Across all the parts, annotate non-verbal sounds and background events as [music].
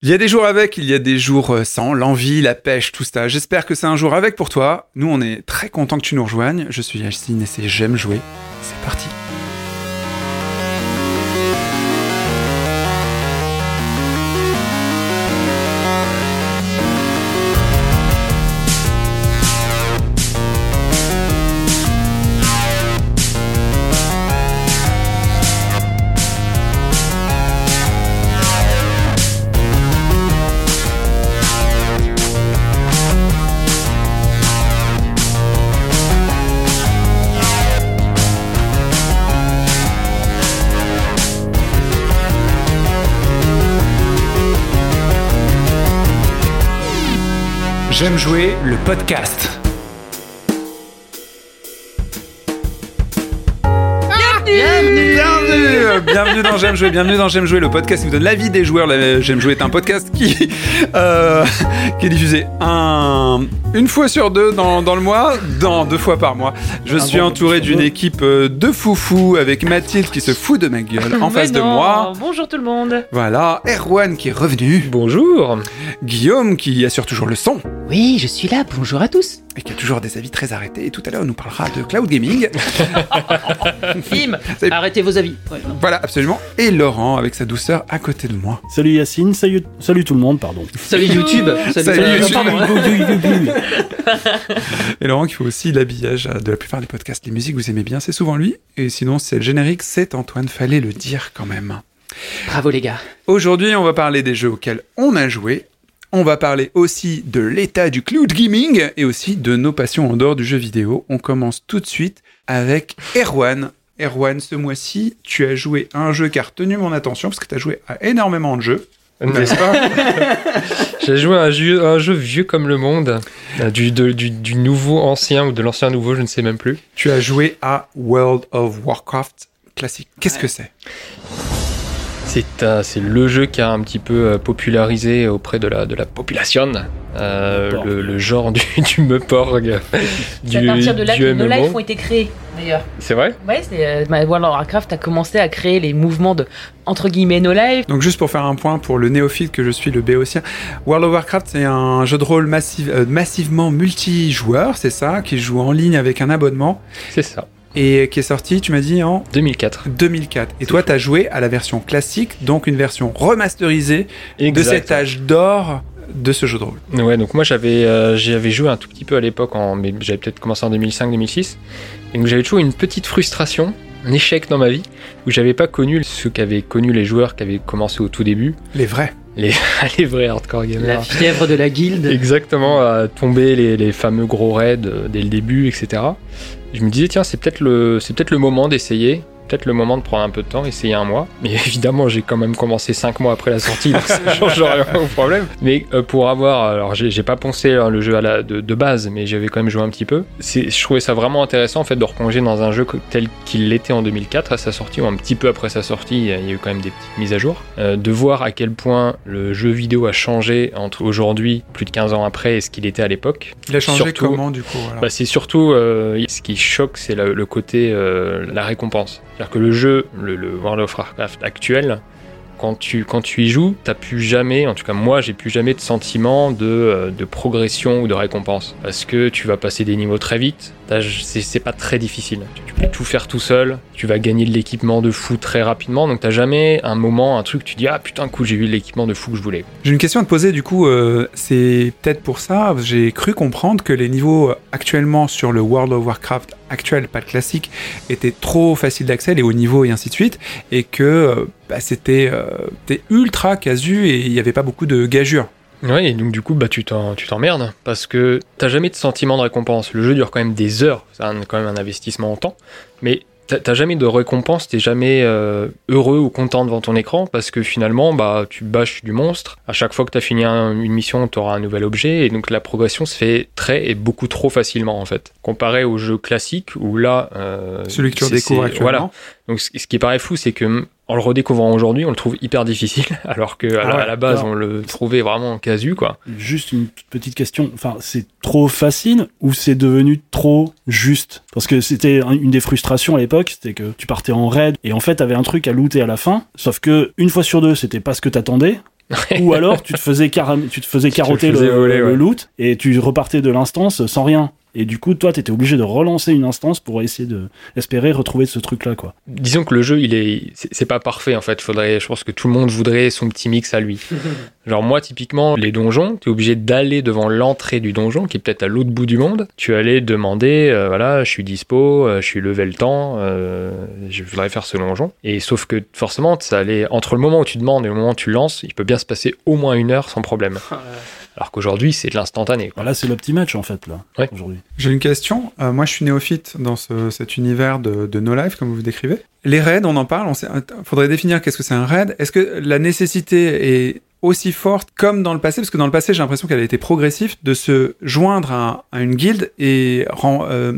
Il y a des jours avec, il y a des jours euh, sans, l'envie, la pêche, tout ça. J'espère que c'est un jour avec pour toi. Nous, on est très content que tu nous rejoignes. Je suis Yacine et c'est J'aime jouer. C'est parti. Jouer le podcast. Bienvenue Bienvenue dans J'aime jouer, bienvenue dans J'aime jouer, le podcast qui vous donne l'avis des joueurs. La- J'aime jouer est un podcast qui, euh, qui est diffusé un, une fois sur deux dans, dans le mois, dans deux fois par mois. Je Un suis bon entouré d'une équipe euh, de foufou avec Mathilde qui se fout de ma gueule en Mais face de moi. Bonjour tout le monde. Voilà, Erwan qui est revenu, Bonjour Guillaume qui assure toujours le son Oui, je suis là, bonjour à tous. et qui a toujours des avis très arrêtés. Et tout à l'heure, on nous parlera de cloud gaming. [laughs] [laughs] C'est- Arrêtez vos avis. Ouais. Voilà, absolument. Et Laurent avec sa douceur à côté de moi. Salut Yacine, salut, salut tout le monde, pardon. Salut YouTube. [laughs] Salut euh, YouTube. pardon. Et Laurent qui fait aussi l'habillage de la plupart des podcasts. Les musiques, vous aimez bien, c'est souvent lui. Et sinon, c'est le générique, c'est Antoine. Fallait le dire quand même. Bravo les gars. Aujourd'hui, on va parler des jeux auxquels on a joué. On va parler aussi de l'état du cloud gaming et aussi de nos passions en dehors du jeu vidéo. On commence tout de suite avec Erwan. Erwan, ce mois-ci, tu as joué à un jeu qui a retenu mon attention parce que tu as joué à énormément de jeux. N'est-ce pas [laughs] J'ai joué à un jeu, un jeu vieux comme le monde, euh, du, de- du, du nouveau ancien ou de l'ancien nouveau, je ne sais même plus. Tu as joué à World of Warcraft classique. Qu'est-ce que c'est? C'est un- c'est le jeu qui a un petit peu euh, popularisé auprès de la, de la population euh, le, le genre du, [laughs] du Meporg. C'est à partir de là que nos lives ont été créés, d'ailleurs. C'est vrai Ouais, c'est euh, bah, World of Warcraft a commencé à créer les mouvements de entre guillemets no live. Donc juste pour faire un point pour le néophyte que je suis, le béotien, World of Warcraft c'est un jeu de rôle massif- euh, massivement multijoueur, c'est ça, qui joue en ligne avec un abonnement C'est ça. Et qui est sorti, tu m'as dit, en 2004. 2004. Et toi, tu as joué à la version classique, donc une version remasterisée de cet âge d'or de ce jeu de rôle. Ouais, donc moi j'avais euh, j'avais joué un tout petit peu à l'époque, mais j'avais peut-être commencé en 2005-2006. Et donc j'avais toujours une petite frustration, un échec dans ma vie, où j'avais pas connu ce qu'avaient connu les joueurs qui avaient commencé au tout début, Les vrais. les, [laughs] les vrais hardcore La gamers. fièvre de la guilde. Exactement, à tomber les, les fameux gros raids euh, dès le début, etc. Je me disais, tiens, c'est peut-être le, c'est peut-être le moment d'essayer, peut-être le moment de prendre un peu de temps, essayer un mois. Mais [laughs] évidemment, j'ai quand même commencé 5 mois après la sortie, donc ça change [laughs] rien au problème. Mais euh, pour avoir, alors j'ai pas poncé hein, le jeu à la, de, de base, mais j'avais quand même joué un petit peu. Je trouvais ça vraiment intéressant en fait de replonger dans un jeu tel qu'il l'était en 2004 à sa sortie, ou un petit peu après sa sortie, il y a eu quand même des petites mises à jour. Euh, de voir à quel point le jeu vidéo a changé entre aujourd'hui, plus de 15 ans après, et ce qu'il était à l'époque. Il a changé Surtout- comment du coup Bah, c'est surtout euh, ce qui choque, c'est le, le côté euh, la récompense. C'est-à-dire que le jeu, le, le World of Warcraft actuel, quand tu, quand tu y joues, t'as plus jamais, en tout cas moi, j'ai plus jamais de sentiment de, euh, de progression ou de récompense. Parce que tu vas passer des niveaux très vite, c'est pas très difficile. Tu, peux tout faire tout seul, tu vas gagner de l'équipement de fou très rapidement, donc t'as jamais un moment, un truc, tu dis ah putain, coup, j'ai eu l'équipement de fou que je voulais. J'ai une question à te poser, du coup, euh, c'est peut-être pour ça, j'ai cru comprendre que les niveaux euh, actuellement sur le World of Warcraft actuel, pas le classique, étaient trop faciles d'accès, les hauts niveaux et ainsi de suite, et que euh, bah, c'était c'était ultra casu et il n'y avait pas beaucoup de gageure. Ouais, et donc du coup, bah, tu t'emmerdes parce que t'as jamais de sentiment de récompense. Le jeu dure quand même des heures, c'est quand même un investissement en temps, mais t'as jamais de récompense, t'es jamais euh, heureux ou content devant ton écran parce que finalement, bah, tu bâches du monstre. À chaque fois que t'as fini un- une mission, t'auras un nouvel objet et donc la progression se fait très et beaucoup trop facilement en fait. Comparé au jeu classique où là, euh, Celui que tu redécouvres actuellement. Voilà. Donc ce qui paraît fou, c'est que en le redécouvrant aujourd'hui, on le trouve hyper difficile, [laughs] alors que à, Ah la, ouais, à la base, alors- on le trouvait vraiment casu, quoi. Juste une petite question. Enfin, c'est trop facile ou c'est devenu trop juste? Parce que c'était un- une des frustrations à l'époque, c'était que tu partais en raid et en fait, t'avais un truc à looter à la fin. Sauf que une fois sur deux, c'était pas ce que t'attendais. Ou [laughs] alors tu te faisais, tu te faisais te carotter faisais le, voler, le ouais. loot et tu repartais de l'instance sans rien. Et du coup, toi, t'étais obligé de relancer une instance pour essayer de espérer retrouver ce truc-là, quoi. Disons que le jeu, il est, c'est pas parfait en fait. Faudrait, je pense que tout le monde voudrait son petit mix à lui. [laughs] Genre moi, typiquement, les donjons, tu es obligé d'aller devant l'entrée du donjon, qui est peut-être à l'autre bout du monde. Tu allais demander, euh, voilà, je suis dispo, euh, je suis level temps, euh, je voudrais faire ce donjon. Et sauf que forcément, ça allait entre le moment où tu demandes et le moment où tu lances, il peut bien se passer au moins une heure sans problème. [laughs] Alors qu'aujourd'hui, c'est de l'instantané. Voilà, c'est l'Optimatch, en fait, là, Ouais. aujourd'hui. J'ai une question. Euh, moi, je suis néophyte dans ce- cet univers de, de No Life, comme vous décrivez. Les raids, on en parle. On sait, faudrait définir qu'est-ce que c'est un raid. Est-ce que la nécessité est aussi forte comme dans le passé? Parce que dans le passé, j'ai l'impression qu'elle a été progressive de se joindre à, à une guilde et euh,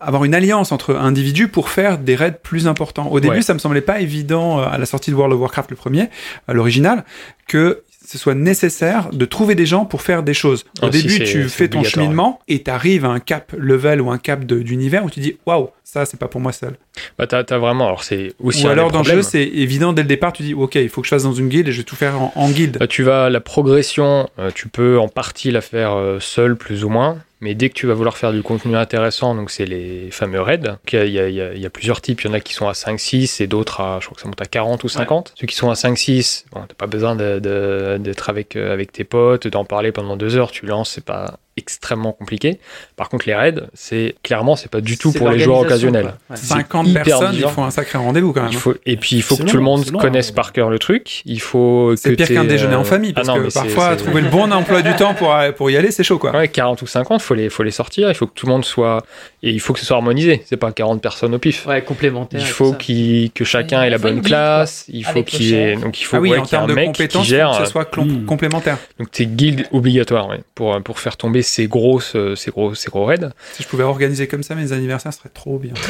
avoir une alliance entre individus pour faire des raids plus importants. Au début, Ouais. ça me semblait pas évident euh, à la sortie de World of Warcraft le premier, l'original, que ce soit nécessaire de trouver des gens pour faire des choses. Au Ah, début, tu fais ton cheminement et tu arrives à un cap level ou un cap d'univers où tu dis waouh, ça c'est pas pour moi seul. Bah, t'as, vraiment, alors c'est aussi ou un alors des dans le jeu, c'est évident dès le départ, tu dis ok, il faut que je fasse dans une guilde et je vais tout faire en, en guilde. Bah, tu vas la progression, euh, tu peux en partie la faire euh, seul plus ou moins, mais dès que tu vas vouloir faire du contenu intéressant, donc c'est les fameux raids. Il y, a, il y a- il y a- il y a plusieurs types, il y en a qui sont à 5-6 et d'autres à, je crois que ça monte à 40 ou 50. Ceux qui sont à 5-6, bon, t'as pas besoin d'être avec, euh, avec tes potes, d'en parler pendant deux heures, tu lances, c'est pas extrêmement compliqué. Par contre les raids, c'est clairement c'est pas du tout pour les joueurs occasionnels. Ouais. 50 hyper personnes, il dur. faut un sacré rendez-vous quand même. Il faut, et puis il faut que tout le monde long, connaisse hein. par cœur le truc. Il faut que C'est pire qu'un déjeuner euh, en famille, parce ah non, que parfois, trouver le bon emploi du temps pour, pour y aller, c'est chaud quoi. Ouais, 40 ou 50, faut les, faut les sortir. Il faut que tout le monde soit. Et il faut que ce soit harmonisé. C'est pas 40 personnes au pif. Ouais, complémentaire. Il faut que chacun ait la Il bonne classe. Il faut qu'il ait. Donc il faut Ah oui, ouais, en qu'il y ait termes un de mec compétences, qui il faut gère. que ce soit Hmm. complémentaire. Donc tes guildes obligatoires pour, pour faire tomber ces grosses, ces gros, ces gros raids. Si je pouvais organiser comme ça mes anniversaires, ce serait trop bien. [laughs]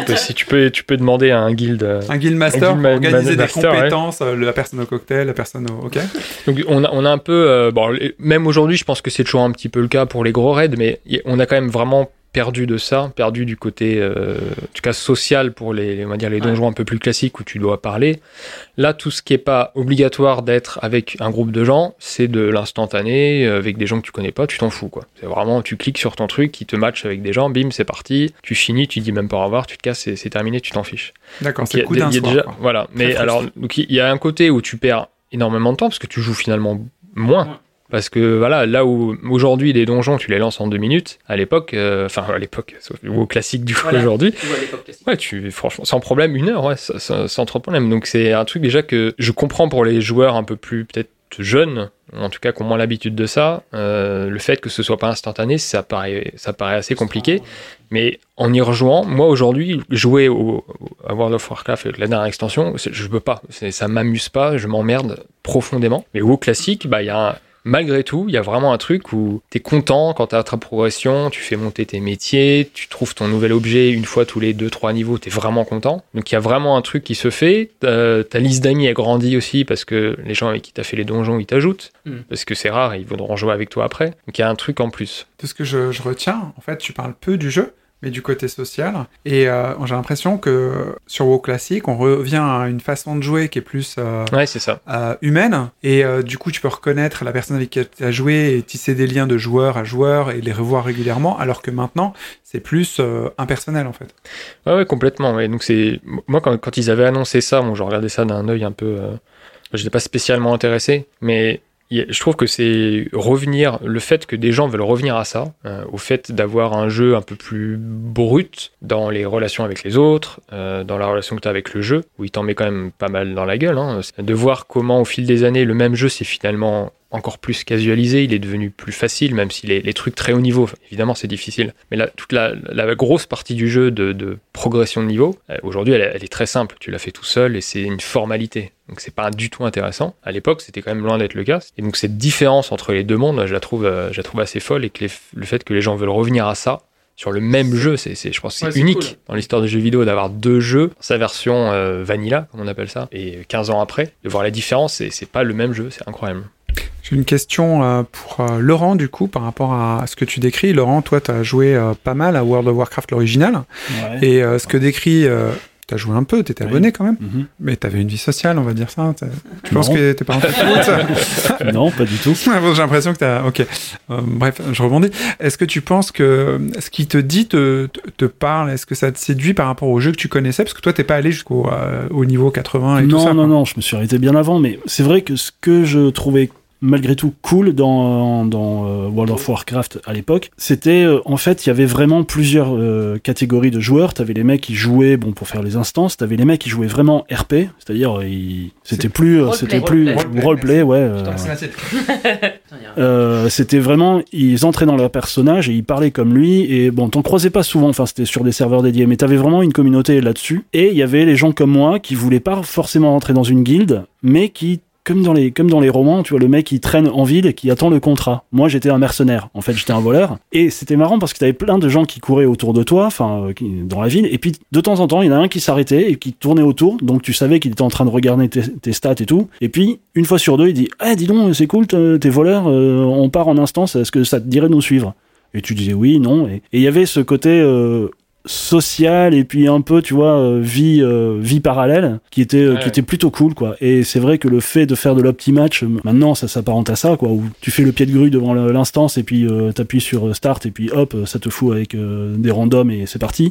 Tu peux- si tu peux, tu peux demander à un guild. euh, Un guild master, Un guild ma- organiser des master, compétences, euh, la personne au cocktail, la personne au... Ok Donc on a, on a un peu, euh, bon, même aujourd'hui, je pense que c'est toujours un petit peu le cas pour les gros raids, mais on a quand même vraiment perdu de ça, perdu du côté, euh, en tout cas social pour les, on va dire les donjons un peu plus classiques où tu dois parler. Là, tout ce qui est pas obligatoire d'être avec un groupe de gens, c'est de l'instantané, euh, avec des gens que tu connais pas, tu t'en fous quoi. C'est vraiment, tu cliques sur ton truc, qui te match avec des gens, bim, c'est parti, tu finis, tu dis même pas au revoir, tu te casses, c'est terminé, tu t'en fiches. D'accord, c'est coup d'un soir. déjà-. Voilà. Mais alors, il y a un côté où tu perds énormément de temps parce que tu joues finalement moins. Ouais. Parce que voilà, là où aujourd'hui les donjons tu les lances en deux minutes, à l'époque, euh, enfin à l'époque, [laughs] ou au classique du coup Voilà. aujourd'hui, ouais, tu franchement sans problème une heure, ouais, ça- sans trop de problème. Donc c'est un truc déjà que je comprends pour les joueurs un peu plus peut-être jeunes, en tout cas qui ont moins l'habitude de ça. euh, le fait que ce soit pas instantané, ça paraît, ça paraît assez compliqué. Mais en y rejoignant, moi aujourd'hui, jouer au, à World of Warcraft avec la dernière extension, je peux pas. Ça m'amuse pas, je m'emmerde profondément. Mais WoW classique, bah il y a un- Malgré tout, il y a vraiment un truc où tu es content quand tu as ta progression, tu fais monter tes métiers, tu trouves ton nouvel objet une fois tous les 2-3 niveaux, tu es vraiment content. Donc il y a vraiment un truc qui se fait. Euh, ta liste d'amis a grandi aussi parce que les gens avec qui tu as fait les donjons, ils t'ajoutent. Mm. Parce que c'est rare, ils voudront jouer avec toi après. Donc il y a un truc en plus. de ce que je, je retiens, en fait, tu parles peu du jeu, mais du côté social. Et euh, j'ai l'impression que sur WoW classique, on revient à une façon de jouer qui est plus euh, Ouais, c'est ça. euh, humaine. Et du coup, tu peux reconnaître la personne avec qui tu as joué et tisser des liens de joueur à joueur et les revoir régulièrement, alors que maintenant, c'est plus impersonnel, en fait. Ouais, ouais, complètement. Ouais. Donc c'est moi quand, quand ils avaient annoncé ça, bon, je regardais ça d'un œil un peu. Euh... J'étais pas spécialement intéressé, mais je trouve que c'est revenir le fait que des gens veulent revenir à ça, euh, au fait d'avoir un jeu un peu plus brut dans les relations avec les autres, euh, dans la relation que tu as avec le jeu, où il t'en met quand même pas mal dans la gueule. Hein. De voir comment au fil des années le même jeu s'est finalement encore plus casualisé, il est devenu plus facile, même si les, les trucs très haut niveau, évidemment c'est difficile. Mais là, toute la, grosse partie du jeu de, de progression de niveau, euh, aujourd'hui elle, elle est très simple, tu la fais tout seul et c'est une formalité. Donc c'est pas du tout intéressant. À l'époque, c'était quand même loin d'être le cas. Et donc cette différence entre les deux mondes, je la trouve, euh, je la trouve assez folle et que les- le fait que les gens veulent revenir à ça sur le même jeu, c'est, c'est- je pense que c'est Ouais, c'est unique cool. dans l'histoire des jeux vidéo d'avoir deux jeux, sa version euh, vanilla, comme on appelle ça, et 15 ans après, de voir la différence, c'est, c'est pas le même jeu, c'est incroyable. J'ai une question euh, pour Laurent, du coup, par rapport à ce que tu décris. Laurent, toi, tu as joué pas mal à World of Warcraft l'original. Ouais. Et ce que décrit t'as joué un peu, t'étais Oui. abonné quand même. Mhm. Mais t'avais une vie sociale, on va dire ça. Tu penses Non. que tes parents [laughs] non, pas du tout. [laughs] J'ai l'impression que t'as. Ok. Euh, bref, je rebondis. Est-ce que tu penses que ce qui te dit te, te, te parle? Est-ce que ça te séduit par rapport au jeu que tu connaissais? Parce que toi, t'es pas allé jusqu'au euh, au niveau 80 et tout non, ça. non, quoi. non, je me suis arrêté bien avant, mais c'est vrai que ce que je trouvais malgré tout cool dans, dans euh, World of Warcraft à l'époque, c'était euh, en fait il y avait vraiment plusieurs euh, catégories de joueurs. T'avais les mecs qui jouaient bon pour faire les instances, t'avais les mecs qui jouaient vraiment RP, c'est-à-dire ils- c'était plus euh, c'était plus roleplay. roleplay, ouais. euh, [laughs] euh, c'était vraiment, ils entraient dans leur personnage et ils parlaient comme lui. Et bon, t'en croisais pas souvent, enfin, c'était sur des serveurs dédiés, mais t'avais vraiment une communauté là-dessus. Et il y avait les gens comme moi qui voulaient pas forcément rentrer dans une guilde, mais qui, comme dans les, romans, tu vois, le mec qui traîne en ville et qui attend le contrat. Moi, j'étais un mercenaire. En fait, j'étais un voleur. Et c'était marrant parce que t'avais plein de gens qui couraient autour de toi, enfin, euh, dans la ville. Et puis, de temps en temps, il y en a un qui s'arrêtait et qui tournait autour. Donc, tu savais qu'il était en train de regarder tes, stats et tout. Et puis, une fois sur deux, il dit, eh, dis donc, c'est cool, t'es voleur, euh, on part en instance, est-ce que ça te dirait de nous suivre? Et tu disais oui, non. Et et il y avait ce côté euh, social et puis un peu, tu vois, euh, vie, euh, vie parallèle qui était, euh, Ouais. qui était plutôt cool, quoi. Et c'est vrai que le fait de faire de l'opti-match, euh, maintenant, ça s'apparente à ça, quoi, où tu fais le pied de grue devant l'instance et puis euh, t'appuies sur euh, Start et puis hop, ça te fout avec euh, des randoms et c'est parti.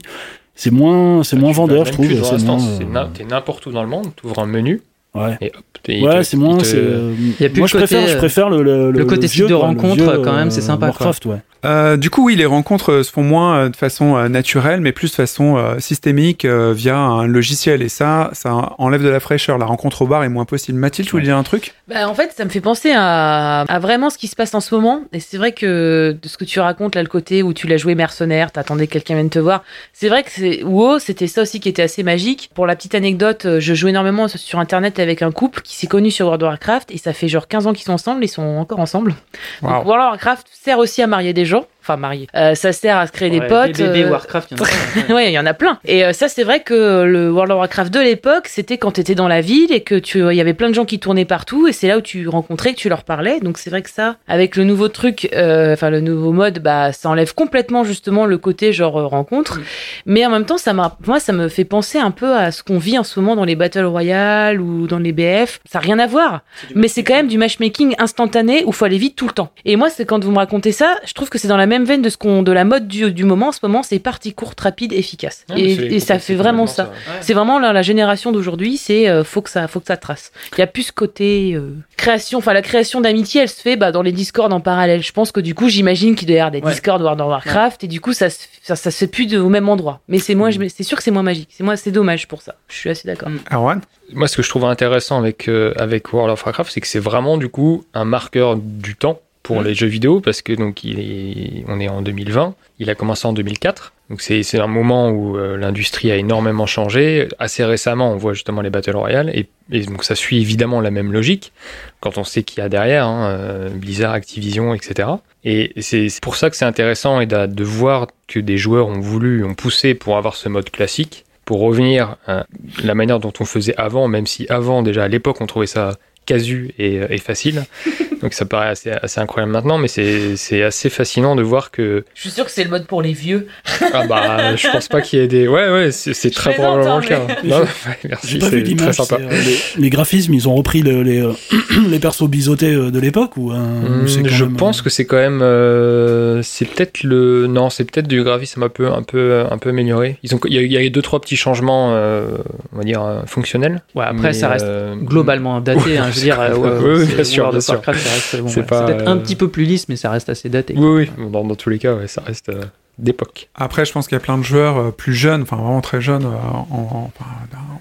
C'est moins, c'est moins Tu vas vendeur, je trouve. c'est moins, T'es n'importe où dans le monde, t'ouvres un menu ouais. et hop. Ouais, te- c'est moins. te- c'est, euh, Il y a plus moi, le je préfère, je euh, préfère le, le, le côté vieux, site de quoi, rencontre, vieux, quand même, euh, c'est sympa, quoi. Ouais. Euh, du coup, oui, les rencontres euh, se font moins euh, de façon euh, naturelle, mais plus de façon euh, systémique euh, via un logiciel. Et ça, ça enlève de la fraîcheur. La rencontre au bar est moins possible. Mathilde, tu voulais dire un truc? Bah, en fait, ça me fait penser à, à vraiment ce qui se passe en ce moment. Et c'est vrai que de ce que tu racontes là, le côté où tu l'as joué mercenaire, t'attendais que quelqu'un vienne te voir. C'est vrai que c'est WoW, c'était ça aussi qui était assez magique. Pour la petite anecdote, euh, je joue énormément sur internet avec un couple qui s'est connu sur World of Warcraft et ça fait genre 15 ans qu'ils sont ensemble, ils sont encore ensemble. Donc. World of Warcraft sert aussi à marier des gens. Enfin, marier. Euh, ça sert à se créer des potes. Bébé euh, Warcraft, il y en a. [laughs] ouais, il y en a plein. Et euh, ça, c'est vrai que le World of Warcraft de l'époque, c'était quand tu étais dans la ville et que tu, il y avait plein de gens qui tournaient partout et c'est là où tu rencontrais, que tu leur parlais. Donc c'est vrai que ça, avec le nouveau truc, euh, enfin le nouveau mode, bah ça enlève complètement justement le côté genre euh, rencontre. Mais en même temps, ça m'a, moi, ça me fait penser un peu à ce qu'on vit en ce moment dans les Battle Royale ou dans les BF. Ça n'a rien à voir. Mais c'est quand même du matchmaking instantané où faut aller vite tout le temps. Et moi, c'est quand vous me racontez ça, je trouve que c'est dans la même veine de ce qu'on, de la mode du, du moment. En ce moment, c'est partie courte, rapide, efficace. Ouais, mais et, ça fait vraiment ça. C'est vraiment la, la génération d'aujourd'hui, c'est euh, faut que ça, faut que ça trace. Il y a plus ce côté euh, création, enfin la création d'amitié, elle se fait bah, dans les Discord en parallèle. Je pense que du coup, j'imagine qu'il doit y avoir des Ouais. Discord World of Warcraft et du coup, ça, se- ça, ça se fait plus de- au même endroit. Mais c'est moins, c'est sûr que c'est moins magique. C'est moi, c'est dommage pour ça. Je suis assez d'accord. Mm. Erwan? Moi, ce que je trouve intéressant avec, euh, avec World of Warcraft, c'est que c'est vraiment du coup un marqueur du temps pour Mm. les jeux vidéo, parce que donc il est, on est en 2020, il a commencé en 2004, donc c'est c'est un moment où euh, l'industrie a énormément changé. Assez récemment, on voit justement les Battle Royale, et, et donc ça suit évidemment la même logique, quand on sait qu'il y a derrière, hein, euh, Blizzard, Activision, etc. Et c'est c'est pour ça que c'est intéressant et de, de voir que des joueurs ont voulu, ont poussé pour avoir ce mode classique, pour revenir à la manière dont on faisait avant, même si avant, déjà à l'époque, on trouvait ça casu et, et facile. [laughs] Donc ça paraît assez, assez incroyable maintenant, mais c'est c'est assez fascinant de voir que. Je suis sûr que c'est le mode pour les vieux. Ah bah, je pense pas qu'il y ait des. Ouais, ouais, c'est très probablement hein, le cas. mais- Non, merci, c'est très sympa. euh, les, les graphismes, ils ont repris le- les, euh, [clears throat] les persos biseautés euh, de l'époque ou, euh, c'est quand je même, pense euh, que c'est quand même euh, c'est peut-être le non c'est peut-être du graphisme un peu un peu un peu amélioré ils ont il y a, il y a eu deux trois petits changements euh, on va dire euh, fonctionnels Ouais, après, mais, ça reste euh, globalement daté. [laughs] hein, je veux dire, euh, Oui, oui, c'est- bien sûr, bien of sûr. Warcraft, ça reste, bon, C'est ouais, c'est peut-être un euh, petit peu plus lisse, mais ça reste assez daté. oui oui dans, dans tous les cas ouais, ça reste euh, d'époque Après, je pense qu'il y a plein de joueurs euh, plus jeunes, enfin vraiment très jeunes, euh, en, en- enfin,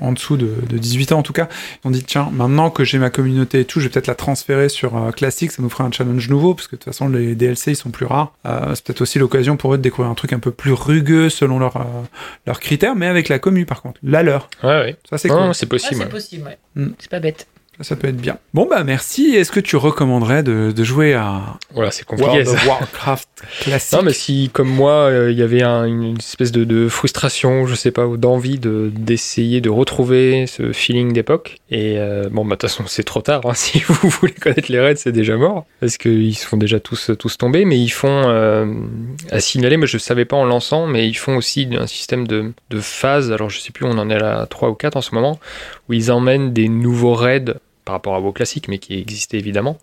en dessous de, de 18 ans en tout cas, ils ont dit tiens, maintenant que j'ai ma communauté et tout, je vais peut-être la transférer sur euh, classique, ça nous fera un challenge nouveau, parce que de toute façon les DLC ils sont plus rares. Euh, c'est peut-être aussi l'occasion pour eux de découvrir un truc un peu plus rugueux selon leurs euh, leurs critères, mais avec la commu par contre, la leur. ouais ouais Ça c'est Non, cool. c'est possible c'est ouais. possible, ouais. Mm. C'est pas bête. Ça peut être bien. Bon, bah merci. Est-ce que tu recommanderais de, de jouer à Voilà, c'est compliqué. World ça. of Warcraft classique? Non, mais si, comme moi, euh, il y avait un- une espèce de, de frustration, je sais pas, ou d'envie de d'essayer de retrouver ce feeling d'époque. Et euh, bon, bah, de toute façon, c'est trop tard. hein. [laughs] Si vous voulez connaître les raids, c'est déjà mort. Parce qu'ils se font déjà tous, tous tomber. Mais ils font, euh, à signaler, moi je savais pas en lançant, mais ils font aussi un système de, de phases. Alors, je sais plus, on en est à la 3 ou 4 en ce moment, où ils emmènent des nouveaux raids par rapport à vos classiques, mais qui existaient évidemment.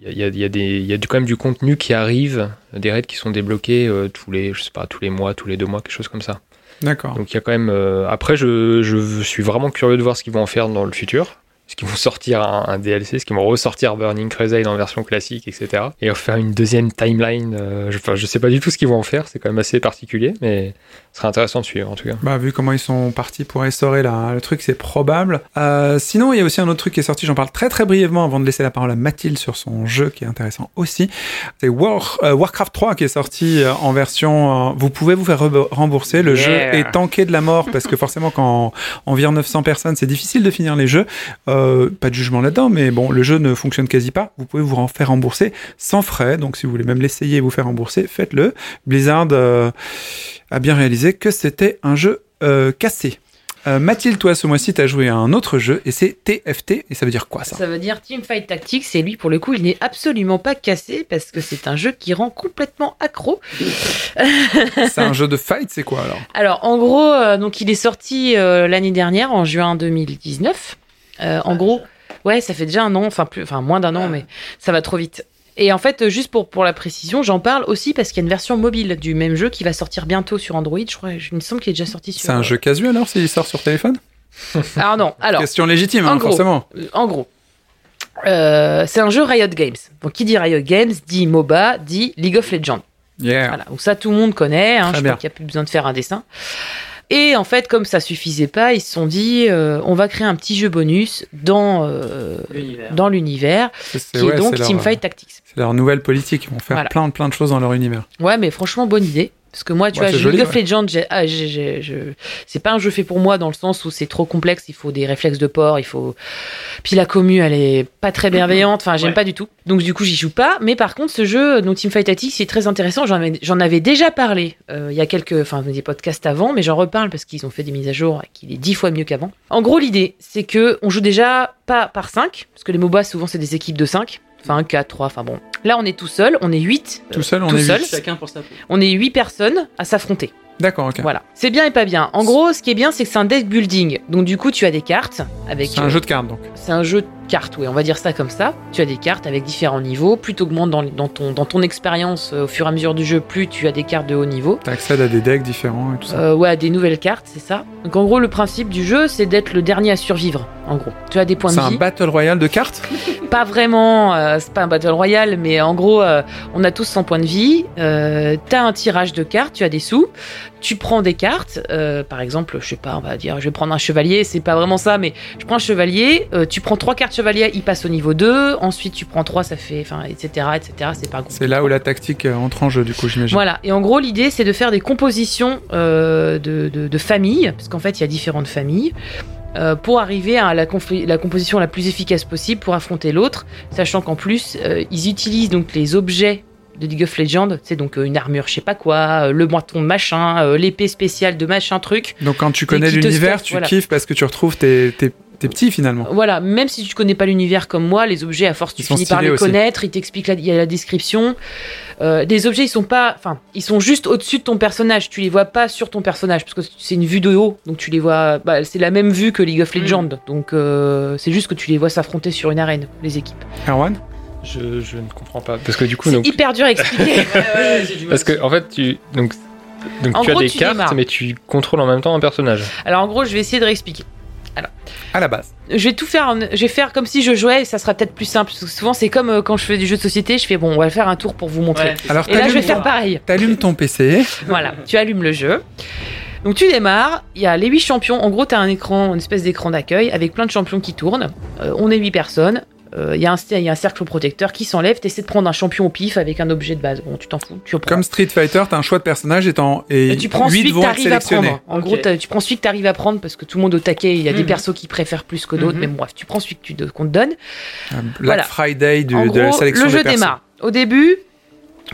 Il y a, il y a des, il y a quand même du contenu qui arrive, des raids qui sont débloqués euh, tous les, je sais pas, tous les mois, tous les deux mois, quelque chose comme ça. D'accord. Donc il y a quand même. euh, après, je, je suis vraiment curieux de voir ce qu'ils vont en faire dans le futur. Est-ce qu'ils vont sortir un, un DLC Est-ce qu'ils vont ressortir Burning Crusade en version classique, etc. Et refaire une deuxième timeline euh, je, Enfin, je sais pas du tout ce qu'ils vont en faire. C'est quand même assez particulier, mais ce serait intéressant de suivre en tout cas. Bah, vu comment ils sont partis pour restaurer là, le truc, c'est probable. Euh, sinon, il y a aussi un autre truc qui est sorti, j'en parle très très brièvement avant de laisser la parole à Mathilde sur son jeu qui est intéressant aussi. C'est War- euh, Warcraft 3 qui est sorti euh, en version... euh, vous pouvez vous faire re- rembourser. Le Yeah. jeu est tanké de la mort parce que forcément quand on vire 900 personnes, c'est difficile de finir les jeux. Euh, pas de jugement là-dedans, mais bon, le jeu ne fonctionne quasi pas. Vous pouvez vous en faire rembourser sans frais. Donc si vous voulez même l'essayer et vous faire rembourser, faites-le. Blizzard euh, a bien réalisé que c'était un jeu euh, cassé. Euh, Mathilde, toi, ce mois-ci, t'as joué à un autre jeu et c'est TFT. Et ça veut dire quoi ça? Ça veut dire Teamfight Tactics, et lui, pour le coup, il n'est absolument pas cassé parce que c'est un jeu qui rend complètement accro. [laughs] C'est un jeu de fight, c'est quoi alors? Alors, en gros, euh, donc il est sorti euh, l'année dernière, en juin 2019. Euh, en gros, ouais, ça fait déjà un an, enfin plus, enfin moins d'un an, mais ça va trop vite. Et en fait, euh, juste pour, pour la précision, j'en parle aussi parce qu'il y a une version mobile du même jeu qui va sortir bientôt sur Android. Je crois, il me semble qu'il est déjà sorti sur. C'est un jeu casual alors s'il sort sur téléphone? Alors [laughs] non, alors Question légitime, en hein, gros. forcément. Euh, en gros, euh, c'est un jeu Riot Games. Donc, qui dit Riot Games dit MOBA, dit League of Legends. Yeah. Voilà, donc ça tout le monde connaît, hein, Très je bien. crois qu'il n'y a plus besoin de faire un dessin. Et en fait, comme ça suffisait pas, ils se sont dit, euh, on va créer un petit jeu bonus dans, euh, L'univers. dans l'univers, qui ouais, est donc Teamfight Tactics. C'est leur nouvelle politique. Ils vont faire Voilà. plein, plein de choses dans leur univers. Ouais, mais franchement, bonne idée. Parce que moi, tu Ouais, vois, League of Legends, ah, c'est pas un jeu fait pour moi dans le sens où c'est trop complexe, il faut des réflexes de porc, il faut. Puis la commu, elle est pas très bienveillante, enfin, j'aime Ouais. pas du tout. Donc, du coup, j'y joue pas. Mais par contre, ce jeu, donc Teamfight Tactics, c'est très intéressant. J'en avais, déjà parlé euh, il y a quelques. Enfin, des podcasts avant, mais j'en reparle parce qu'ils ont fait des mises à jour et qu'il est dix fois mieux qu'avant. En gros, l'idée, c'est que on joue déjà pas par 5, parce que les MOBA, souvent, c'est des équipes de 5. Enfin, 4, 3, enfin bon. Là, on est tout seul, on est 8. Tout seul, on tout est seul. huit. Chacun pour sa peau. On est 8 personnes à s'affronter. D'accord, ok. Voilà. C'est bien et pas bien. En gros, ce qui est bien, c'est que c'est un deck building. Donc, du coup, tu as des cartes avec. C'est un euh, jeu de cartes donc. C'est un jeu de cartes, oui, on va dire ça comme ça. Tu as des cartes avec différents niveaux. Plus tu augmentes dans, dans ton, dans ton expérience euh, au fur et à mesure du jeu, plus tu as des cartes de haut niveau. T'accèdes à des decks différents et tout ça. Euh, ouais, à des nouvelles cartes, c'est ça. Donc, en gros, le principe du jeu, c'est d'être le dernier à survivre. En gros, tu as des points c'est de un vie. battle royale de cartes? [laughs] Pas vraiment, euh, c'est pas un battle royale, mais en gros, euh, on a tous 100 points de vie. Euh, T'as un tirage de cartes, tu as des sous. Tu prends des cartes, par exemple, je sais pas, on va dire, je vais prendre un chevalier, c'est pas vraiment ça, mais je prends un chevalier, tu prends trois cartes chevalier, il passe au niveau 2, ensuite tu prends 3, ça fait, enfin, etc., etc., c'est pas C'est là où la tactique euh, entre en jeu du coup, j'imagine. voilà, et en gros, l'idée, c'est de faire des compositions euh, de, de, de familles, parce qu'en fait, il y a différentes familles, euh, pour arriver à la, composition la plus efficace possible pour affronter l'autre, sachant qu'en plus, euh, ils utilisent donc les objets de League of Legends, c'est donc une armure, je sais pas quoi, le bâton de machin, l'épée spéciale de machin truc. Donc quand tu connais l'univers, tu voilà. kiffes parce que tu retrouves tes, tes, tes petits finalement. Voilà, même si tu connais pas l'univers comme moi, les objets, à force, tu finis par les aussi. connaître, ils t'expliquent, il y a la description. Euh, des objets, ils sont pas, enfin, ils sont juste au-dessus de ton personnage. Tu les vois pas sur ton personnage parce que c'est une vue de haut, donc tu les vois. Bah, c'est la même vue que League of Legends, donc euh, c'est juste que tu les vois s'affronter sur une arène, les équipes. Erwan? Je, je ne comprends pas. Parce que du coup, C'est donc, hyper dur à expliquer. [laughs] parce que en fait, tu donc, donc En tu gros, as des tu cartes, démarres. mais tu contrôles en même temps un personnage. Alors en gros, je vais essayer de réexpliquer. À la base. Je vais tout faire, en- je vais faire comme si je jouais, et ça sera peut-être plus simple. Parce que souvent, c'est comme euh, quand je fais du jeu de société, je fais bon, on va faire un tour pour vous montrer. Alors Et là, je vais faire pareil. t'allumes ton PC. [laughs] Voilà, tu allumes le jeu. Donc tu démarres, il y a les 8 champions. En gros, tu as un écran, une espèce d'écran d'accueil avec plein de champions qui tournent. Euh, on est 8 personnes. Euh, il y, a un- il y a un cercle protecteur qui s'enlève, t'essaies de prendre un champion au pif avec un objet de base. Bon, tu t'en fous, tu. Comme Street Fighter, t'as un choix de personnage et, et Et tu prends 8 celui que vont être t'arrives à sélectionnés. prendre. En gros, tu prends celui que t'arrives à prendre parce que tout le monde au taquet, il y a des Mhm. persos qui préfèrent plus que d'autres, Mhm. mais bon, bref, tu prends celui que tu, qu'on te donne. Un Black Voilà. Friday du- en de la sélection le jeu démarre. Au début,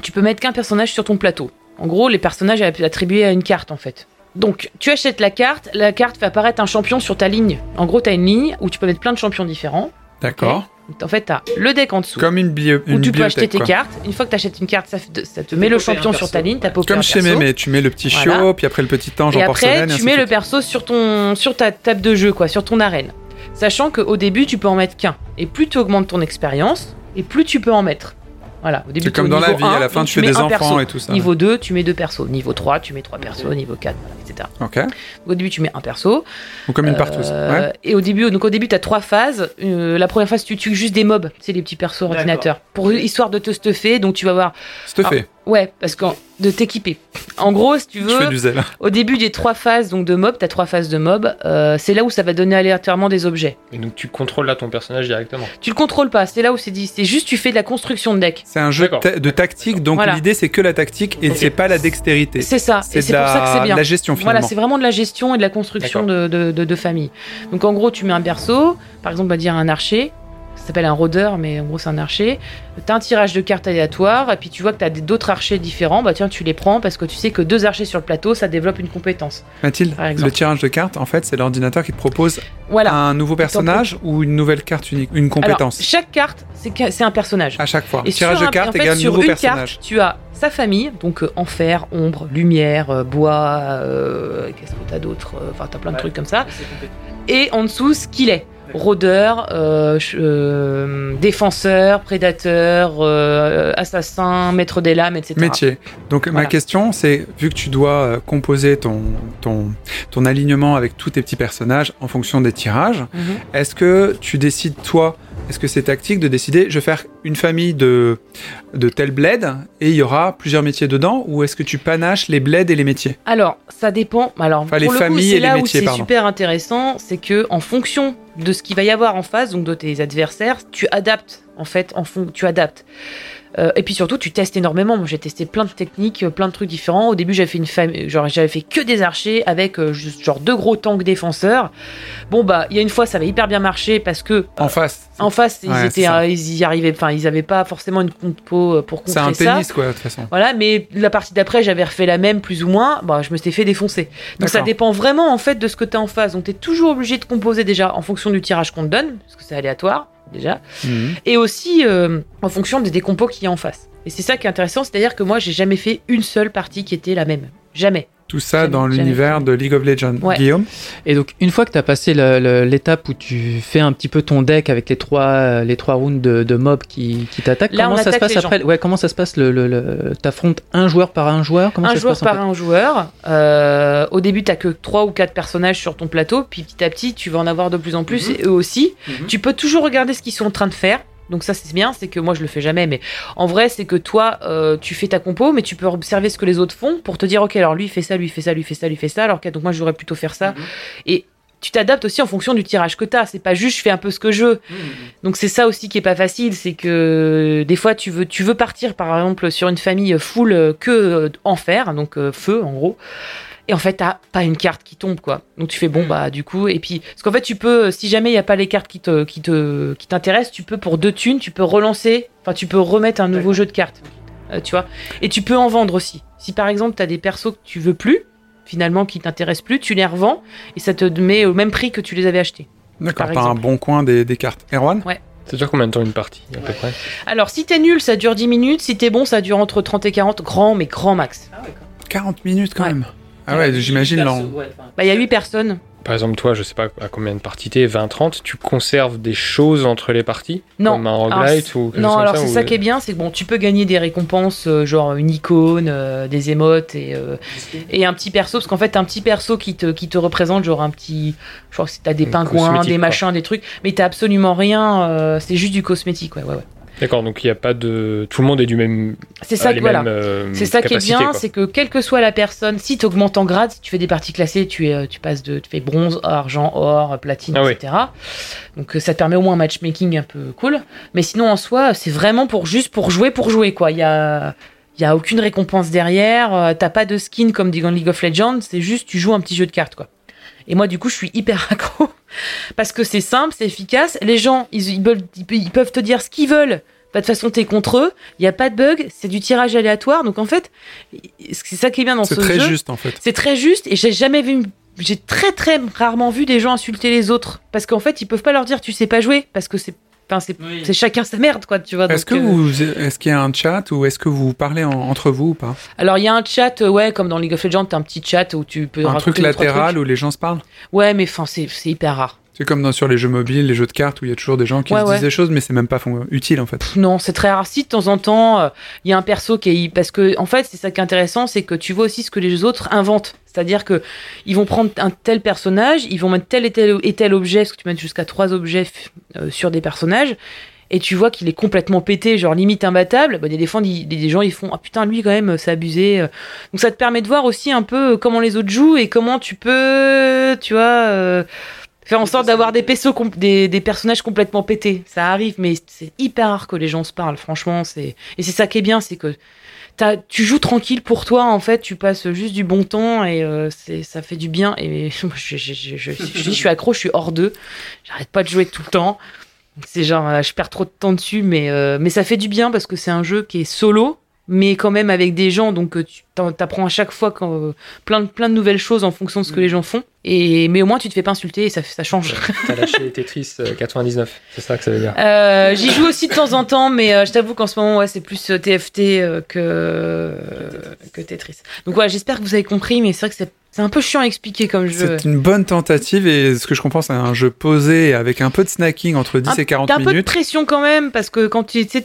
tu peux mettre qu'un personnage sur ton plateau. En gros, les personnages sont attribués à une carte en fait. Donc, tu achètes la carte, la carte fait apparaître un champion sur ta ligne. En gros, tu as une ligne où tu peux mettre plein de champions différents. D'accord. En fait, tu as le deck en dessous. Comme une, bio, où une tu peux acheter tes quoi. cartes. Une fois que tu achètes une carte, ça, te met le champion sur ta ligne, t'as popé Comme chez. Mémé, tu mets le petit Voilà. chiot, puis après le petit ange Et en après, porcelaine. et tu mets le perso sur, ton, sur ta table de jeu, quoi, sur ton arène. Sachant qu'au début, tu peux en mettre qu'un. Et plus tu augmentes ton expérience, et plus tu peux en mettre. Voilà, au début, C'est comme dans la niveau vie, 1, à la fin donc tu fais mets des un enfants perso. et tout ça. Niveau 2, tu mets deux persos. Niveau 3, tu mets trois persos. Niveau 4, voilà, etc. Ok. Au début, tu mets un perso. Ou comme une partouze. Euh, Ouais. Et au début, donc au début, t'as trois phases. Euh, la première phase, tu tues juste des mobs, c'est les petits persos ordinateurs, pour histoire de te stuffer. Donc tu vas voir, fait. Ouais, parce que de t'équiper. En gros, si tu Je fais veux, du zèle. au début des trois phases donc de mobs, t'as trois phases de mobs. euh, c'est là où ça va donner aléatoirement des objets. Et donc tu contrôles là ton personnage directement. Tu le contrôles pas. C'est là où c'est dit. C'est juste tu fais de la construction de deck. C'est un jeu ta- de tactique, donc Voilà. l'idée c'est que la tactique et c'est pas la dextérité. C'est ça. C'est Et de c'est pour ça que c'est bien. de la gestion Voilà, c'est vraiment de la gestion et de la construction de, de, de- de famille. Donc en gros, tu mets un perso, par exemple, on va dire un archer, ça s'appelle un rôdeur, mais en gros, c'est un archer. Tu as un tirage de cartes aléatoire, et puis tu vois que tu as d'autres archers différents, bah tiens, tu les prends parce que tu sais que deux archers sur le plateau, ça développe une compétence. Mathilde, Par exemple. le tirage de cartes, en fait, c'est l'ordinateur qui te propose Voilà. un nouveau personnage ou une nouvelle carte unique, une Alors, compétence chaque carte, c'est un personnage. à chaque fois. Et tirage de cartes en fait, égale sur nouveau une personnage. carte, tu as sa famille, donc euh, enfer, ombre, lumière, euh, bois, euh, qu'est-ce que t'as d'autre? Enfin, t'as plein de Ouais. trucs comme ça. Et en dessous, ce qu'il est. Rôdeur, euh, euh, défenseur, prédateur, euh, assassin, maître des lames, etc. Métier. Donc ma question, c'est vu que tu dois composer ton, ton, ton alignement avec tous tes petits personnages en fonction des tirages, Mhm. est-ce que tu décides toi, est-ce que c'est tactique de décider, je vais faire une famille de, de tel bled et il y aura plusieurs métiers dedans, ou est-ce que tu panaches les bleds et les métiers? Alors, ça dépend. Alors, Enfin, pour les le coup, familles c'est et les là où métiers, c'est pardon. super intéressant, c'est que en fonction de ce qu'il va y avoir en face, donc de tes adversaires, tu adaptes. En fait, en fond, tu adaptes. Euh, et puis surtout, tu testes énormément. Moi, j'ai testé plein de techniques, euh, plein de trucs différents. Au début, j'avais fait une famille, genre j'avais fait que des archers avec euh, juste genre deux gros tanks défenseurs. Bon bah, il y a une fois, ça avait hyper bien marché parce que En face. en face, ils Ouais, c'est étaient, ils y arrivaient. Enfin, ils avaient pas forcément une compo pour C'est contrer un ça. tennis, quoi, de toute façon. Voilà, mais la partie d'après, j'avais refait la même, plus ou moins. Bah, je me suis fait défoncer. Donc ça dépend vraiment en fait de ce que tu as en face. Donc tu es toujours obligé de composer déjà en fonction du tirage qu'on te donne, parce que c'est aléatoire déjà, Mhm. et aussi euh, en fonction des, des compos qu'il y a en face. Et c'est ça qui est intéressant, c'est-à-dire que moi, j'ai jamais fait une seule partie qui était la même. Jamais. Tout ça Jamais, dans l'univers de League of Legends. Ouais. Guillaume Et donc, une fois que tu as passé l'étape où tu fais un petit peu ton deck avec les trois, euh, les trois rounds de, de mobs qui, qui t'attaquent, comment ça se passe après Ouais, comment ça se passe le, le, le- T'affrontes un joueur par un joueur Comment un ça joueur se passe par un joueur. Euh, au début, t'as que trois ou quatre personnages sur ton plateau, puis petit à petit, tu vas en avoir de plus en plus, Mhm. et eux aussi. Mhm. Tu peux toujours regarder ce qu'ils sont en train de faire. Donc ça c'est bien, c'est que moi je le fais jamais, mais en vrai c'est que toi euh, tu fais ta compo, mais tu peux observer ce que les autres font pour te dire ok alors lui il fait ça, lui il fait ça, lui il fait ça, lui il fait ça, alors que donc moi je devrais plutôt faire ça. Mhm. Et tu t'adaptes aussi en fonction du tirage que t'as. C'est pas juste je fais un peu ce que je veux. Mhm. Donc c'est ça aussi qui est pas facile, c'est que des fois tu veux tu veux partir par exemple sur une famille full euh, que euh, enfer, donc euh, feu en gros. Et en fait, t'as pas une carte qui tombe, quoi. Donc tu fais bon, bah du coup, et puis parce qu'en fait, tu peux, si jamais il y a pas les cartes qui te qui te qui t'intéressent, tu peux pour deux thunes, tu peux relancer, enfin tu peux remettre un nouveau jeu de cartes, Euh, tu vois. Et tu peux en vendre aussi. Si par exemple t'as des persos que tu veux plus, finalement qui t'intéressent plus, tu les revends et ça te met au même prix que tu les avais achetés. D'accord, Par t'as un bon coin des, des cartes. Erwan Ça dure combien de temps une partie à peu près? Alors si t'es nul, ça dure 10 minutes. Si t'es bon, ça dure entre 30 et 40, grand mais grand max. 40 minutes quand Ouais. même. Ah ouais, j'imagine. Bah il y a 8 personnes. Par exemple, toi, je sais pas à combien de parties t'es, 20-30, tu conserves des choses entre les parties Non. Comme un roguelite ou quelque Non, chose alors ça, c'est ou- ça qui est bien, c'est que bon, tu peux gagner des récompenses, euh, genre une icône, euh, des émotes et, euh, et un petit perso, parce qu'en fait, un petit perso qui te, qui te représente, genre un petit. Je crois que c'est- t'as des pingouins, des quoi. machins, des trucs, mais t'as absolument rien, euh, c'est juste du cosmétique, ouais, ouais, ouais. D'accord, donc il n'y a pas de. Tout le monde est du même. C'est ça, que- voilà. mêmes, euh, C'est ça qui est bien, c'est que quelle que soit la personne, si tu augmentes en grade, si tu fais des parties classées, tu, es, euh, tu passes de tu fais bronze, argent, or, platine, Ah oui. etc. Donc euh, ça te permet au moins un matchmaking un peu cool. Mais sinon en soi, c'est vraiment pour juste pour jouer pour jouer quoi. Il y a il y a aucune récompense derrière, euh, t'as pas de skin comme dans League of Legends, c'est juste tu joues un petit jeu de cartes quoi. Et moi du coup je suis hyper [laughs] accro parce que c'est simple, c'est efficace. Les gens ils, ils veulent- ils pe- ils peuvent te dire ce qu'ils veulent. Bah, De toute façon, t'es contre eux, il n'y a pas de bug, c'est du tirage aléatoire. Donc en fait, c'est ça qui est bien dans C'est ce très jeu. juste en fait. C'est très juste et j'ai jamais vu. J'ai très très rarement vu des gens insulter les autres parce qu'en fait ils peuvent pas leur dire tu sais pas jouer parce que c'est. Enfin, c'est c'est chacun sa merde, quoi, tu vois. Est-ce que euh, vous, est-ce qu'il y a un chat ou est-ce que vous parlez en- entre vous ou pas? Alors, il y a un chat, euh, ouais, comme dans League of Legends, t'as un petit chat où tu peux. Un truc latéral où les gens se parlent? Ouais, mais enfin, c'est c'est hyper rare. C'est comme dans, sur les jeux mobiles, les jeux de cartes où il y a toujours des gens qui Ouais, se ouais. disent des choses, mais c'est même pas fon- utile en fait. Pff, Non, c'est très rare. Si de temps en temps, euh, il y a un perso qui est. Parce que, en fait, c'est ça qui est intéressant, c'est que tu vois aussi ce que les autres inventent. C'est-à-dire que ils vont prendre un tel personnage, ils vont mettre tel et tel, et tel objet, parce que tu mets jusqu'à trois objets euh, sur des personnages, et tu vois qu'il est complètement pété, genre limite imbattable. Bah, des, fois, des, des gens ils font Ah putain, lui quand même, c'est abusé. euh. Donc ça te permet de voir aussi un peu euh, comment les autres jouent et comment tu peux, tu vois. euh, Faire en sorte d'avoir des, des, des personnages complètement pétés. Ça arrive, mais c'est hyper rare que les gens se parlent, franchement. c'est Et c'est ça qui est bien, c'est que tu joues tranquille pour toi, en fait. Tu passes juste du bon temps et euh, ça fait du bien. Et [laughs] moi, je, je, je, suis accro, je suis hors d'eux. J'arrête pas de jouer tout le temps. C'est genre, euh, je perds trop de temps dessus, mais, euh, mais ça fait du bien parce que c'est un jeu qui est solo, mais quand même avec des gens. Donc tu t'apprends à chaque fois quand, euh, plein, de, plein de nouvelles choses en fonction de ce que les gens font. Et, mais au moins, tu te fais pas insulter et ça, ça change. T'as lâché Tetris euh, 99, c'est ça que ça veut dire. Euh, J'y joue aussi de temps en temps, mais euh, je t'avoue qu'en ce moment, ouais, c'est plus euh, TFT euh, que, que Tetris. Donc ouais, j'espère que vous avez compris, mais c'est vrai que c'est c'est un peu chiant à expliquer comme jeu. C'est une bonne tentative et ce que je comprends, c'est un jeu posé avec un peu de snacking entre 10 et 40 T'as un peu de minutes. pression quand même, parce que quand tu sais,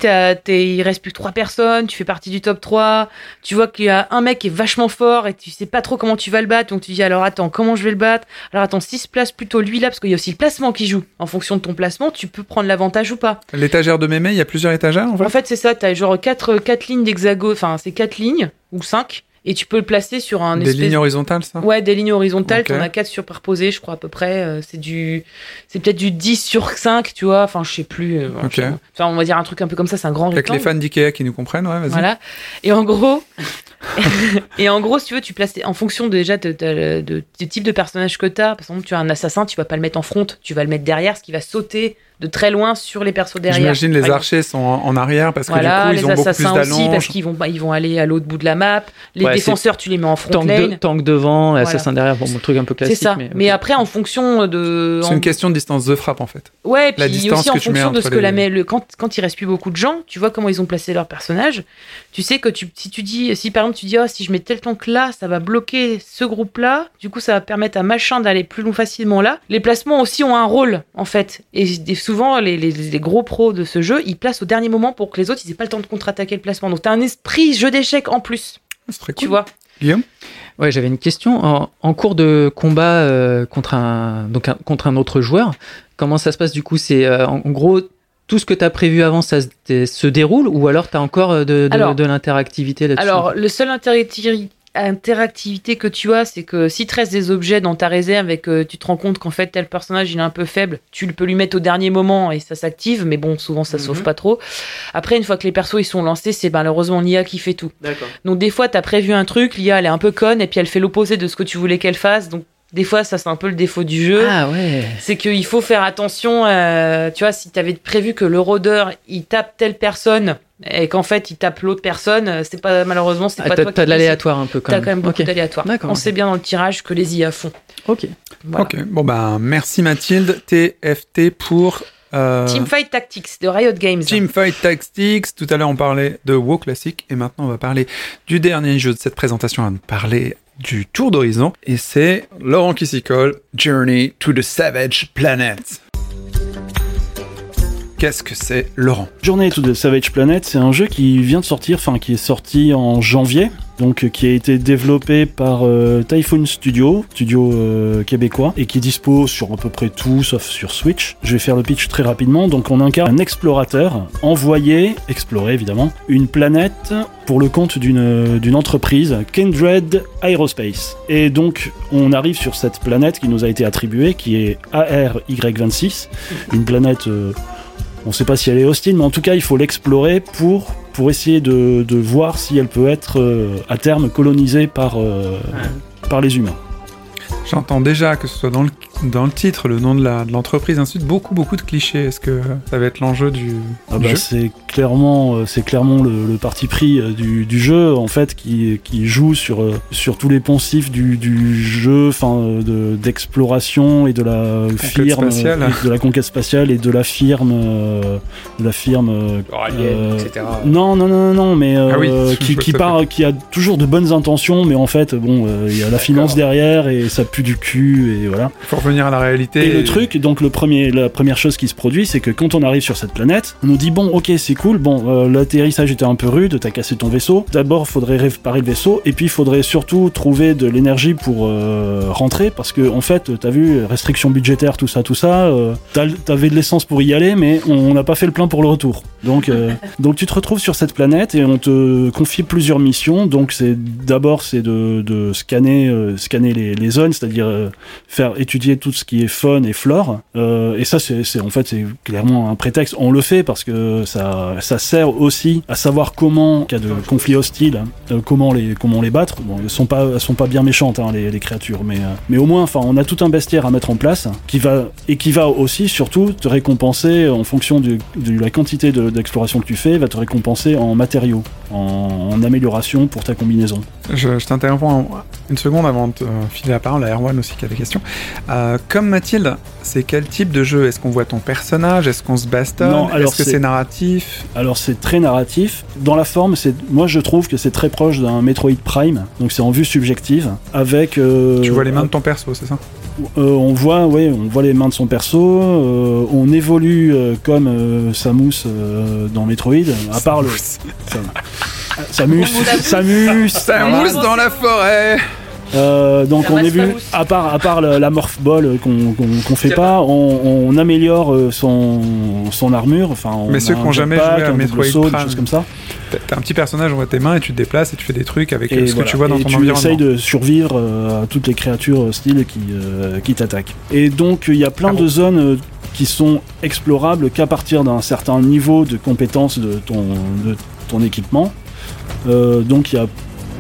il reste plus que trois personnes, tu fais partie du top 3, tu vois qu'il y a un mec qui est vachement fort et tu sais pas trop comment tu vas le battre, donc tu dis alors attends, comment je vais le battre? Alors attends, si se place plutôt lui là, parce qu'il y a aussi le placement qui joue. En fonction de ton placement, tu peux prendre l'avantage ou pas. L'étagère de mémé, il y a plusieurs étagères en fait? En fait, c'est ça, t'as genre quatre, quatre lignes d'hexagone, enfin, c'est quatre lignes, ou cinq, et tu peux le placer sur un Des espèce... lignes horizontales, ça? Ouais, des lignes horizontales, Ok. t'en as quatre superposées, je crois, à peu près. euh, C'est du... C'est peut-être du 10 sur 5, tu vois, enfin, je sais plus. euh. Enfin, on va dire un truc un peu comme ça, c'est un grand Avec les fans d'Ikea qui nous comprennent, ouais, vas-y. Voilà. Et en gros... [laughs] et en gros, si tu veux, tu places en fonction déjà de, de- de- du type de personnage que tu as. Par exemple, tu as un assassin, tu vas pas le mettre en front, tu vas le mettre derrière, ce qui va sauter de très loin sur les persos derrière. J'imagine les archers sont en, en arrière parce que Voilà, du coup, les ils ont beaucoup plus assassins aussi, parce qu'ils vont, bah, ils vont aller à l'autre bout de la map. Les Ouais, défenseurs, tu les mets en front Tank, de- tank devant, Voilà. assassin derrière, bon, le truc un peu C'est classique. ça. Mais, après, en fonction de. C'est en- une question de distance de frappe en fait. Ouais, la puis distance aussi en que fonction de ce que les- la met le quand quand il reste plus beaucoup de gens, tu vois comment ils ont placé leur personnage. Tu sais que tu si tu dis si par exemple tu dis oh, si je mets tel tank là, ça va bloquer ce groupe là, du coup ça va permettre à machin d'aller plus long facilement là. Les placements aussi ont un rôle en fait et, et souvent les, les, les gros pros de ce jeu, ils placent au dernier moment pour que les autres ils aient pas le temps de contre-attaquer le placement. Donc tu as un esprit jeu d'échecs en plus, C'est très tu cool. vois. Guillaume? Ouais, j'avais une question. En, en cours de combat euh, contre, un, donc un- contre un autre joueur, comment ça se passe du coup? C'est euh, en, en gros tout ce que tu as prévu avant, ça se, se déroule ou alors tu as encore euh, de, de, Alors- de l'interactivité là-dessus? Alors, le seul interacti- interactivité que tu as, c'est que si te reste des objets dans ta réserve et que tu te rends compte qu'en fait tel personnage il est un peu faible, tu le peux lui mettre au dernier moment et ça s'active, mais bon, souvent ça Mhm. sauve pas trop. Après, une fois que les persos ils sont lancés, c'est malheureusement l'IA qui fait tout. Donc des fois, t'as prévu un truc, l'IA elle est un peu conne et puis elle fait l'opposé de ce que tu voulais qu'elle fasse, donc des fois ça c'est un peu le défaut du jeu Ah ouais. c'est qu'il faut faire attention. euh, tu vois, si tu avais prévu que le rôdeur il tape telle personne et qu'en fait il tape l'autre personne, euh, c'est pas malheureusement c'est Ah, pas toi t'as de l'aléatoire un peu quand T'as même. quand même beaucoup d'aléatoire. D'accord. On sait bien dans le tirage que les IA font. Ok. Voilà. Ok, bon ben merci Mathilde, TFT pour euh, Teamfight Tactics de Riot Games. Teamfight Tactics. Tout à l'heure on parlait de WoW Classic et maintenant on va parler du dernier jeu de cette présentation, on va parler du Tour d'Horizon et c'est Laurent qui s'y colle, Journey to the Savage Planet. Qu'est-ce que c'est, Laurent? Journée to the Savage Planet, c'est un jeu qui vient de sortir, enfin qui est sorti en janvier, donc qui a été développé par euh, Typhoon Studio, studio euh, québécois, et qui est dispo sur à peu près tout sauf sur Switch. Je vais faire le pitch très rapidement. Donc on incarne un explorateur envoyé, explorer évidemment, une planète pour le compte d'une entreprise, Kindred Aerospace. Et donc on arrive sur cette planète qui nous a été attribuée, qui est ARY26, une planète... euh, on ne sait pas si elle est hostile, mais en tout cas, il faut l'explorer pour, pour essayer de, de voir si elle peut être euh, à terme colonisée par, euh, par les humains. J'entends déjà que ce soit dans le, dans le titre, le nom de la- de l'entreprise, ainsi de suite, beaucoup, beaucoup de clichés. Est-ce que ça va être l'enjeu du, Ah du bah, jeu c'est clairement, euh, c'est clairement le, le parti pris euh, du, du jeu en fait qui, qui joue sur, euh, sur tous les poncifs du, du jeu, enfin de- d'exploration et de la firme, et de la conquête spatiale et de la firme, euh, de la firme Euh, etc. Non, non, non, non, mais euh, Ah oui, qui, [laughs] qui part, qui a toujours de bonnes intentions, mais en fait, bon, euh, il y a la finance derrière et ça pue du cul et voilà. Faut revenir à la réalité. Et le truc, donc le premier, la première chose qui se produit, c'est que quand on arrive sur cette planète, on nous dit bon, ok, c'est cool, bon, euh, l'atterrissage était un peu rude, t'as cassé ton vaisseau. D'abord, faudrait réparer le vaisseau, et puis il faudrait surtout trouver de l'énergie pour euh, rentrer, parce que en fait, t'as vu, restrictions budgétaires, tout ça, tout ça, euh, t'avais de l'essence pour y aller, mais on n'a pas fait le plein pour le retour. Donc, euh, [laughs] donc tu te retrouves sur cette planète et on te confie plusieurs missions. Donc c'est d'abord c'est de, de scanner, euh, scanner les, les zones, c'est-à-dire euh, faire étudier tout ce qui est faune et flore. Euh, et ça, c'est en fait, c'est clairement un prétexte. On le fait parce que ça, ça sert aussi à savoir comment, en cas de conflit hostile, euh, comment les, comment les battre. Bon, elles sont pas, sont pas bien méchantes hein, les, créatures, mais, euh, mais au moins, enfin, on a tout un bestiaire à mettre en place qui va et qui va aussi surtout te récompenser en fonction de la quantité de- d'exploration que tu fais, va te récompenser en matériaux, en, en amélioration pour ta combinaison. Je, t'interromps une seconde avant de filer la parole à Erwan aussi qui a des questions. Euh, comme Mathilde, c'est quel type de jeu? Est-ce qu'on voit ton personnage? Est-ce qu'on se bastonne? Est-ce que c'est- narratif? Alors c'est très narratif. Dans la forme, c'est moi je trouve que c'est très proche d'un Metroid Prime, donc c'est en vue subjective, avec. euh, Tu vois les mains de ton perso, c'est ça? euh, on voit, ouais, on voit les mains de son perso. euh, on évolue euh, comme euh, Samus euh, dans Metroid, à part le Samus, Samus. Ça mousse dans la forêt Euh, donc on évolue, Samus. à part, à part la, la morph ball qu'on qu'on qu'on fait pas, on, on améliore euh, son, son armure. Enfin, on Mais ceux a qui un ont jamais jetpack, joué à Metroid saut, des Prime. choses comme ça. T'as- un petit personnage, on voit tes mains et tu te déplaces et tu fais des trucs avec Et euh, ce voilà. que tu vois dans Et ton tu environnement. essayes de survivre à toutes les créatures hostiles qui, euh, qui t'attaquent. Et donc il y a plein Ah bon de zones qui sont explorables qu'à partir d'un certain niveau de compétence de ton, de ton équipement. Euh, donc il y a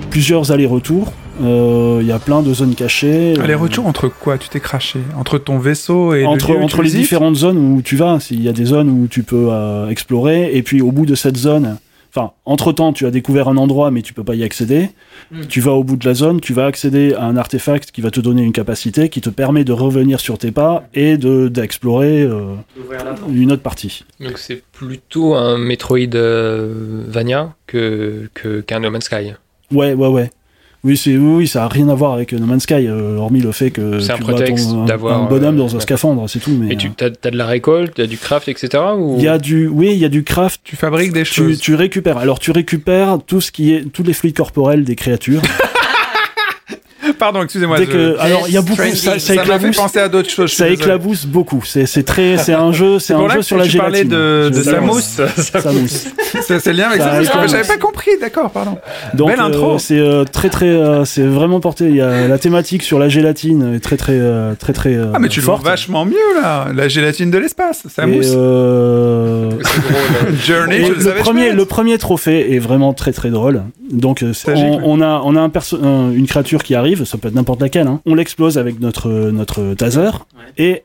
plusieurs allers-retours. Euh, Il y a plein de zones cachées. Euh, retour entre quoi Tu t'es craché? Entre ton vaisseau et entre, le entre les différentes zones où tu vas, il y a des zones où tu peux euh, explorer, et puis au bout de cette zone, enfin, entre temps, tu as découvert un endroit, mais tu peux pas y accéder. Mm. Tu vas au bout de la zone, tu vas accéder à un artefact qui va te donner une capacité qui te permet de revenir sur tes pas et de d'explorer euh, une autre partie. Donc c'est plutôt un Metroidvania que que- qu'un No Man's Sky. Ouais, ouais, ouais. Oui, c'est oui, oui, ça a rien à voir avec No Man's Sky, euh, hormis le fait que C'est un prétexte un, d'avoir, un bonhomme euh, dans un ouais. scaphandre, c'est tout. Mais Et tu euh, as, de la récolte, t'as du craft, etc. Ou... il y a du, oui, il y a du craft Tu fabriques des tu, choses. tu récupères. Alors tu récupères tout ce qui est tous les fluides corporels des créatures. [laughs] Pardon, excusez-moi. Dès je- que, alors il y a beaucoup, ça, ça ça m'a fait éclabousse, penser à d'autres choses. je ça éclabousse beaucoup. C'est c'est très, c'est un jeu, c'est un jeu sur la tu parlais gélatine. de- de Je- Samus. Samus. C'est c'est le lien avec éclabousse. j'avais pas compris, d'accord, pardon. Donc Belle intro. euh, c'est euh, très très, euh, c'est vraiment porté. Il y a la thématique sur la gélatine est très très euh, très très. euh, Ah, mais tu le vois vachement mieux, là. La gélatine de l'espace, euh, [laughs] drôle. Journey le premier, le premier trophée est vraiment très très drôle. Donc on, on a on a un perso- un- une créature qui arrive, ça peut être n'importe laquelle. hein. On l'explose avec notre notre taser et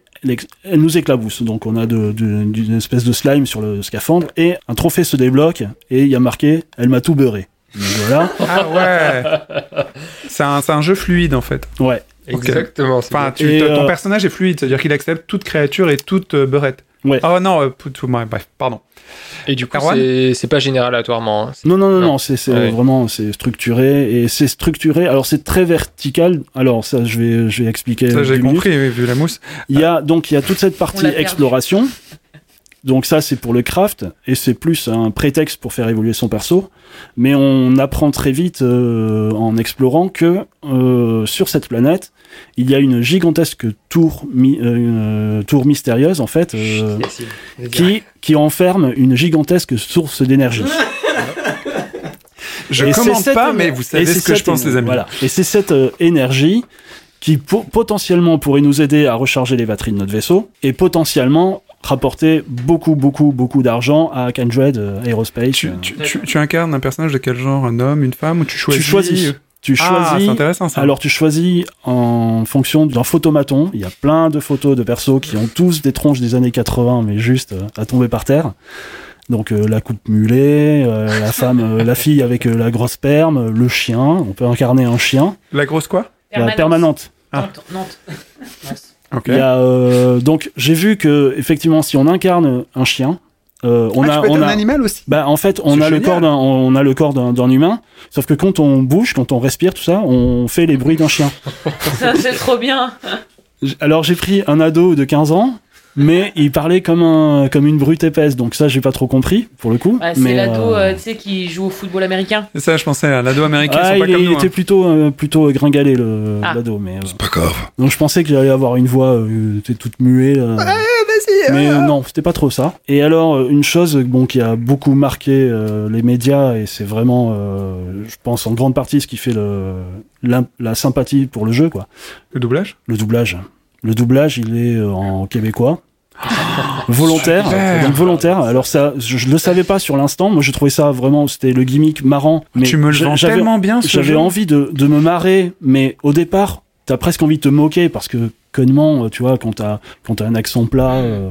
elle nous éclabousse. Donc on a de, de- d'une espèce de slime sur le scaphandre et un trophée se débloque et il y a marqué elle m'a tout beurré. Donc voilà. Ah ouais. C'est un, c'est un jeu fluide, en fait. Ouais. Exactement. Enfin, tu, ton euh, personnage est fluide, c'est-à-dire qu'il accepte toute créature et toute euh, beurette. Ouais. Oh non, euh, tout, ouais, bref, pardon. Et du coup, Erwan c'est pas général aléatoirement. hein. Non, non, non, Non. non, c'est Ouais. vraiment c'est structuré et c'est structuré. Alors c'est très vertical. Alors ça, je vais je vais expliquer. Ça, j'ai compris, vu la mousse. Il y a donc il y a toute cette partie exploration Donc ça, c'est pour le craft, et c'est plus un prétexte pour faire évoluer son perso. Mais on apprend très vite euh, en explorant que euh, sur cette planète, il y a une gigantesque tour, mi- euh, une, euh, tour mystérieuse, en fait, euh, qui, qui enferme une gigantesque source d'énergie. [laughs] Je Et commente pas, mais vous savez ce que je pense, les amis. Voilà. Et c'est cette euh, énergie qui po- potentiellement pourrait nous aider à recharger les batteries de notre vaisseau et potentiellement rapporter beaucoup, beaucoup, beaucoup d'argent à Kindred euh, Aerospace. Tu, Euh, tu, tu- tu incarnes un personnage de quel genre Un homme, une femme ou tu choisis tu choisis. Tu Ah, choisis. c'est intéressant ça. alors tu choisis en fonction d'un photomaton. Il y a plein de photos de persos qui ont tous des tronches des années 80, mais juste euh, à tomber par terre. Donc euh, la coupe mulet, euh, la femme, euh, la fille avec euh, la grosse perme, le chien. On peut incarner un chien. La grosse quoi? La permanente. Ah. Nantes, Nantes. Nantes. Ok. Il y a, euh, donc j'ai vu que effectivement si on incarne un chien, euh, on Ah, a tu peux être on un animal aussi bah en fait on a le corps d'un on a le corps d'un d'un humain, sauf que quand on bouge, quand on respire tout ça, on fait les bruits d'un chien. Ça, [laughs] c'est trop bien. Alors j'ai pris un ado de 15 ans, mais il parlait comme un comme une brute épaisse, donc ça j'ai pas trop compris pour le coup. Ouais, c'est mais, l'ado, euh, euh, tu sais, qui joue au football américain. C'est ça, je pensais à l'ado américain, ah, ils sont pas il, comme il nous. était hein. plutôt euh, plutôt gringalé le Ah. l'ado, mais euh, pas grave. donc je pensais que j'allais avoir une voix euh, t'es toute muée. euh, vas-y. Mais euh, euh, non, c'était pas trop ça. Et alors, une chose bon, qui a beaucoup marqué euh, les médias, et c'est vraiment, euh, je pense, en grande partie ce qui fait le, la, la sympathie pour le jeu, quoi. Le doublage? Le doublage. Le doublage, il est euh, en québécois. Volontaire, super. donc volontaire. Alors ça, je, je le savais pas sur l'instant. Moi, je trouvais ça vraiment, c'était le gimmick marrant. Mais Tu me le vends tellement bien j'avais envie de, de me marrer, mais au départ, t'as presque envie de te moquer parce que connement, euh, tu vois, quand t'as quand t'as un accent plat euh,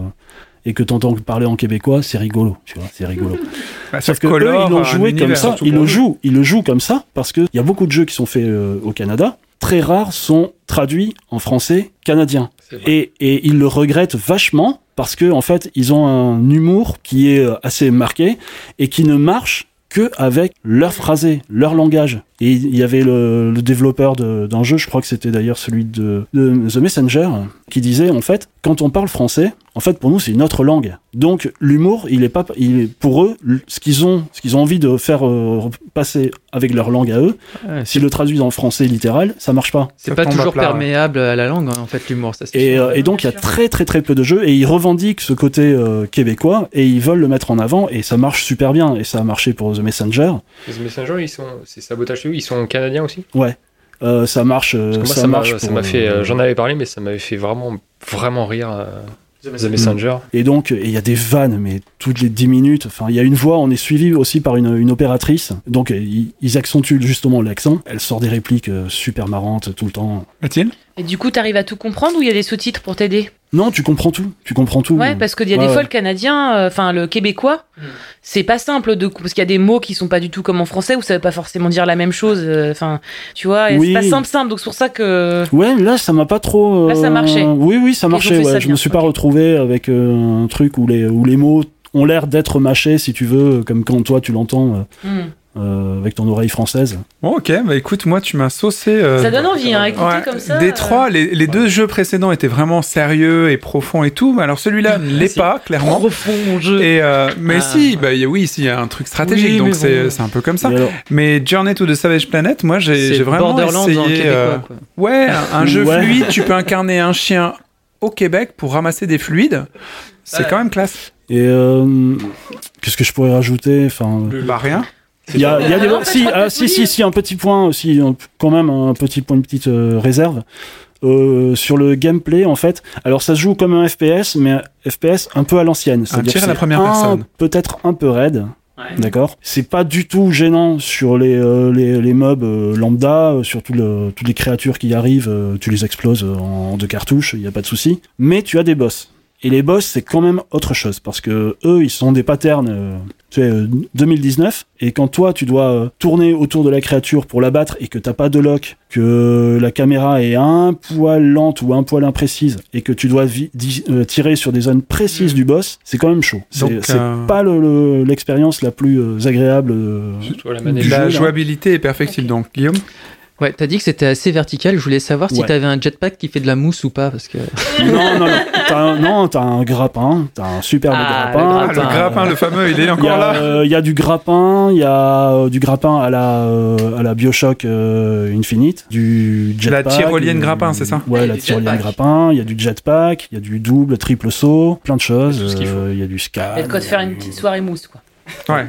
et que t'entends parler en québécois, c'est rigolo, tu vois, c'est rigolo. [laughs] Bah, Sauf que eux, colore ils l'ont joué comme ça, ils le jouent, ils le jouent comme ça parce que il y a beaucoup de jeux qui sont faits euh, au Canada, très rares sont traduits en français canadien. Et ils le regrettent vachement parce que en fait ils ont un humour qui est euh, assez marqué et qui ne marche que avec leur phrasé, leur langage. Et il y avait le, le développeur d'un jeu, je crois que c'était d'ailleurs celui de, de The Messenger, qui disait en fait, quand on parle français, en fait pour nous c'est une autre langue. Donc l'humour, il est pas, il est pour eux ce qu'ils ont, ce qu'ils ont envie de faire euh, passer avec leur langue à eux. Ouais, S'ils le traduisent en français littéral, ça marche pas. C'est pas toujours plat, ouais. perméable à la langue, hein, en fait, l'humour. Et, euh, et donc il y a très très très peu de jeux et ils revendiquent ce côté euh, québécois et ils veulent le mettre en avant et ça marche super bien et ça a marché pour The Messenger. Les Messenger, ils sont, c'est sabotage ils sont canadiens aussi? Ouais, Euh, ça marche. euh, moi, ça, ça m'a, marche. ça m'a fait, euh, j'en avais parlé, mais ça m'avait fait vraiment, vraiment rire. euh, The Messenger. Et donc il y a des vannes mais toutes les 10 minutes. Enfin il y a une voix. On est suivi aussi par une, une opératrice. Donc ils, ils accentuent justement l'accent. Elle sort des répliques super marrantes tout le temps. Mathilde? Et du coup, t'arrives à tout comprendre ou il y a des sous-titres pour t'aider? Non, tu comprends tout. Tu comprends tout. Ouais, parce qu'il y a Ouais, des ouais. fois le canadien, euh, enfin le québécois, c'est pas simple de parce qu'il y a des mots qui sont pas du tout comme en français où ça veut pas forcément dire la même chose. euh, Enfin, tu vois, Oui. c'est pas simple simple. Donc c'est pour ça que Ouais, là ça m'a pas trop. Là, ça euh, marchait. Oui, oui, ça marchait. ça Ouais. Je me suis pas ok. retrouvé avec euh, un truc où les où les mots ont l'air d'être mâchés, si tu veux, comme quand toi tu l'entends euh, Hmm. Euh, avec ton oreille française. Bon, ok, bah écoute, moi tu m'as saucé. euh, ça donne envie, hein, écouter Ouais, comme ça. Des euh, trois, les, les deux jeux précédents étaient vraiment sérieux et profonds et tout. mais Alors celui-là ne [laughs] l'est pas, clairement. profond mon jeu. Et euh, mais Ah. si, bah, oui, ici il y a un truc stratégique, Oui, donc mais c'est bon. un peu comme ça. Et alors, Mais Journey to the Savage Planet, moi j'ai vraiment Borderlands en essayé. québécois. euh, quoi. Ouais, un, un jeu Ouais. fluide, tu peux incarner un chien au Québec pour ramasser des fluides. C'est Ouais. quand même classe. et euh, qu'est-ce que je pourrais rajouter Enfin, Bah rien. Il y a, il y a des en si, ah, que si, oui. si, si, un petit point aussi, un- quand même un petit point, une petite euh, réserve. Euh, sur le gameplay en fait alors ça se joue comme un FPS mais un FPS un peu à l'ancienne c'est-à-dire tir à la première un- personne. peut-être un peu raide D'accord. C'est pas du tout gênant sur les euh, les, les mobs euh, lambda, euh, sur tout le- toutes les créatures qui arrivent, euh, tu les exploses euh, en deux cartouches, il y a pas de souci. Mais tu as des boss. Et les boss, c'est quand même autre chose parce que eux, ils sont des patterns, euh, tu sais, euh, 2019. Et quand toi, tu dois euh, tourner autour de la créature pour la battre et que t'as pas de lock, que la caméra est un poil lente ou un poil imprécise et que tu dois euh, tirer sur des zones précises du boss, c'est quand même chaud. C'est Donc, c'est euh, pas le- le- l'expérience la plus agréable. euh, la Du manette. jeu, La là. jouabilité est perfectible, donc Guillaume? Ouais, t'as dit que c'était assez vertical. Je voulais savoir si Ouais. t'avais un jetpack qui fait de la mousse ou pas, parce que non, non, non. T'as un, non, t'as un grappin. T'as un superbe Ah, le grappin. Ah, le Grappin, grappin, le fameux, il est encore a, là. euh, il y a du grappin, il y a euh, du grappin à la, euh, à la Bioshock euh, Infinite, du La jetpack. tyrolienne du- grappin, c'est ça? Ouais, Et la tyrolienne grappin, il y a du jetpack, il y a du double, triple saut, plein de choses. Euh, Il y a du scan. Il y a de quoi te faire une petite soirée mousse, quoi. Ouais.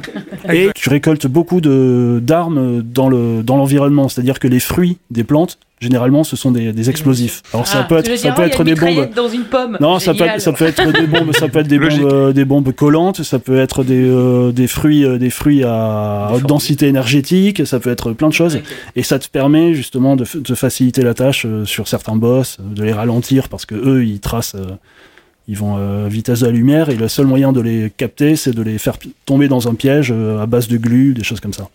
Et tu récoltes beaucoup de d'armes dans le dans l'environnement, c'est-à-dire que les fruits des plantes, généralement, ce sont des, des explosifs. Alors ça Ah, peut être ça dire, peut oh, il y a être des bombes. mitraillette dans une pomme. Non, ça peut, être, ça peut être des bombes, ça peut être des Logique. bombes, euh, des bombes collantes, ça peut être des, euh, des fruits, euh, des fruits à haute densité énergétique, ça peut être plein de choses. Et ça te permet justement de, de faciliter la tâche euh, sur certains boss, de les ralentir parce que eux, ils tracent, euh, ils vont euh, vitesse de la lumière et le seul moyen de les capter, c'est de les faire tomber dans un piège euh, à base de glu, des choses comme ça.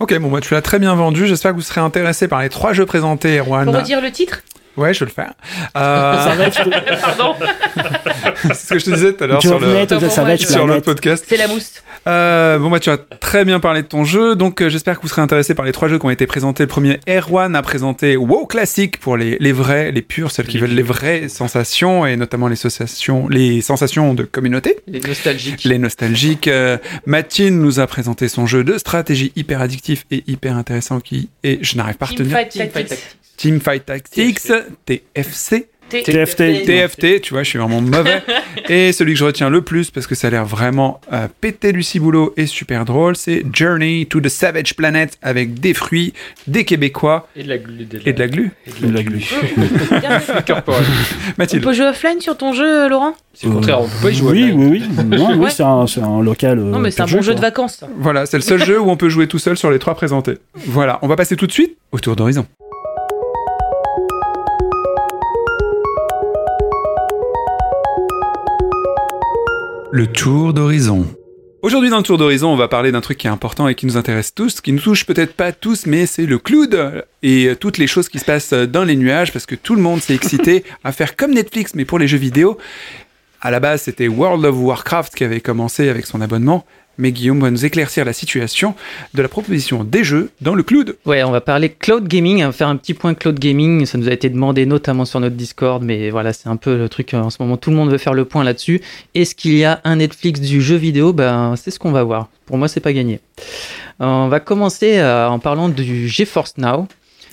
Ok, bon, bah, tu l'as très bien vendu. J'espère que vous serez intéressé par les trois jeux présentés, Pour Erwan. redire le titre? Ouais, je vais le faire. Euh, [laughs] Ça va être, [laughs] Pardon. c'est ce que je te disais tout à l'heure sur le, sur le podcast. C'est la mousse. Euh, bon bah tu as très bien parlé de ton jeu, donc euh, j'espère que vous serez intéressé par les trois jeux qui ont été présentés. Le premier, Erwan a présenté WoW Classic pour les, les vrais, les purs, celles qui Les veulent les vraies sensations et notamment les sensations, les sensations de communauté, les nostalgiques. les nostalgiques. Euh, Mathilde nous a présenté son jeu de stratégie hyper addictif et hyper intéressant qui est, je n'arrive pas à retenir, Teamfight Teamfight Tactics. Teamfight Tactics, TFC. TFT. TFT, tu vois, je suis vraiment mauvais. [laughs] et celui que je retiens le plus, parce que ça a l'air vraiment euh, pété du ciboulot et super drôle, c'est Journey to the Savage Planet avec des fruits, des Québécois Et de la glu. et de la glu. et de la glu. Corporelle. [laughs] [laughs] On Mathilde. peut jouer offline sur ton jeu, Laurent? C'est le contraire, on peut pas y jouer. Oui, oui, oui. Non, oui, Ouais. c'est un, local. Non, euh, mais c'est un bon jeu de vacances. ça. Voilà, c'est le seul jeu où on peut jouer tout seul sur les trois présentés. Voilà, on va passer tout de suite au tour d'horizon. Le tour d'horizon. Aujourd'hui dans le tour d'horizon, on va parler d'un truc qui est important et qui nous intéresse tous, qui nous touche peut-être pas tous, mais c'est le cloud et euh, toutes les choses qui se passent euh, dans les nuages parce que tout le monde s'est excité à faire comme Netflix mais pour les jeux vidéo. À la base, c'était World of Warcraft qui avait commencé avec son abonnement, mais Guillaume va nous éclaircir la situation de la proposition des jeux dans le cloud. Ouais, on va parler cloud gaming, on va faire un petit point cloud gaming. Ça nous a été demandé notamment sur notre Discord, mais voilà, c'est un peu le truc euh, en ce moment. Tout le monde veut faire le point là-dessus. Est-ce qu'il y a un Netflix du jeu vidéo? Ben, c'est ce qu'on va voir. Pour moi, c'est pas gagné. Euh, On va commencer euh, en parlant du GeForce Now,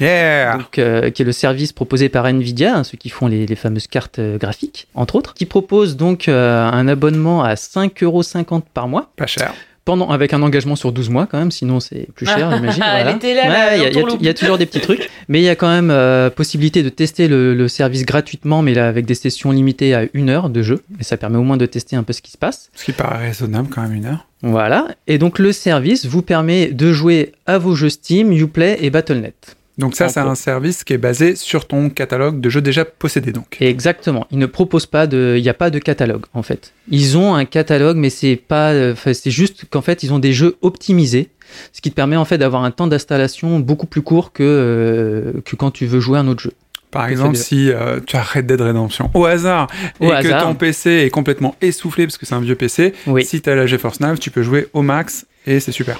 Yeah donc, euh, qui est le service proposé par Nvidia, hein, ceux qui font les, les fameuses cartes euh, graphiques, entre autres, qui propose donc euh, un abonnement à 5,50€ par mois. Pas cher. Pendant, avec un engagement sur 12 mois quand même, sinon c'est plus cher, [laughs] j'imagine. Elle voilà. était là, là, Ouais, il y a- il y, il y a toujours des petits trucs, mais il y a quand même euh, possibilité de tester le, le service gratuitement, mais là avec des sessions limitées à une heure de jeu, et ça permet au moins de tester un peu ce qui se passe. Ce qui paraît raisonnable quand même une heure. Voilà, et donc le service vous permet de jouer à vos jeux Steam, Uplay et Battle.net. Donc ça, c'est un service qui est basé sur ton catalogue de jeux déjà possédés donc. Exactement, ils ne proposent pas de, il n'y a pas de catalogue en fait. Ils ont un catalogue, mais c'est pas, euh, c'est juste qu'en fait ils ont des jeux optimisés, ce qui te permet en fait d'avoir un temps d'installation beaucoup plus court que euh, que quand tu veux jouer à un autre jeu. Par exemple, si euh, tu as Red Dead Redemption au hasard Au et que ton PC est complètement essoufflé parce que c'est un vieux PC, Oui. si tu as la GeForce Now, tu peux jouer au max et c'est super.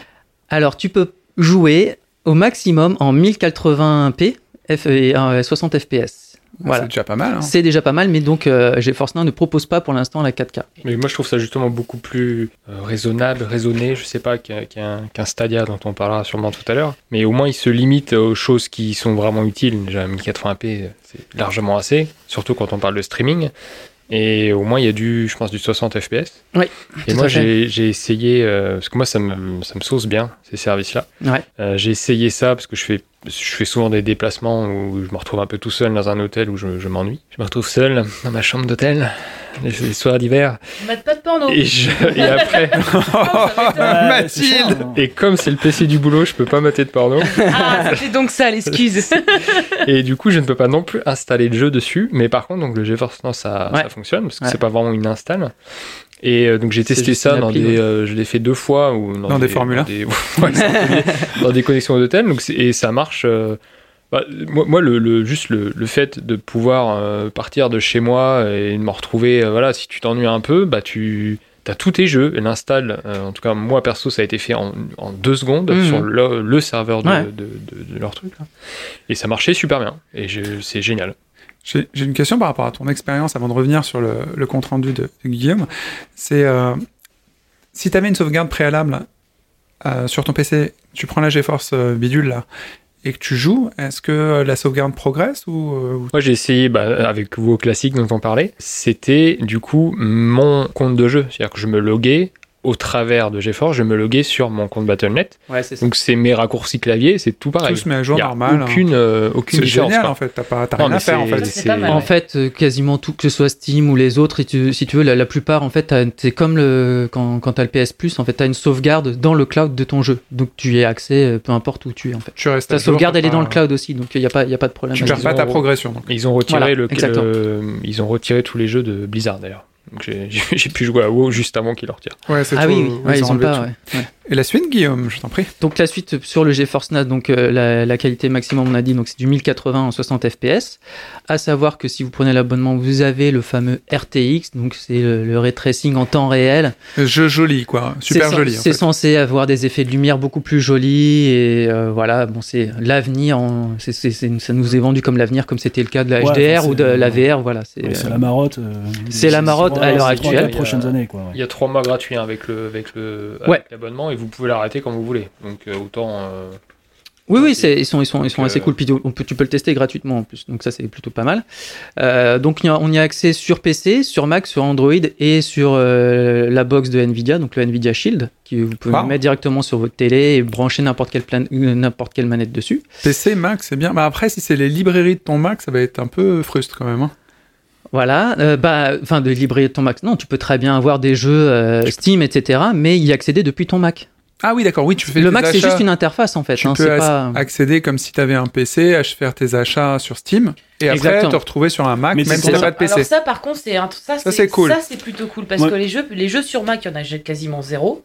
Alors, tu peux jouer au maximum en 1080p F- et euh, 60 fps. Voilà. C'est déjà pas mal. hein. C'est déjà pas mal, mais donc euh, GeForce Now ne propose pas pour l'instant la 4K. Mais moi, je trouve ça justement beaucoup plus euh, raisonnable, raisonné, je sais pas, qu'un Stadia dont on parlera sûrement tout à l'heure. Mais au moins, il se limite aux choses qui sont vraiment utiles. Déjà, 1080p, c'est largement assez, surtout quand on parle de streaming. Et au moins, il y a du, je pense, du 60 fps. Oui, Et moi, j'ai essayé, euh, parce que moi, ça me, ça me sauce bien, ces services-là. Ouais. Euh, j'ai essayé ça parce que je fais, je fais souvent des déplacements où je me retrouve un peu tout seul dans un hôtel où je, je m'ennuie. Je me retrouve seul dans ma chambre d'hôtel les, les soirs d'hiver. Mate pas de porno. Et, je- et après, [laughs] c'est Mathilde et comme c'est le PC du boulot, je peux pas mater de porno. Ah, c'était donc ça, l'excuse. [laughs] et du coup, je ne peux pas non plus installer de jeu dessus. Mais par contre, donc le GeForce Now, ça, Ouais. ça fonctionne parce que Ouais. c'est pas vraiment une install. Et euh, donc j'ai C'est testé ça une dans appli, des, ouais. euh, je l'ai fait deux fois ou Dans des Formule 1. des, [laughs] ouais, dans des connexions d'hôtel. Donc c'est- et ça marche. euh, bah, moi, moi, le, le- juste le, le fait de pouvoir euh, partir de chez moi et de me retrouver, euh, voilà, si tu t'ennuies un peu, bah tu T'as tous tes jeux, elle installe, euh, en tout cas moi perso ça a été fait en, en deux secondes Mhm. sur le, le serveur de, Ouais. de, de- de leur truc. là. Et ça marchait super bien. Et c'est génial. J'ai une question par rapport à ton expérience avant de revenir sur le, le compte rendu de, de Guillaume. C'est euh, si tu avais une sauvegarde préalable euh, sur ton PC, tu prends la GeForce euh, bidule là et que tu joues, est-ce que euh, la sauvegarde progresse ou, euh, ou- Moi j'ai essayé bah, avec WoW classique dont on parlait. C'était du coup mon compte de jeu. C'est-à-dire que je me loguais au travers de GeForce, je me loguais sur mon compte Battle.net. Ouais, c'est ça. Donc c'est mes raccourcis clavier, c'est tout pareil. tout se met à jour Il y a normal hein. aucune, euh, aucune C'est différence. génial en fait, t'as pas t'as Non, rien à faire en fait. C'est pas mal, En fait, euh, quasiment tout, que ce soit Steam ou les autres, si tu, si tu veux, la, la plupart, en fait, t'as- c'est comme le, quand, quand t'as le PS Plus, en fait, t'as une sauvegarde dans le cloud de ton jeu. Donc tu y as accès, euh, peu importe où tu es, en fait. Tu restes à Ta sauvegarde, elle est dans le cloud aussi, donc il n'y a, pas- y a pas de problème. Tu perds pas ta progression. donc. Ils ont retiré Voilà, le, exactement. le- ils ont retiré tous les jeux de Blizzard d'ailleurs. Donc [laughs] j'ai pu jouer à WoW juste avant qu'ils le retirent. Ouais, c'est Ah tout, oui, oui, ouais, ils ont enlevé pas. tout. ouais, ouais. Et la suite, Guillaume, je t'en prie. Donc la suite sur le GeForce NAS, donc euh, la, la qualité maximum, on a dit, donc c'est du 1080 en 60 FPS. À savoir que si vous prenez l'abonnement, vous avez le fameux RTX, donc c'est le, le ray tracing en temps réel. Jeu joli, quoi. Super joli. C'est censé avoir des effets de lumière beaucoup plus jolis et euh, voilà, bon, c'est l'avenir. en- ça nous est vendu comme l'avenir, comme c'était le cas de la Ouais, HDR ou de la VR. Voilà, c'est Ouais, euh, la marotte. euh, c'est la marotte à l'heure actuelle. prochaines années, quoi. Il y a trois mois gratuits hein, avec le avec le avec Ouais. l'abonnement et vous pouvez l'arrêter quand vous voulez. Donc euh, autant. euh, Oui, oui, ils sont, ils sont, ils sont assez euh, cool. Puis on peut, tu peux le tester gratuitement en plus, donc ça c'est plutôt pas mal. Euh, donc on y a accès sur PC, sur Mac, sur Android et sur euh, la box de Nvidia, donc le Nvidia Shield, qui vous pouvez Wow. mettre directement sur votre télé et brancher n'importe quelle, plan- n'importe quelle manette dessus. PC, Mac, c'est bien. Bah après, si c'est les librairies de ton Mac, ça va être un peu frustre quand même. hein. Voilà, euh, bah, enfin de librairie de ton Mac. Non, tu peux très bien avoir des jeux euh, Steam, etc., mais y accéder depuis ton Mac. Ah oui, d'accord. Oui, tu fais Le tes Mac c'est juste une interface en fait. Tu hein, peux pas... accéder comme si tu avais un PC, à faire tes achats sur Steam, et après Exactement. te retrouver sur un Mac, Mais même c'est si t'as pas de PC. Alors ça, par contre, c'est un- ça, Ça, c'est c'est cool. Ça, c'est plutôt cool parce Ouais. que les jeux, les jeux sur Mac, il y en a quasiment zéro.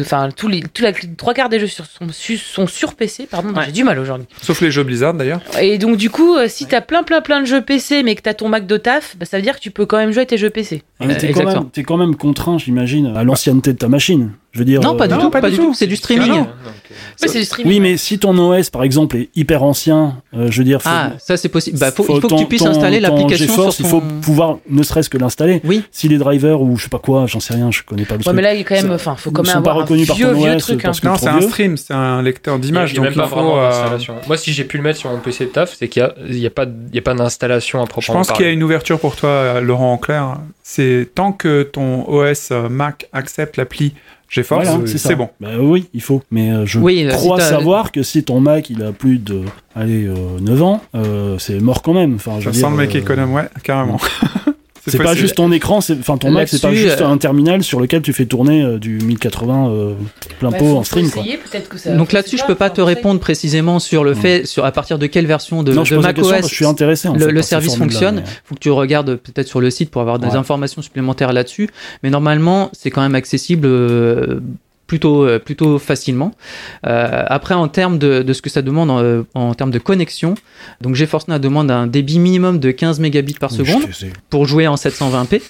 Enfin, tous les, tous la, trois quarts des jeux sur, sont, su- sont sur PC. Pardon, Ouais. j'ai du mal aujourd'hui. Sauf les jeux Blizzard d'ailleurs. Et donc, du coup, euh, si t'as plein, plein, plein de jeux PC, mais que t'as ton Mac de taf, bah, ça veut dire que tu peux quand même jouer à tes jeux PC. Mais t'es Euh, quand, t'es quand même contraint, j'imagine, à l'ancienneté de ta machine. Je veux dire. Non, pas du euh, tout, pas, du tout. C'est du streaming. Ah euh, Ouais, c'est du streaming. Oui, mais si ton OS, par exemple, est hyper ancien, euh, je veux dire. faut- Ah, ça c'est possible. Bah, faut, il faut ton- que tu puisses ton- installer l'application sur ton... Il faut pouvoir ne serait-ce que l'installer. Oui. Si les drivers ou je sais pas quoi, j'en sais rien, je connais pas le Ouais, truc. mais là, il quand même, enfin, faut quand ils même sont pas avoir un reconnus par ton vieux OS truc. hein. parce que- Non, c'est un stream, c'est un lecteur a donc même pas il faut. vraiment d'installation. Moi, si j'ai pu le mettre sur mon PC de taf, c'est qu'il n'y a, il y a pas, il y a pas d'installation à Je proprement pense qu'il y a parler. une ouverture pour toi, Laurent en clair. C'est tant que ton OS Mac accepte l'appli GeForce, Voilà, c'est ça. bon. Bah oui, il faut. Mais euh, je Oui, euh, crois si savoir que si ton Mac il a plus de allez, euh, 9 ans, euh, c'est mort quand même. Enfin, je Ça veux sent dire, le mec euh, économe, ouais, carrément. [laughs] C'est pas juste ton écran, c'est enfin ton Mac, c'est pas juste euh, un terminal sur lequel tu fais tourner euh, du 1080 euh, plein Bah, pot en stream quoi. que ça- Donc là-dessus, je peux pas te répondre précisément sur le fait, sur à partir de quelle version de, non, je de macOS je suis intéressé. en le, fait, le service fonctionne. mais- faut que tu regardes peut-être sur le site pour avoir des Ouais. informations supplémentaires là-dessus. Mais normalement, c'est quand même accessible euh, plutôt, euh, plutôt facilement. Euh, après, en termes de, de ce que ça demande en, euh, en termes de connexion, donc GeForce Now demande un débit minimum de 15 mégabits par seconde pour jouer en 720p.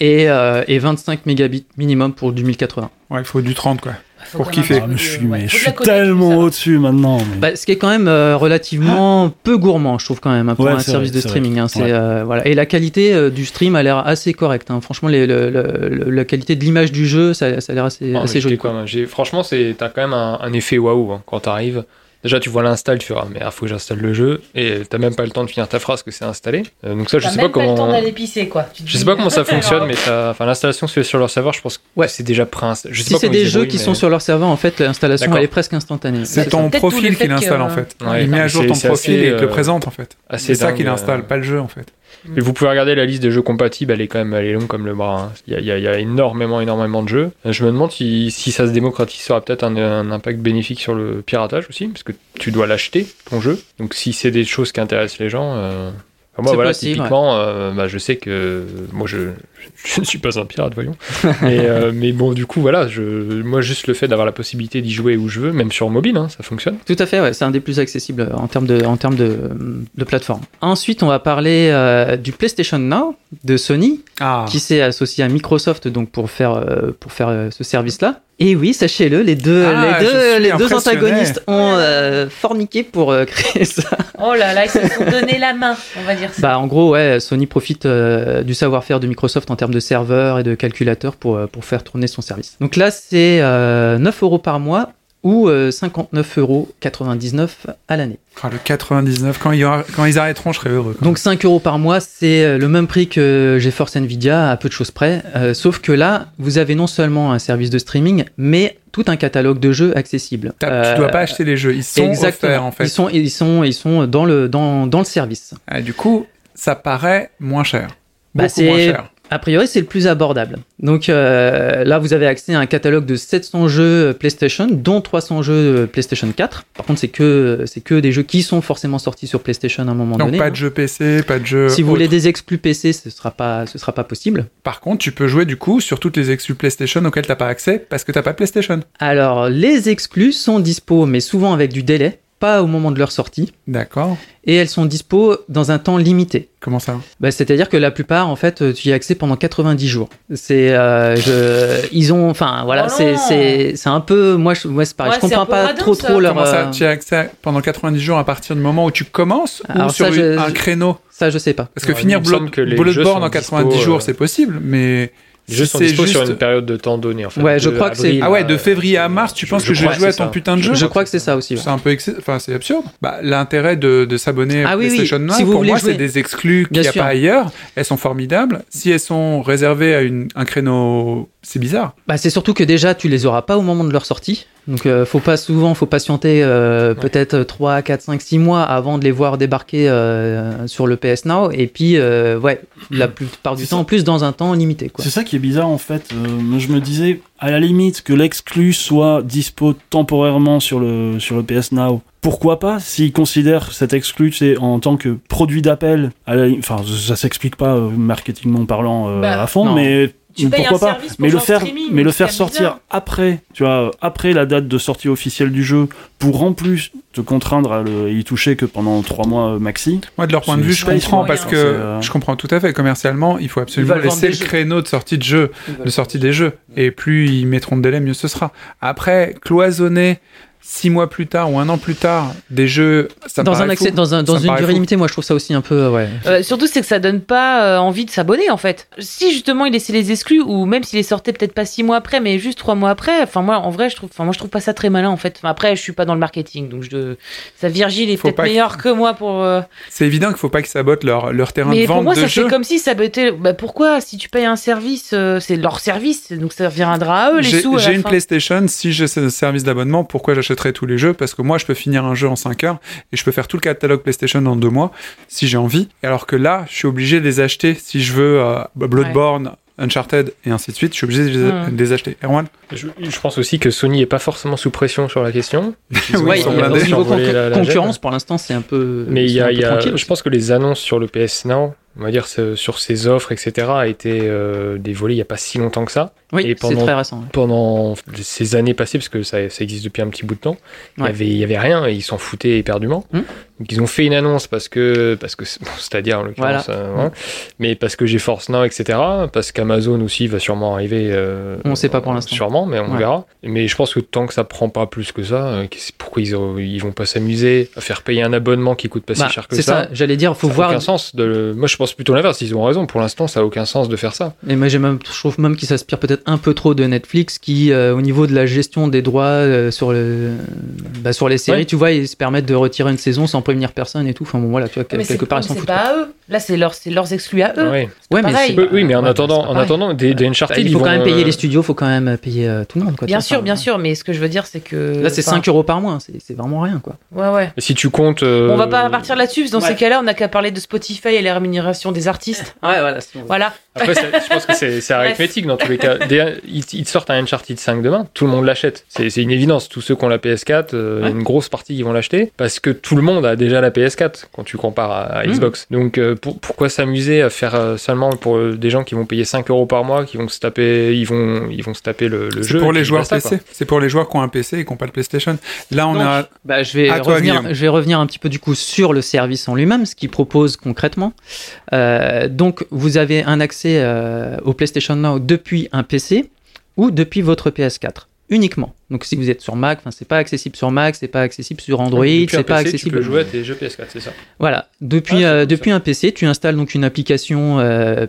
Et, euh, et 25 mégabits minimum pour du 1080. Ouais, il faut du 30, quoi. Faut Pour kiffer. Ah, je suis, ouais, mais faut je de suis tellement au-dessus maintenant. mais- Bah, ce qui est quand même euh, relativement peu gourmand, je trouve quand même, hein, pour Ouais, un service vrai, de streaming. hein, Ouais. euh, voilà. Et la qualité euh, du stream a l'air assez correcte. hein. Franchement, les- le- le- le- la qualité de l'image du jeu, ça, ça a l'air assez, Ah, assez joli. quand même- j'ai- Franchement, c'est, t'as quand même un, un effet waouh hein, quand t'arrives. Déjà, tu vois l'install, tu fais ah, mais il faut que j'installe le jeu et t'as même pas le temps de finir ta phrase que c'est installé. Euh, donc ça, je T'as sais même pas le temps comment. d'aller pisser, quoi. Tu Je sais pas comment ça euh, [laughs] fonctionne, mais enfin, l'installation se fait sur leur serveur, je pense que Ouais. c'est déjà prince. Je sais Si c'est comment des jeux qui mais- sont sur leur serveur, en fait, l'installation elle est presque instantanée. C'est ton profil fait qu'il que- installe, en fait. Ouais, il met à jour ton profil et il te le euh, présente, en fait. C'est ça qu'il euh, installe, pas le jeu, en fait. Et vous pouvez regarder la liste des jeux compatibles, elle est quand même elle est longue comme le bras. hein. Il, y a, y y énormément, énormément de jeux. Je me demande si, si ça se démocratise, ça aura peut-être un, un impact bénéfique sur le piratage aussi, parce que tu dois l'acheter, ton jeu. Donc si c'est des choses qui intéressent les gens, euh, Enfin, moi, voilà, possible, typiquement, euh, bah, je sais que moi, je, je ne suis pas un pirate, voyons. [laughs] mais, euh, mais bon, du coup, voilà, je, moi, juste le fait d'avoir la possibilité d'y jouer où je veux, même sur mobile, hein, ça fonctionne. Tout à fait, ouais, c'est un des plus accessibles euh, en termes de, en termes de, de plateforme. Ensuite, on va parler euh, du PlayStation Now de Sony, Ah, qui s'est associé à Microsoft donc pour faire, euh, pour faire euh, ce service-là. Et oui, sachez-le, les deux, Ah, les deux, les deux antagonistes ont euh, forniqué pour euh, [laughs] créer ça. Oh là là, ils se sont donné la main, on va dire ça. Bah, en gros, ouais, Sony profite euh, du savoir-faire de Microsoft en termes de serveurs et de calculateurs pour, euh, pour faire tourner son service. Donc là, c'est euh, 9 euros par mois ou euh, 59,99 euros à l'année. Ah, le 99, quand ils, aura- quand ils arrêteront, je serai heureux. Donc 5 euros par mois, c'est euh, le même prix que GeForce Nvidia à peu de choses près. Euh, sauf que là, vous avez non seulement un service de streaming, mais tout un catalogue de jeux accessible. T'as- Euh, tu dois pas acheter les jeux, ils sont offerts en fait. Ils sont, ils sont, ils sont dans le, dans, dans le service. Ah, du coup, ça paraît moins cher. Bah, c'est- moins cher. A priori, c'est le plus abordable. Donc euh, là, vous avez accès à un catalogue de 700 jeux PlayStation, dont 300 jeux PlayStation 4. Par contre, c'est que c'est que des jeux qui sont forcément sortis sur PlayStation à un moment Donc donné. pas hein. de jeu PC, pas de jeu. Si vous autre. voulez des exclus PC, ce sera pas, ce sera pas possible. Par contre, tu peux jouer du coup sur toutes les exclus PlayStation auxquelles t'as pas accès parce que t'as pas PlayStation. Alors, les exclus sont dispo, mais souvent avec du délai, pas au moment de leur sortie, D'accord. et elles sont dispo dans un temps limité. Comment ça Bah, C'est-à-dire que la plupart, en fait, tu y as accès pendant 90 jours. C'est, euh, je, ils ont, enfin, voilà, Oh c'est, non. c'est, c'est un peu, moi, je, ouais, c'est pareil, Ouais, je comprends pas radin, trop ça. trop leur. Comment ça euh, Tu as accès pendant 90 jours à partir du moment où tu commences Alors ou sur je- un je- créneau? Ça, je sais pas. Parce que Ouais, finir Blood, que Bloodborne en 90 dispo, jours, euh, c'est possible, mais Les jeux si sont c'est dispo sur juste- une période de temps donnée, en fait. Ouais, je crois que c'est- Ah ouais, de février à mars, tu penses que je vais jouer à ton ça. putain de jeu Je crois que c'est ça aussi. ouais. C'est un peu enfin c'est absurde. Bah, l'intérêt de, de s'abonner à Ah oui, oui. PlayStation Now Si vous pour moi jouer- c'est des exclus qu'il n'y a sûr. pas ailleurs. Elles sont formidables. Si elles sont réservées à une, un créneau, c'est bizarre. Bah, c'est surtout que déjà, tu les auras pas au moment de leur sortie. Donc, euh, faut pas souvent, faut patienter euh, peut-être 3, 4, 5, 6 mois avant de les voir débarquer euh, sur le PS Now. Et puis, euh, ouais, la plupart du temps, en plus dans un temps limité. C'est ça qui est bizarre en fait. Euh, je me disais, à la limite, que l'exclu soit dispo temporairement sur le, sur le PS Now. Pourquoi pas S'ils considèrent cet exclu c'est en tant que produit d'appel, enfin ça s'explique pas euh, marketingment parlant euh, Bah, à fond, non. mais Tu payes pourquoi un pas Mais le faire, mais le faire sortir bizarre. après, tu vois, après la date de sortie officielle du jeu, pour en plus te contraindre à le, y toucher que pendant trois mois euh, maxi. Moi de leur point de vue, je comprends parce que euh, je comprends tout à fait. Commercialement, il faut absolument laisser le jeux. créneau de sortie de jeu, de sortie des jeux. Et plus ils mettront de délai, mieux ce sera. Après, cloisonner six mois plus tard ou un an plus tard des jeux, ça dans un accès, fou. dans, un, dans Ça une durée fou. limitée, moi je trouve ça aussi un peu. euh, Ouais. Euh, surtout, c'est que ça donne pas euh, envie de s'abonner en fait. Si justement il laissait les exclus, ou même s'il les sortait peut-être pas six mois après, mais juste trois mois après, enfin moi en vrai, je trouve, enfin moi je trouve pas ça très malin en fait. Enfin, après, je suis pas dans le marketing, donc je, ça Virgile est Faut peut-être que- meilleur que moi pour. euh, C'est évident qu'il faut pas qu'ils sabotent leur, leur terrain Mais de pour vente moi, de ça jeux. c'est comme si ça bottait. Bah pourquoi Si tu payes un service, euh, c'est leur service, donc ça reviendra à eux les sous. j'ai une fin. PlayStation, si j'ai ce service d'abonnement, pourquoi tous les jeux Parce que moi, je peux finir un jeu en 5 heures et je peux faire tout le catalogue PlayStation en 2 mois, si j'ai envie. Alors que là, je suis obligé de les acheter si je veux euh, Bloodborne, Uncharted et ainsi de suite. Je suis obligé de les, Mm. les acheter. Erwan? Je, je pense aussi que Sony est pas forcément sous pression sur la question. [laughs] Ils Ouais, au niveau con- la- la concurrence, pour l'instant, c'est un peu. Mais il y a, y a- tranquille je pense que les annonces sur le PS Now, on va dire sur ces offres, etc., a été euh, dévoilées il y a pas si longtemps que ça. Oui, et pendant- très récent. ouais. Pendant ces années passées, parce que ça, ça existe depuis un petit bout de temps, il Ouais. avait, il y avait rien et ils s'en foutaient éperdument. Hmm. Donc ils ont fait une annonce parce que, parce que, bon, c'est-à-dire en l'occurrence, Voilà. euh, voilà. mais parce que j'ai Force Now, etc., parce qu'Amazon aussi va sûrement arriver. euh, On sait pas pour l'instant. Sûrement, mais on verra. Mais je pense que tant que ça prend pas plus que ça, pourquoi ils, ils vont pas s'amuser à faire payer un abonnement qui coûte pas Bah, si cher que c'est ça, ça, j'allais dire, faut ça voir. aucun sens de le- Moi, je pense plutôt l'inverse. Ils ont raison. Pour l'instant, ça a aucun sens de faire ça. Et moi, j'ai même, je trouve même qu'ils s'inspirent peut-être un peu trop de Netflix, qui, euh, au niveau de la gestion des droits euh, sur, le, bah, sur les séries, Ouais. tu vois, ils se permettent de retirer une saison sans prévenir personne et tout. Enfin bon, voilà, tu vois, Mais c'est quelque part, ils s'en c'est foutent. pas à eux. Là, c'est leur, leurs exclus à eux. Ouais. Ouais, mais c'est- Oui, mais en ouais, attendant, en attendant, des, des Bah, Uncharted, il ils faut quand vont, même payer euh, les studios, il faut quand même payer euh, tout le monde. Quoi, Bien sûr, bien sûr, mais ce que je veux dire, c'est que. Là, c'est enfin, 5 euros par mois, c'est vraiment rien, quoi. Ouais, ouais. Si tu comptes. euh, On va pas partir là-dessus, parce que dans ces cas-là, on n'a qu'à parler de Spotify et les rémunérations des artistes. Ouais, voilà. Voilà. Après, je pense que c'est arithmétique dans tous les cas. [laughs] Des- ils, ils te sortent un Uncharted 5 demain, tout le monde l'achète. C'est une évidence. Tous ceux qui ont la PS4, euh, il y a Ouais. une grosse partie qui vont l'acheter parce que tout le monde a déjà la PS4 quand tu compares à, à Mm. Xbox. Donc, euh, pour- pourquoi s'amuser à faire euh, seulement pour des gens qui vont payer 5 euros par mois, qui vont se taper, ils vont, ils vont se taper le, le C'est jeu. pour les joueurs PC. C'est pour les joueurs qui ont un PC et qui n'ont pas le PlayStation. Là, on Donc, a. Bah, je vais À revenir. Je vais revenir un petit peu du coup sur le service en lui-même, ce qu'il propose concrètement. Euh, donc, vous avez un accès euh, au PlayStation Now depuis un PC ou depuis votre PS4 uniquement. Donc, si vous êtes sur Mac, enfin, c'est pas accessible sur Mac, c'est pas accessible sur Android, c'est pas PC, accessible. Tu peux jouer à tes jeux PS4, c'est ça. Voilà, depuis, Ah, euh, un PC, tu installes donc une application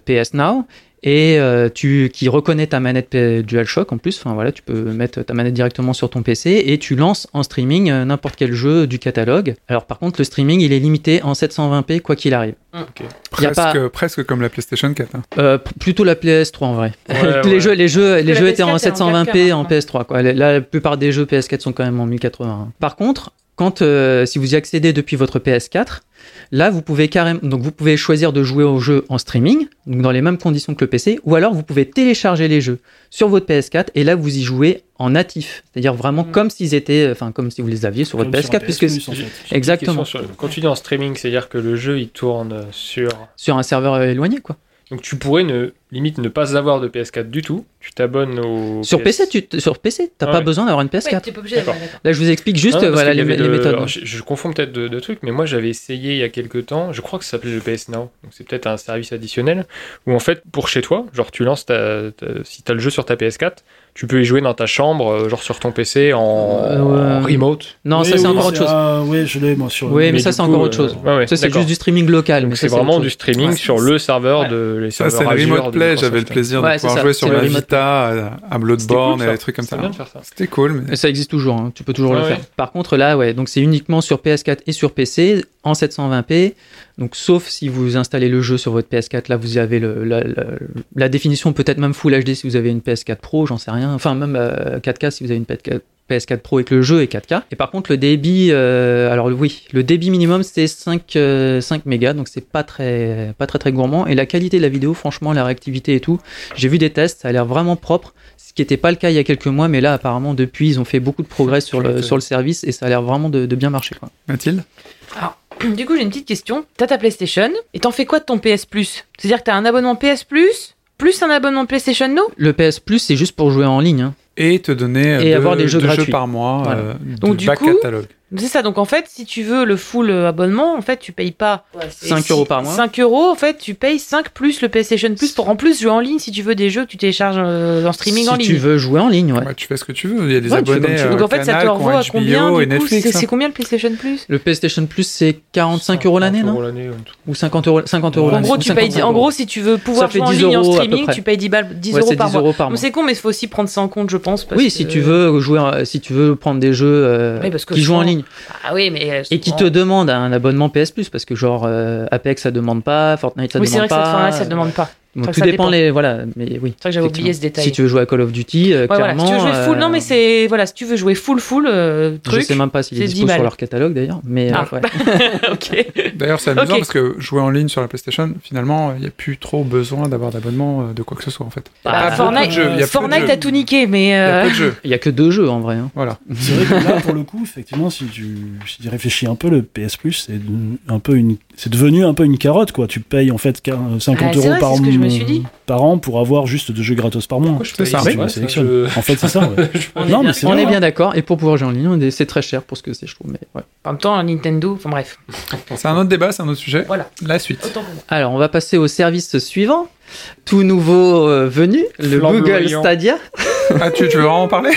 PS Now et euh, tu, qui reconnaît ta manette DualShock en plus. Enfin voilà, tu peux mettre ta manette directement sur ton PC et tu lances en streaming euh, n'importe quel jeu du catalogue. Alors par contre, le streaming il est limité en 720p quoi qu'il arrive. Y a Presque, pas- presque comme la PlayStation 4. hein. Euh, plutôt la PS3 en vrai. Ouais, [laughs] les ouais. jeux, les jeux, les jeux étaient en PS4 est en 720p 4K en maintenant. PS3. Quoi. La, la plupart des jeux PS4 sont quand même en 1080. Par contre, quand euh, si vous y accédez depuis votre PS4, là vous pouvez carrément, donc vous pouvez choisir de jouer au jeu en streaming, donc dans les mêmes conditions que le PC, ou alors vous pouvez télécharger les jeux sur votre PS4 et là vous y jouez en natif, c'est-à-dire vraiment Mm. comme s'ils étaient, enfin comme si vous les aviez sur votre Comme sur un PS4, puisque PS Plus, en fait. exactement sur- quand tu dis en streaming, c'est-à-dire que le jeu il tourne sur. sur un serveur éloigné quoi. Donc tu pourrais ne limite ne pas avoir de PS4 du tout. Tu t'abonnes au. Sur PS... PC, tu t- sur PC, t'as Ah pas ouais. besoin d'avoir une Ouais, PS4. t'es pas obligé. Là, je vous explique juste Non, voilà les, méthodes. alors, je, je confonds peut-être de, de trucs, mais moi j'avais essayé il y a quelques temps. Je crois que ça s'appelait le PS Now. Donc c'est peut-être un service additionnel où en fait pour chez toi, genre tu lances ta, ta- si t'as le jeu sur ta PS4, tu peux y jouer dans ta chambre, euh, genre sur ton PC en, Euh, ouais. en remote. Non, Oui, ça c'est oui, encore autre chose. ah, oui, je l'ai moi sur. Oui, mais, Mais ça c'est encore autre euh, chose. ouais, ouais, ça c'est juste du streaming local. Donc mais c'est ça, vraiment autre du chose. streaming Ouais, sur le serveur Ouais. de les Ça, serveurs c'est le Remote Play. J'avais le plaisir Ouais, de pouvoir ça, jouer sur Remote Vita, à, Bloodborne cool, et ça. des trucs comme ça. ça. C'était cool. Ça existe toujours, hein. tu peux toujours le Ouais, faire. Par contre, là, ouais, donc c'est uniquement sur PS4 et sur PC en 720p. Donc, sauf si vous installez le jeu sur votre PS4, là, vous avez le, la, la- la définition, peut-être même Full HD si vous avez une PS4 Pro, j'en sais rien. Enfin, même euh, 4K si vous avez une PS4. PS4 Pro et que le jeu est 4K. Et par contre, le débit, euh, alors oui, le débit minimum c'est 5, euh, 5 mégas, donc c'est pas très, pas très très gourmand. Et la qualité de la vidéo, franchement, la réactivité et tout, j'ai vu des tests, ça a l'air vraiment propre, ce qui n'était pas le cas il y a quelques mois, mais là apparemment depuis ils ont fait beaucoup de progrès sur le, sur le service et ça a l'air vraiment de, de bien marcher. Quoi. Mathilde? [clears throat] Du coup, j'ai une petite question. T'as ta PlayStation et t'en fais quoi de ton PS Plus? C'est-à-dire que t'as un abonnement PS Plus plus un abonnement PlayStation Now Le PS Plus c'est juste pour jouer en ligne. hein. Et te donner euh, Et deux, avoir des jeux deux gratuits. par mois Voilà. euh, Donc, de du back coup, catalogue. C'est ça. Donc en fait, si tu veux le full euh, abonnement, en fait, tu payes pas 5 euros par mois. 5 euros, en fait, tu payes 5 plus le PlayStation Plus pour en plus jouer en ligne si tu veux des jeux que tu télécharges euh, en streaming si en ligne. tu veux jouer en ligne, ouais. Ouais, tu fais ce que tu veux. Il y a des Ouais, abonnés euh, Donc en fait, ça te revoit à combien. C'est hein. c'est combien le PlayStation Plus? Le PlayStation Plus c'est 45 euros l'année, 50 non. Ou 50 euros, 50 euros Ouais, En l'année gros, ou tu payes, 55 en gros, si tu veux pouvoir jouer en 10 ligne en streaming, tu payes 10, balles, 10 Ouais, euros par 10 mois. c'est con, mais il faut aussi prendre ça en compte, je pense. parce Oui, que- si tu veux jouer, euh, si tu veux prendre des jeux qui jouent en souvent- ligne Ah oui, mais. euh, et qui te demandent un abonnement PS Plus parce que genre euh, Apex ça demande pas, Fortnite ça Oui, c'est vrai demande que cette pas. ça demande pas. Bon, Enfin, tout ça dépend dépend. les voilà, mais oui. C'est vrai que j'avais oublié ce détail. Si tu veux jouer à Call of Duty, euh, Ouais, voilà. clairement. Si tu veux jouer full, euh, non, mais c'est. Voilà, si tu veux jouer full, full, euh, Je truc. sais même pas s'il est c'est dispo 10 sur leur catalogue d'ailleurs, mais Ah. euh, ouais. [laughs] ok. D'ailleurs, c'est amusant parce que jouer en ligne sur la PlayStation, finalement, il n'y a plus trop besoin d'avoir d'abonnement euh, de quoi que ce soit en fait. Bah, beaucoup Fortnite, a Fortnite a tout niqué, mais. Il y a euh, que deux jeux en vrai. hein. Voilà. C'est vrai que là, pour le coup, effectivement, si tu, si tu réfléchis un peu, le PS Plus, c'est un peu une, c'est devenu un peu une carotte, quoi. Tu payes en fait quar- 50 Ah, euros par, je me suis dit. par an pour avoir juste deux jeux gratos par mois. Pourquoi je C'est paye ça. ça Tu Ouais, sélectionnes. je- En fait, c'est ça. ouais. [laughs] On Non, est mais bien- c'est On vrai. est bien d'accord. Et pour pouvoir jouer en ligne, on est- c'est très cher pour ce que c'est, je trouve. Mais ouais. En même temps, Nintendo, enfin bref. C'est un autre débat, c'est un autre sujet. Voilà. La suite. Autant pour moi. Alors, on va passer au service suivant. Tout nouveau euh, venu, le. Google Stadia. Ah, tu, tu veux vraiment en parler?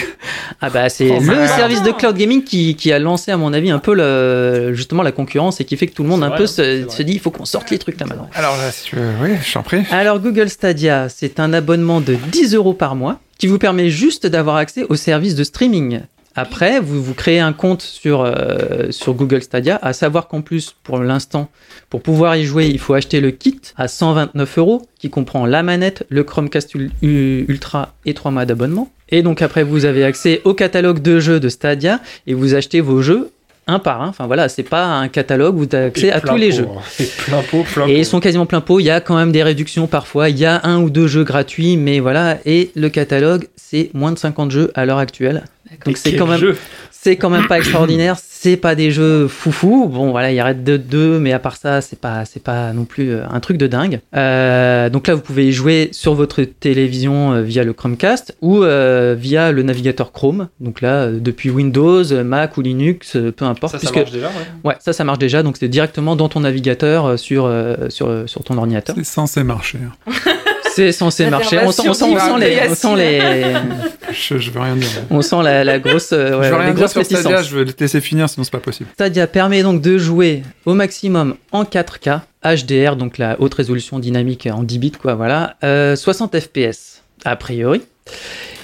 Ah bah c'est Oh, le service de cloud gaming qui, qui a lancé à mon avis un peu le, justement la concurrence et qui fait que tout le monde un vrai, peu se, dit il faut qu'on sorte les trucs là maintenant. Alors là, si tu veux, oui, je t'en prie. Alors Google Stadia, c'est un abonnement de 10 euros par mois qui vous permet juste d'avoir accès au service de streaming. Après, vous, vous créez un compte sur, euh, sur Google Stadia, à savoir qu'en plus, pour l'instant, pour pouvoir y jouer, il faut acheter le kit à 129 euros, qui comprend la manette, le Chromecast Ultra et 3 mois d'abonnement. Et donc après, vous avez accès au catalogue de jeux de Stadia, et vous achetez vos jeux un par un. Enfin voilà, c'est pas un catalogue où vous avez accès Et à tous les jeux. hein. Et plein pot, plein Et pot. ils sont quasiment plein pot. Il y a quand même des réductions parfois. Il y a un ou deux jeux gratuits, mais voilà. Et le catalogue, c'est moins de 50 jeux à l'heure actuelle. Donc c'est quand même. c'est quand même pas extraordinaire. C'est pas des jeux foufou. Bon, voilà, il y Red Dead 2, mais à part ça, c'est pas, c'est pas non plus euh, un truc de dingue. Euh, donc là, vous pouvez y jouer sur votre télévision euh, via le Chromecast ou euh, via le navigateur Chrome. Donc là, depuis Windows, Mac ou Linux, peu importe. Ça, ça puisque marche déjà, ouais. ouais, ça, ça marche déjà. Donc c'est directement dans ton navigateur sur sur sur ton ordinateur. C'est censé marcher. [laughs] C'est censé marcher. On sent, on sent, on sent les, on sent les, [laughs] Je, je veux rien dire. on sent la, la grosse, euh, ouais, je veux les rien dire sur Stadia, je veux te laisser finir, sinon c'est pas possible. Stadia permet donc de jouer au maximum en 4K, HDR, donc la haute résolution dynamique en 10 bits, quoi, voilà, euh, 60 FPS, a priori.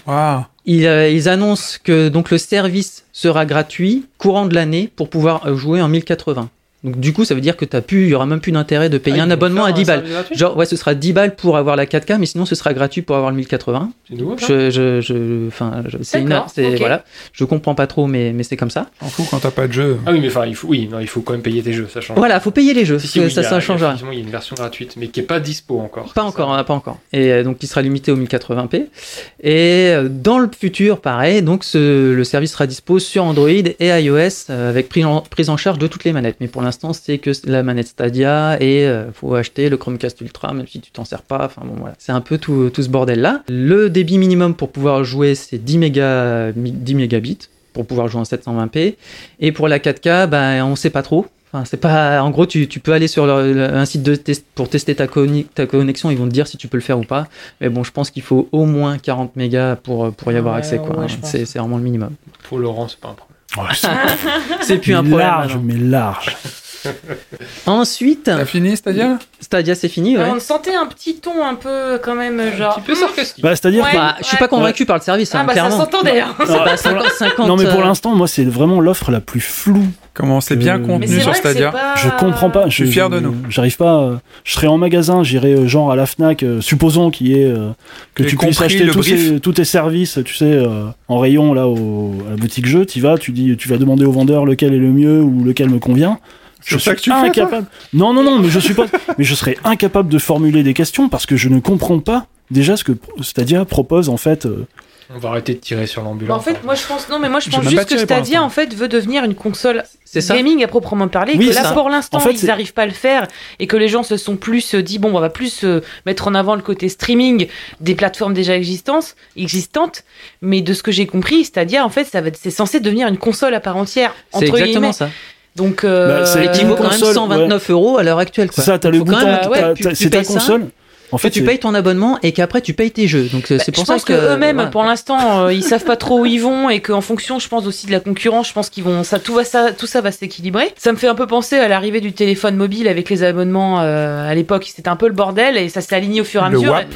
Waouh. Ils, euh, ils annoncent que donc le service sera gratuit courant de l'année pour pouvoir euh, jouer en 1080. Donc du coup, ça veut dire que t'as plus, il y aura même plus d'intérêt de payer Ah, un abonnement à 10 un balles. Genre, ouais, ce sera 10 balles pour avoir la 4K, mais sinon ce sera gratuit pour avoir le 1080. C'est nouveau, ça Je, je, je, enfin, c'est une, c'est ok. voilà, je comprends pas trop, mais, mais c'est comme ça. T'en fous quand t'as pas de jeu. Ah oui, mais enfin, il faut, oui, non, il faut quand même payer tes jeux, ça change. Voilà, faut payer les jeux, Si, si, oui, ça, il y a- ça change rien. Il y a une version gratuite, mais qui est pas dispo encore. Pas encore, ça. hein, pas encore. Et euh, donc, il sera limité au 1080p. Et euh, dans le futur, pareil, donc ce- le service sera dispo sur Android et iOS euh, avec prise en, prise en charge de toutes les manettes. Mais pour l'instant, c'est que la manette Stadia et euh, faut acheter le Chromecast Ultra, même si tu t'en sers pas. Enfin bon, voilà, c'est un peu tout, tout ce bordel là. Le débit minimum pour pouvoir jouer, c'est 10 mégas, 10 mégabits pour pouvoir jouer en 720p. Et pour la 4K, ben on sait pas trop. Enfin, c'est pas. En gros, tu, tu peux aller sur le- le- un site de test pour tester ta, conni- ta connexion. Ils vont te dire si tu peux le faire ou pas. Mais bon, je pense qu'il faut au moins 40 mégas pour pour y avoir Ouais, accès. Quoi. ouais, hein. c'est c'est vraiment le minimum. Pour Laurent, c'est pas un problème. [laughs] C'est plus un problème. large, maintenant. mais large. [laughs] Ensuite, T'as fini Stadia? Stadia, c'est fini. Ouais. On sentait un petit ton un peu quand même genre. Un petit peu sarcastique. Bah, c'est-à-dire Ouais. que Bah, je suis pas convaincu par le service. Ah hein, bah ça clairement. s'entendait. hein. C'est pas 50, 50, Non, mais pour euh, l'instant, moi, c'est vraiment l'offre la plus floue. Comment c'est bien Euh, contenu sur Stadia pas. Je comprends pas. Je suis fier de nous. J'arrive pas. euh, je serais en magasin, j'irais euh, genre à la Fnac, euh, supposons qu'il y ait euh, que tu puisses acheter tous, brief. ces- tous tes services, tu sais, en rayon là au, à la boutique jeu. Tu vas, tu dis, tu vas demander au vendeur lequel est le mieux ou lequel me convient. Je suis que tu fais, toi incapable. non, non, non, mais je suis pas. [laughs] mais je serais incapable de formuler des questions parce que je ne comprends pas déjà ce que Stadia propose en fait. euh, On va arrêter de tirer sur Bah, l'ambulance. en fait, moi je pense non, mais moi je pense juste que Stadia en fait veut devenir une console gaming à proprement parler. Oui, que là ça. pour l'instant En fait, ils n'arrivent pas à le faire et que les gens se sont plus euh, dit bon on va plus euh, mettre en avant le côté streaming des plateformes déjà existantes, existantes. Mais de ce que j'ai compris, Stadia en fait ça va c'est censé devenir une console à part entière C'est entre exactement guillemets. ça. Donc euh, Bah, Et qui vaut quand même console, 129 euros à l'heure actuelle. C'est quoi. ça, t'as le bouton, c'est ta payes ça, console. En que fait, tu payes ton abonnement et qu'après tu payes tes jeux. Donc euh, c'est Bah, pour je ça pense que, que, eux-mêmes, voilà. pour l'instant, euh, ils savent pas trop où ils vont et qu'en fonction, je pense aussi de la concurrence, je pense qu'ils vont, ça, tout va, ça, tout ça va s'équilibrer. Ça me fait un peu penser à l'arrivée du téléphone mobile avec les abonnements euh, à l'époque. C'était un peu le bordel et ça s'est aligné au fur et à Le mesure. WAP.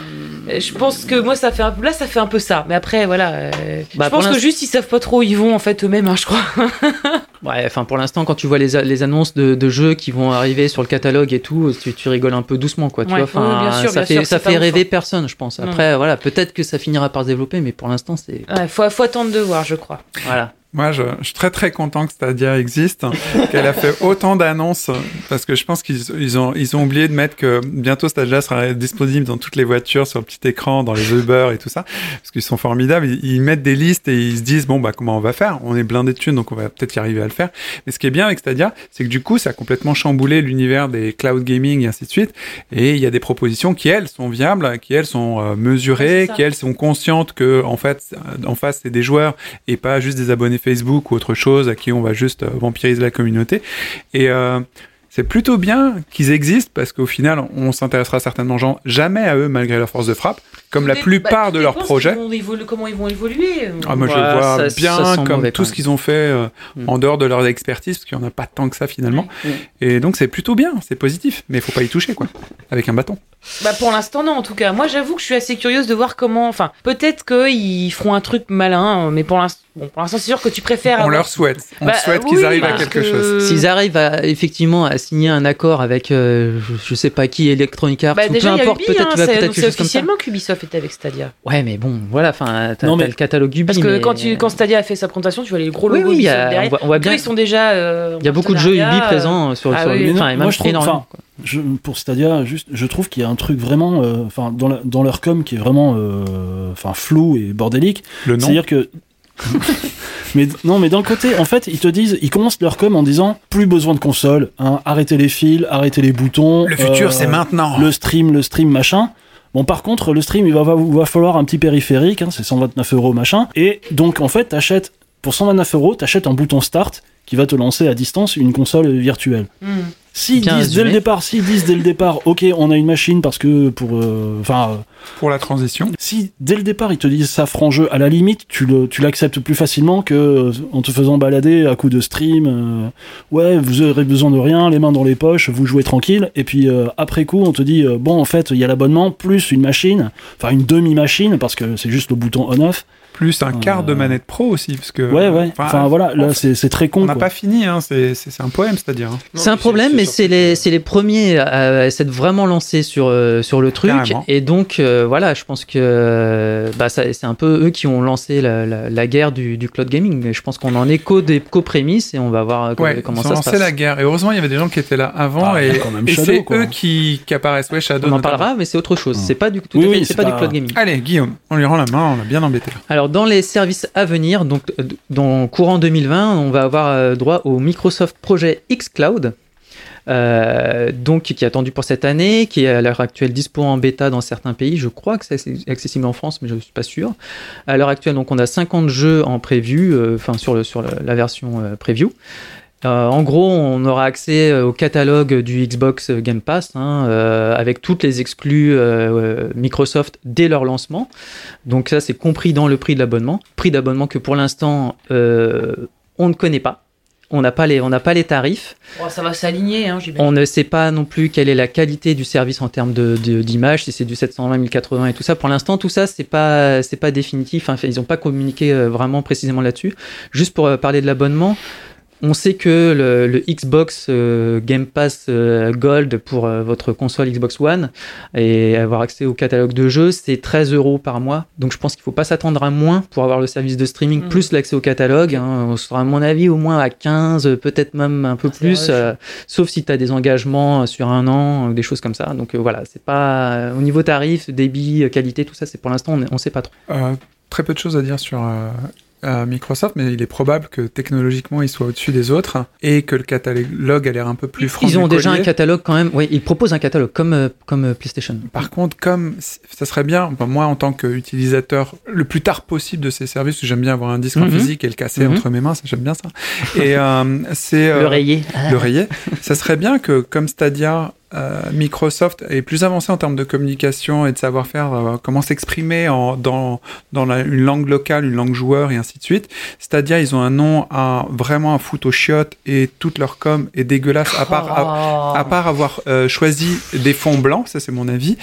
Je pense que moi, ça fait un, là, ça fait un peu ça. Mais après, voilà. euh, Bah, je pense que juste ils savent pas trop où ils vont en fait eux-mêmes, hein, je crois. [laughs] Ouais, enfin pour l'instant, quand tu vois les, les annonces de, de jeux qui vont arriver sur le catalogue et tout, tu, tu rigoles un peu doucement, quoi. Tu Ouais, vois, oui, bien sûr, ça bien fait, sûr, ça fait rêver hein. personne, je pense. Non. Après, voilà, peut-être que ça finira par se développer, mais pour l'instant, c'est Ouais, faut, faut attendre de voir, je crois. voilà. Moi, je, je suis très très content que Stadia existe, [laughs] qu'elle a fait autant d'annonces, parce que je pense qu'ils ils ont, ils ont oublié de mettre que bientôt Stadia sera disponible dans toutes les voitures, sur le petit écran, dans les Uber et tout ça, parce qu'ils sont formidables. Ils, ils mettent des listes et ils se disent, bon, bah, comment on va faire? On est blindé de thunes, donc on va peut-être y arriver à le faire. Mais ce qui est bien avec Stadia, c'est que du coup, ça a complètement chamboulé l'univers des cloud gaming et ainsi de suite. Et il y a des propositions qui, elles, sont viables, qui, elles, sont euh, mesurées, qui, elles, sont conscientes que, en fait, en face, c'est des joueurs et pas juste des abonnés Facebook ou autre chose à qui on va juste euh, vampiriser la communauté. Et euh, c'est plutôt bien qu'ils existent parce qu'au final, on s'intéressera certainement jamais à eux malgré leur force de frappe, comme la plupart bah, de leurs projets. comment ils vont évoluer. Ah, moi, je Ouais, le vois ça- bien comme tout ce qu'ils ont fait euh, Mm. en dehors de leur expertise, parce qu'il n'y en a pas tant que ça finalement. Et donc, c'est plutôt bien, c'est positif, mais il faut pas y toucher, quoi, avec un bâton. Bah pour l'instant non en tout cas. Moi j'avoue que je suis assez curieuse de voir comment. Enfin peut-être qu'ils feront un truc malin, mais pour l'instant, bon, pour l'instant c'est sûr que tu préfères. On avoir- leur souhaite. On Bah, souhaite oui, qu'ils arrivent à quelque que- chose. S'ils arrivent à, effectivement à signer un accord avec, euh, je, je sais pas qui, Electronic Arts, Bah ou déjà peu importe, peut-être hein, peut-être c'est quelque chose comme ça. officiellement qu'Ubisoft est avec Stadia. Ouais, mais bon, voilà, enfin, t'as Non, t'as mais- le catalogue Ubi. Parce que mais- quand, tu, quand Stadia a fait sa présentation, tu vois les gros oui, logos oui, il y Ubisoft a- on derrière. voit, on voit Donc, bien. eux, ils sont déjà. euh, Il y a beaucoup de jeux Ubi partenariat, euh, présents sur, ah sur oui, le- oui. enfin, moi, je trouve- énormément, je, pour Stadia, juste, je trouve qu'il y a un truc vraiment, euh, enfin, dans, la- dans leur com qui est vraiment, euh, enfin, flou et bordélique. Le nom. C'est-à-dire que [laughs] Mais non, mais d'un côté, en fait, ils te disent, ils commencent leur com en disant plus besoin de console, hein, arrêtez les fils, arrêtez les boutons. Le futur, euh, c'est maintenant. Le stream, le stream, machin. Bon, par contre, le stream, il va, va, falloir un petit périphérique, hein, c'est 129 euros, machin. Et donc, en fait, t'achètes, pour 129 euros, t'achètes un bouton start qui va te lancer à distance une console virtuelle. Hmm. S'ils Bien disent dès le résumé. départ, s'ils disent dès le départ, ok, on a une machine parce que pour, euh, enfin, euh, Pour la transition. si dès le départ ils te disent ça franc jeu, à la limite tu le, tu l'acceptes plus facilement que euh, en te faisant balader à coup de stream. euh, ouais, vous aurez besoin de rien, les mains dans les poches, vous jouez tranquille. Et puis euh, après coup, on te dit euh, bon en fait il y a l'abonnement plus une machine, enfin une demi machine parce que c'est juste le bouton on/off. Plus un quart de Euh, manette pro aussi. Parce que, Ouais ouais. Enfin voilà, là c'est c'est très con. On n'a pas fini, hein, c'est un poème, c'est-à-dire. hein. C'est un problème, mais c'est les, c'est les premiers à, s'être vraiment lancés sur, euh, sur le truc. Carrément. Et donc, euh, voilà, je pense que bah, ça- c'est un peu eux qui ont lancé la, la- la guerre du, du cloud gaming. Mais je pense qu'on en est qu'aux prémices et on va voir euh, Ouais, comment ils ont ça se lancé passe. la guerre. Et heureusement, il y avait des gens qui étaient là avant. Ah, et c'est eux qui, qui apparaissent. Ouais, Shadow. On en notamment. parlera, mais c'est autre chose. Hmm. C'est pas du tout Oui, fait- pas, du cloud gaming. Allez, Guillaume, on lui rend la main, on a bien embêté là. Alors, dans les services à venir, donc euh, dans courant 2020, on va avoir euh, droit au Microsoft Projet xCloud. euh, donc qui est attendu pour cette année, qui est à l'heure actuelle dispo en bêta dans certains pays. Je crois que c'est accessible en France, mais je ne suis pas sûr. À l'heure actuelle, donc on a 50 jeux en preview, euh, enfin sur, la version preview. Euh, en gros, on aura accès euh, au catalogue du Xbox Game Pass hein, euh, avec toutes les exclus euh, euh, Microsoft dès leur lancement. Donc ça, c'est compris dans le prix de l'abonnement. Prix d'abonnement que pour l'instant, euh, on ne connaît pas. On n'a pas les, on n'a pas les tarifs. Oh, ça va s'aligner, hein. On ne sait pas non plus quelle est la qualité du service en termes de, d'image, si c'est du 720, 1080 et tout ça. Pour l'instant, tout ça, c'est pas, c'est pas définitif. Enfin, ils n'ont pas communiqué vraiment précisément là-dessus. Juste pour parler de l'abonnement, on sait que le, le Xbox euh, Game Pass euh, Gold pour euh, votre console Xbox One et avoir accès au catalogue de jeux, c'est 13 euros par mois. Donc je pense qu'il faut pas s'attendre à moins pour avoir le service de streaming Mm. plus l'accès au catalogue. hein. On sera à mon avis au moins à 15, peut-être même un peu plus, euh, sauf si tu as des engagements sur un an ou des choses comme ça. Donc euh, voilà, c'est pas euh, au niveau tarif, débit, qualité, tout ça, c'est pour l'instant on, on sait pas trop. Euh, très peu de choses à dire sur Microsoft, mais il est probable que technologiquement, il soit au-dessus des autres et que le catalogue a l'air un peu plus franc. Ils ont déjà un catalogue quand même. Oui, ils proposent un catalogue comme euh, comme euh, PlayStation. Par contre, comme ça serait bien, moi en tant qu'utilisateur, le plus tard possible de ces services, j'aime bien avoir un disque en Mhm. physique et le casser Mhm. entre mes mains, ça j'aime bien ça. Et euh, c'est euh, Le rayé. le rayer. ça serait bien que, comme Stadia, euh, Microsoft est plus avancé en termes de communication et de savoir-faire, euh, comment s'exprimer en- dans, dans la- une langue locale, une langue joueur et ainsi de suite. Stadia, ils ont un nom à vraiment à foutre aux chiottes et toute leur com est dégueulasse à part, à, Oh. à part avoir euh, choisi des fonds blancs, ça c'est mon avis,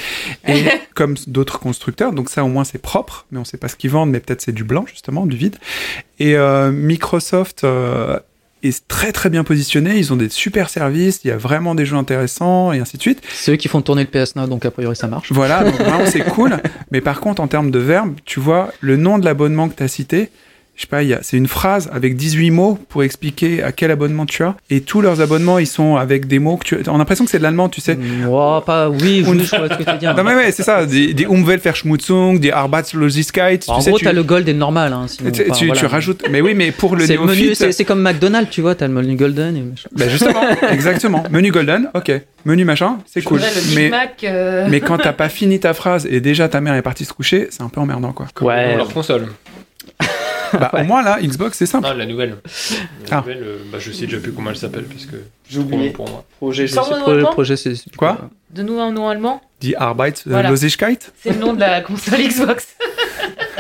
et [laughs] comme d'autres constructeurs, donc ça au moins c'est propre, mais on sait pas ce qu'ils vendent, mais peut-être c'est du blanc justement, du vide. Et Microsoft est très très bien positionné, ils ont des super services, il y a vraiment des jeux intéressants et ainsi de suite. C'est eux qui font tourner le PS Now, donc a priori ça marche. Voilà, donc vraiment c'est cool, mais par contre en termes de verbes, tu vois, le nom de l'abonnement que tu as cité, je sais pas, il y a- c'est une phrase avec 18 mots pour expliquer à quel abonnement tu as. Et tous leurs abonnements, ils sont avec des mots que tu on a l'impression que c'est de l'allemand, tu sais. Oh, pas, oui, oui, je vois ce que tu veux dire. Non mais ouais, c'est ça, des, des Umweltverschmutzung, des Arbeitslosigkeit, en sais, gros, tu, t'as le gold et le normal. Hein, sinon, tu, enfin, tu- voilà. tu rajoutes. Mais oui, mais pour le C'est le menu, néophyte. c'est c'est comme McDonald's, tu vois, t'as le menu golden et machin. Bah justement, [laughs] exactement. Menu golden, ok. Menu machin, c'est Je cool. le Mais, Mac. euh, mais quand t'as pas fini ta phrase et déjà ta mère est partie se coucher, c'est un peu emmerdant quoi. Comme Ouais. leur console. Bah au moins là, Xbox c'est simple. Non, la nouvelle. La Ah. nouvelle, euh, bah, je sais déjà plus comment elle s'appelle parce que J'ai long pour moi. Projet, je sais, projet, projet, projet, c'est Quoi De nous un nom allemand. Die Voilà. Arbeitslosigkeit. C'est le nom de la console Xbox.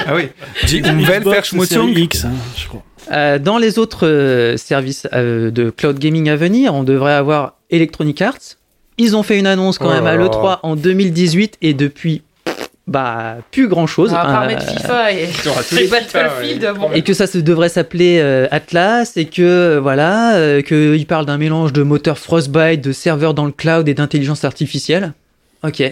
Ah oui. Die Umweltverschmutzung. X, hein, je crois. Euh, dans les autres euh, services euh, de cloud gaming à venir, on devrait avoir Electronic Arts. Ils ont fait une annonce quand Oh même à là. l'E3 en 2018 et depuis, bah, plus grand chose. À part mettre FIFA et, [laughs] Battlefield. Ouais. bon. que ça se devrait s'appeler euh, Atlas et que euh, voilà euh, qu'il parle d'un mélange de moteur Frostbite, de serveurs dans le cloud et d'intelligence artificielle. Ok,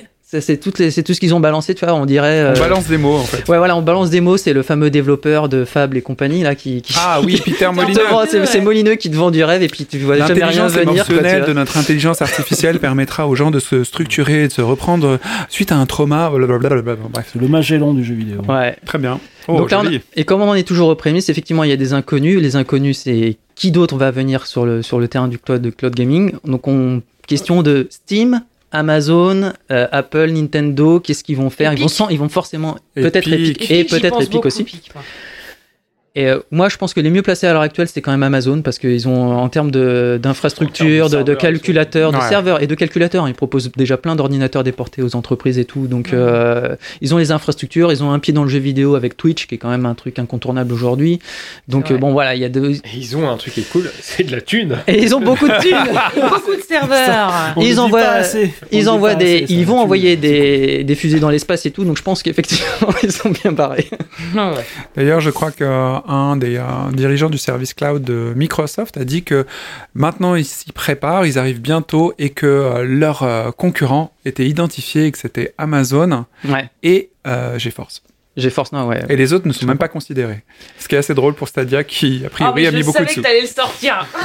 C'est tout ce qu'ils ont balancé, tu vois, on dirait. euh, On balance des mots en fait. Ouais, voilà, on balance des mots, c'est le fameux développeur de Fable et compagnie, là, qui. qui Ah oui, [laughs] Peter Molineux. c'est Molineux qui te vend du rêve et puis tu vois jamais rien L'intelligence venir. vois. de notre intelligence artificielle permettra aux gens de se structurer et de se reprendre suite à un trauma. blablabla. Bref, C'est le Magellan du jeu vidéo. Ouais. très bien. Oh, Donc là, on- joli. et comme on en est toujours aux prémices, effectivement, il y a des inconnus. Les inconnus, c'est qui d'autre va venir sur le, sur le terrain du cloud, de cloud gaming? Donc, on, question de Steam, Amazon, euh, Apple, Nintendo, qu'est-ce qu'ils vont faire? Ils vont, sans- ils vont forcément, peut-être Epic, et peut-être Epic aussi. Epic. Et euh, moi, je pense que les mieux placés à l'heure actuelle, c'est quand même Amazon parce qu'ils ont, en termes de- d'infrastructure, En termes de, de de serveurs, calculateurs, de Ouais. serveurs et de calculateurs, ils proposent déjà plein d'ordinateurs déportés aux entreprises et tout. Donc, euh, ils ont les infrastructures, ils ont un pied dans le jeu vidéo avec Twitch, qui est quand même un truc incontournable aujourd'hui. Donc, euh, bon, voilà, il y a de... Et ils ont un truc qui est cool, [laughs] c'est de la thune. Et ils ont beaucoup de thunes. [laughs] Beaucoup de serveurs. Ils envoient- Ils envoient des, assez, ils vont envoyer des, des fusées dans l'espace et tout. Donc, je pense qu'effectivement, [laughs] ils sont bien barrés. Ah ouais. D'ailleurs, je crois qu'un des euh, dirigeants du service cloud de Microsoft a dit que maintenant ils s'y préparent, ils arrivent bientôt et que euh, leurs euh, concurrents étaient identifiés et que c'était Amazon Ouais. et euh, GeForce. GeForce Now, ouais. Et les autres ne sont même pas considérés. Ce qui est assez drôle pour Stadia qui, a Ah, priori, mais a mis je beaucoup savais de que sous. t'allais le sortir. [laughs]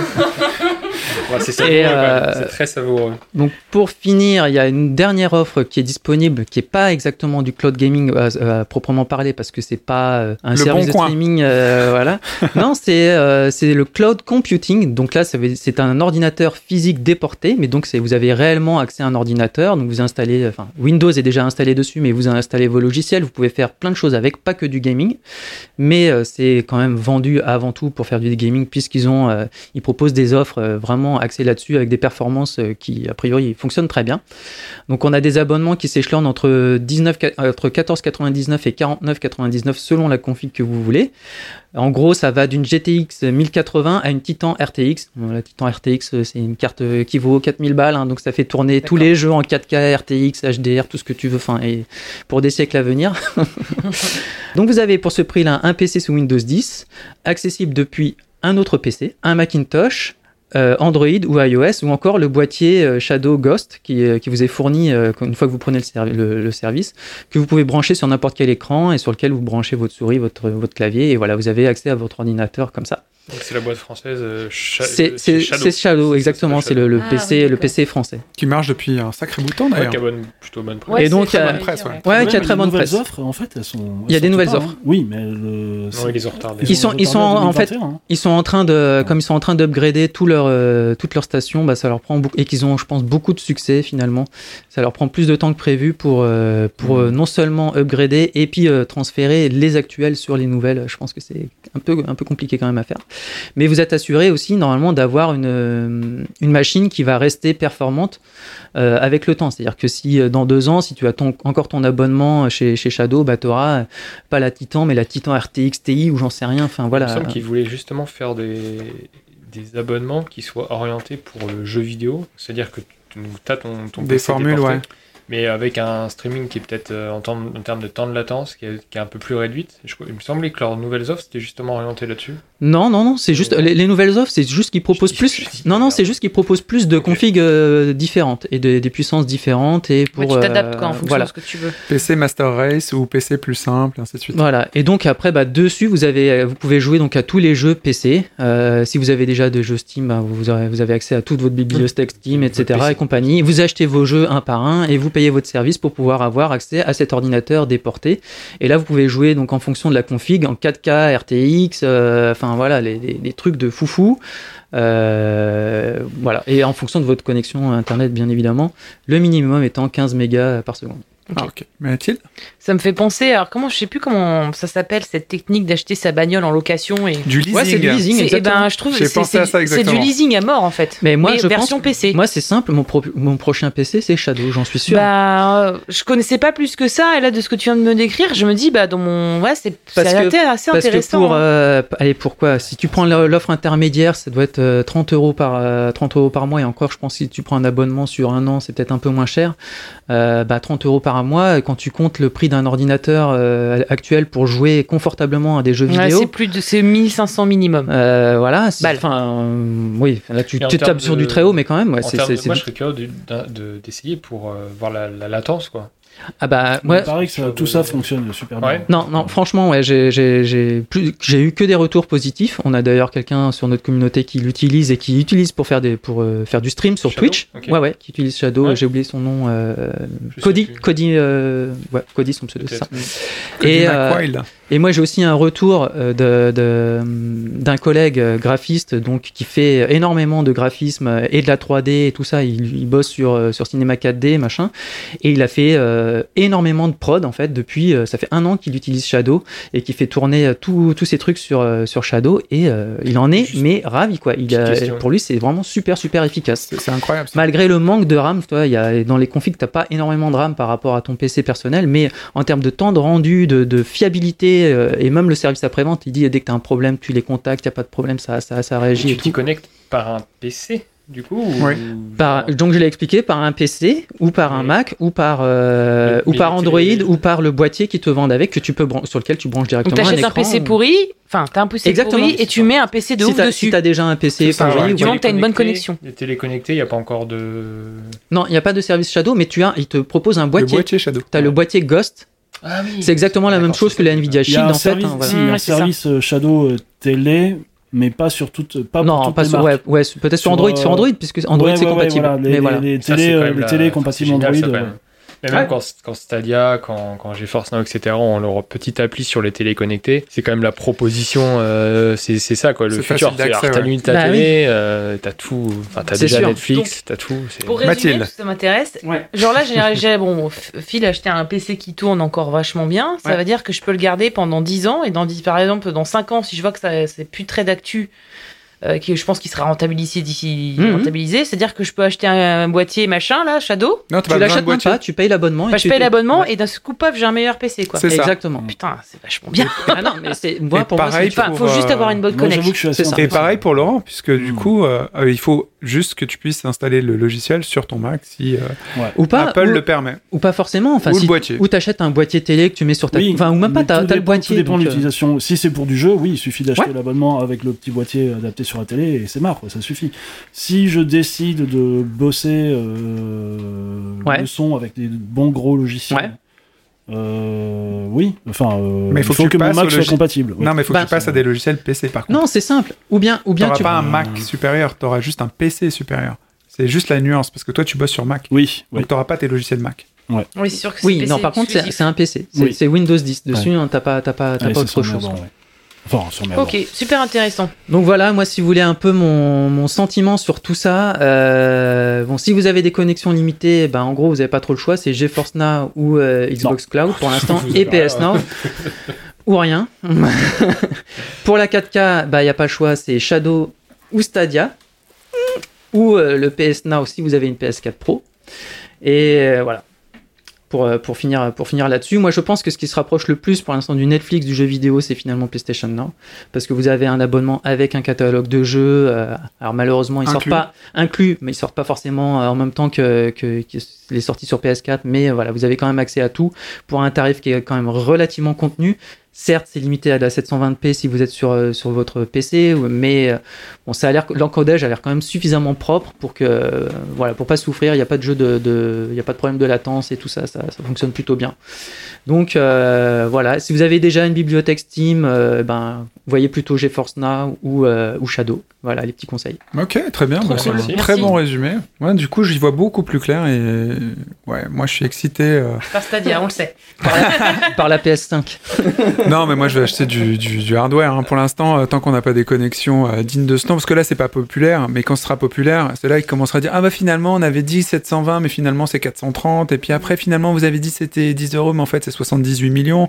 Ouais, c'est Et, savoureux, quand euh, même. c'est très savoureux. Donc pour finir, il y a une dernière offre qui est disponible, qui est pas exactement du cloud gaming euh, euh, à proprement parler, parce que c'est pas euh, un Le service Bon de streaming, euh, [laughs] voilà. non, c'est euh, c'est le cloud computing. Donc là, c'est un ordinateur physique déporté, mais donc vous avez réellement accès à un ordinateur. Donc vous installez, enfin Windows est déjà installé dessus, mais vous installez vos logiciels, vous pouvez faire plein de avec, pas que du gaming, mais euh, c'est quand même vendu avant tout pour faire du gaming, puisqu'ils ont euh, ils proposent des offres euh, vraiment axées là-dessus avec des performances qui, a priori, fonctionnent très bien. Donc, on a des abonnements qui s'échelonnent entre, 19, entre 14,99 et 49,99 selon la config que vous voulez. En gros, ça va d'une GTX 1080 à une Titan RTX. La Titan RTX, euh, c'est une carte euh, qui vaut 4000 balles, hein, donc ça fait tourner tous les jeux en 4K, RTX, HDR, tout ce que tu veux, enfin, et pour des siècles à venir. [laughs] donc, vous avez pour ce prix-là un PC sous Windows 10, accessible depuis un autre PC, un Macintosh, Android ou iOS, ou encore le boîtier euh, Shadow Ghost qui, euh, qui vous est fourni euh, une fois que vous prenez le service, que vous pouvez brancher sur n'importe quel écran et sur lequel vous branchez votre souris, votre, votre clavier, et voilà, vous avez accès à votre ordinateur comme ça. Donc, C'est la boîte française euh, Cha- C'est euh, Shadow. c'est Shadow, C'est exactement, c'est le, le Ah, PC, oui, le. PC français. Qui marche depuis un sacré bout de temps Ouais, d'ailleurs. qui a bonne- plutôt bonne presse. Ouais, Et donc, c'est il y a- ce que presse, ouais. Ouais, Ouais, qui a très bonne presse. offres, en fait, elles sont. Il y a des nouvelles pas, offres. hein. Oui, mais le. Non, il les a retardés. Ils sont- ils sont en fait- hein. Ils sont en train de, comme ils sont en train d'upgrader tout leur, euh, toutes leurs stations, bah, ça leur prend beaucoup, et qu'ils ont, je pense, beaucoup de succès finalement. Ça leur prend plus de temps que prévu pour, euh, pour euh, non seulement upgrader et puis transférer les actuels sur les nouvelles. Je pense que c'est un peu, un peu compliqué quand même à faire. Mais vous êtes assuré aussi normalement d'avoir une, euh, une machine qui va rester performante euh, avec le temps. C'est-à-dire que si euh, dans deux ans, si tu as ton- encore ton abonnement chez, chez Shadow, bah, tu auras pas la Titan, mais la Titan RTX Ti ou j'en sais rien. Enfin voilà. Il me semble qu'ils voulaient justement faire des, des abonnements qui soient orientés pour le jeu vidéo. C'est-à-dire que tu as ton, ton Des PC formules, déporté, ouais. Mais avec un streaming qui est peut-être euh, en, termes de temps de latence qui est, qui est un peu plus réduite. Je il me semblait que leurs nouvelles offres c'était justement orienté là-dessus. Non, non, non, c'est juste les, les nouvelles offres, c'est juste qu'ils proposent plus. non, non, c'est juste qu'ils proposent plus de configs euh, différentes et de- des puissances différentes et pour. Ouais, tu t'adaptes quoi en euh, fonction voilà. de ce que tu veux. PC Master Race ou PC plus simple, et ainsi de suite. Voilà. Et donc après, bah, dessus, vous avez, euh, vous pouvez jouer donc à tous les jeux PC. Euh, si vous avez déjà des jeux Steam, bah, vous, aurez- vous avez accès à toute votre bibliothèque Steam, etc. Et compagnie. Vous achetez vos jeux un par un et vous payez votre service pour pouvoir avoir accès à cet ordinateur déporté. Et là, vous pouvez jouer donc en fonction de la config en 4K, RTX, euh, voilà, les trucs de foufou. Euh, voilà. Et en fonction de votre connexion internet, bien évidemment, le minimum étant 15 mégas par seconde. Ah, ok. Mathilde Ça me fait penser, alors comment, je sais plus comment ça s'appelle, cette technique d'acheter sa bagnole en location et. Du leasing. Ouais, c'est du leasing. C'est- eh ben, je trouve c'est- du- leasing à mort en fait. Mais moi, je version pense- PC. Moi, c'est simple. Mon, pro- mon prochain PC, c'est Shadow, j'en suis sûr. Bah, euh, je connaissais pas plus que ça, et là, de ce que tu viens de me décrire, je me dis, bah, dans mon. Ouais, c'est Parce ça a que- été assez Parce que intéressant. pour, hein. euh, allez, pourquoi Si tu prends l'offre intermédiaire, ça doit être euh, 30 euros par euh, 30 euros par mois. Et encore, je pense que si tu prends un abonnement sur un an, c'est peut-être un peu moins cher. Euh, bah, 30 euros par mois. et Quand tu comptes le prix d'un ordinateur euh, actuel pour jouer confortablement à des jeux Ouais, vidéo. c'est plus de. C'est 1500 minimum. euh, voilà, enfin, euh, oui, là tu tapes sur de- du très haut, mais quand même, ouais, En c'est termes c'est- de- c'est moi, je serais curieux de- d'un- de- d'essayer pour euh, voir la, la latence, quoi. Ah bah, Il ouais. paraît que ça- tout ça fonctionne super bien. Non, non, franchement, ouais, j'ai, eu que des retours positifs. On a d'ailleurs quelqu'un sur notre communauté qui l'utilise et qui l'utilise pour faire des, pour euh, faire du stream sur Shadow Twitch. Ouais, ouais, qui utilise Shadow. Ouais. J'ai oublié son nom. euh, Cody. Cody, euh, ouais, Cody, son pseudo, c'est ça. Cody Et, euh. Et moi, j'ai aussi un retour euh, de, de- d'un collègue graphiste donc qui fait énormément de graphisme et de la 3D et tout ça. Il, il bosse sur euh, sur cinéma 4D machin et il a fait euh, énormément de prod en fait depuis. ça fait un an qu'il utilise Shadow et qu'il fait tourner tous ces trucs sur sur Shadow et euh, il en est Juste mais ravi quoi. Il a- pour lui, c'est vraiment super super efficace. C'est incroyable. ça. Malgré le manque de RAM, toi, y a, dans les configs, t'as pas énormément de RAM par rapport à ton PC personnel, mais en termes de temps de rendu, de, de fiabilité, euh, et même le service après-vente, il dit dès que t'as un problème, tu les contactes, y a pas de problème, ça, ça, ça Et réagit et tu t'y connectes par un PC, du coup ou- Oui. Par, donc je l'ai expliqué par un PC ou par un. Mac ou par euh, Mais- ou par Android télé- ou par le boîtier qui te vendent avec que tu peux bran- sur lequel tu branches Donc directement t'achètes un, écran. PC pourri, enfin t'as un PC Exactement. pourri et tu mets un PC de si ouf dessus. si t'as déjà un PC ça, pourri, ouais. Du moment que t'as une bonne Téléconnecté, connexion. Les téléconnectés, il n'y a pas encore de. non, il n'y a pas de service Shadow, mais tu as, il te propose un Le boîtier. boîtier Shadow. T'as le boîtier Ghost. Ah oui. C'est exactement la même chose que la ça. Nvidia Il y Shield a un en fait. service, hein, voilà. si, Ouais, un ça. service euh, Shadow euh, télé, mais pas sur toute, pas pour Non, toutes pas les sur, ouais, ouais, peut-être sur Sur, Android, euh, sur Android, puisque Android Ouais, c'est ouais, ouais, compatible. voilà, les, mais voilà. les Ça, euh, même les la- génial, Android. ça, euh. Mais même Ouais. quand, quand Stadia, quand, quand GeForce Now, etc., ont leur petite appli sur les téléconnectés, c'est quand même la proposition, euh, c'est c'est ça quoi, le futur. Alors, t'as ouais. ta Bah télé, euh, t'as tout, enfin t'as déjà sûr. Netflix, t'as tout. c'est- Pour résumer, Mathilde. ça m'intéresse. Ouais. Genre là, j'ai- [laughs] bon, Phil a acheté un PC qui tourne encore vachement bien. Ça Ouais. veut dire que je peux le garder pendant 10 ans et dans 10, par exemple dans 5 ans, si je vois que ça c'est plus très d'actu. Euh, qui je pense qu'il sera rentabilisé d'ici Mhm. rentabilisé c'est à dire que je peux acheter un, boîtier machin là Shadow Non, t'as Tu pas besoin de l'achètes même pas, tu payes l'abonnement. et bah, je paye l'abonnement Ouais. et d'un coup paf j'ai un meilleur PC quoi. Exactement. putain c'est vachement bien [laughs] ah non, mais c'est moi Et pour moi c'est enfin faut juste euh, avoir une bonne connexion que je suis assez C'est pareil pour Laurent, puisque du Mm. coup, euh, euh, il faut juste que tu puisses installer le logiciel sur ton Mac si euh, ou pas Apple ou, le permet. ou pas forcément. Enfin, Ou le si, boîtier. Ou t'achètes un boîtier télé que tu mets sur ta. Oui, enfin, ou même pas. T'as le dépend- boîtier. Tout dépend de euh, l'utilisation. Si c'est pour du jeu, oui, il suffit d'acheter Ouais. l'abonnement avec le petit boîtier adapté sur la télé et c'est marre, quoi, ça suffit. Si je décide de bosser euh, Ouais. le son avec des bons gros logiciels, Ouais. Euh, oui, enfin, euh, Mais il faut faut, que tu que, mon Mac soit compatible. ouais. Non, mais il faut Bah, que tu passes à des logiciels PC par contre. Non, c'est simple. Ou bien, ou bien T'auras tu. pas un Mac supérieur, t'auras juste un PC supérieur. C'est juste la nuance, parce que toi tu bosses sur Mac. Oui, oui. Donc t'auras pas tes logiciels Mac. oui c'est sûr que c'est Oui, PC non. Par contre, c'est un PC. C'est Oui. Windows 10 dessus. hein, T'as pas, t'as pas, t'as Allez, pas autre chose. Ouais. Enfin, sur Merdant. ok super intéressant Donc voilà, moi, si vous voulez un peu mon, mon sentiment sur tout ça, euh, bon, si vous avez des connexions limitées, ben, en gros, vous n'avez pas trop le choix, c'est GeForce Now ou euh, Xbox Cloud pour l'instant, [laughs] et PS Now, [laughs] ou rien. [laughs] pour la 4K, il n'y a pas le choix, c'est Shadow ou Stadia, ou euh, le PS Now si vous avez une PS4 Pro. Et euh, voilà. Pour, euh, pour finir, pour finir là-dessus, moi je pense que ce qui se rapproche le plus pour l'instant du Netflix du jeu vidéo, c'est finalement PlayStation Now parce que vous avez un abonnement avec un catalogue de jeux. euh, alors malheureusement, ils sortent Inclus. pas inclus, mais ils sortent pas forcément euh, en même temps que, que, que les sorties sur PS4. Mais voilà, vous avez quand même accès à tout pour un tarif qui est quand même relativement contenu. Certes, c'est limité à la 720p si vous êtes sur, euh, sur votre PC, mais euh, bon, ça a l'air que l'encodage a l'air quand même suffisamment propre pour que euh, voilà, pour pas souffrir. Il n'y a pas de jeu de, de, il y a pas de problème de latence et tout ça, ça, ça fonctionne plutôt bien. Donc euh, voilà, si vous avez déjà une bibliothèque Steam, euh, ben voyez plutôt GeForce Now ou, euh, ou Shadow. Voilà les petits conseils. Ok, très bien. Bah, cool. un Merci. Très bon résumé. Ouais, du coup, j'y vois beaucoup plus clair et ouais, moi je suis excité. euh. par Stadia on le sait [laughs] Par la PS5. [laughs] [laughs] non, mais moi je vais acheter du, du, hardware. hein. Pour l'instant, euh, tant qu'on n'a pas des connexions euh, dignes de ce nom, parce que là c'est pas populaire, mais quand ce sera populaire, c'est là qu'il commencera à dire ah bah finalement on avait dit 720, mais finalement c'est 430, et puis après finalement vous avez dit c'était 10 euros, mais en fait c'est 78 millions.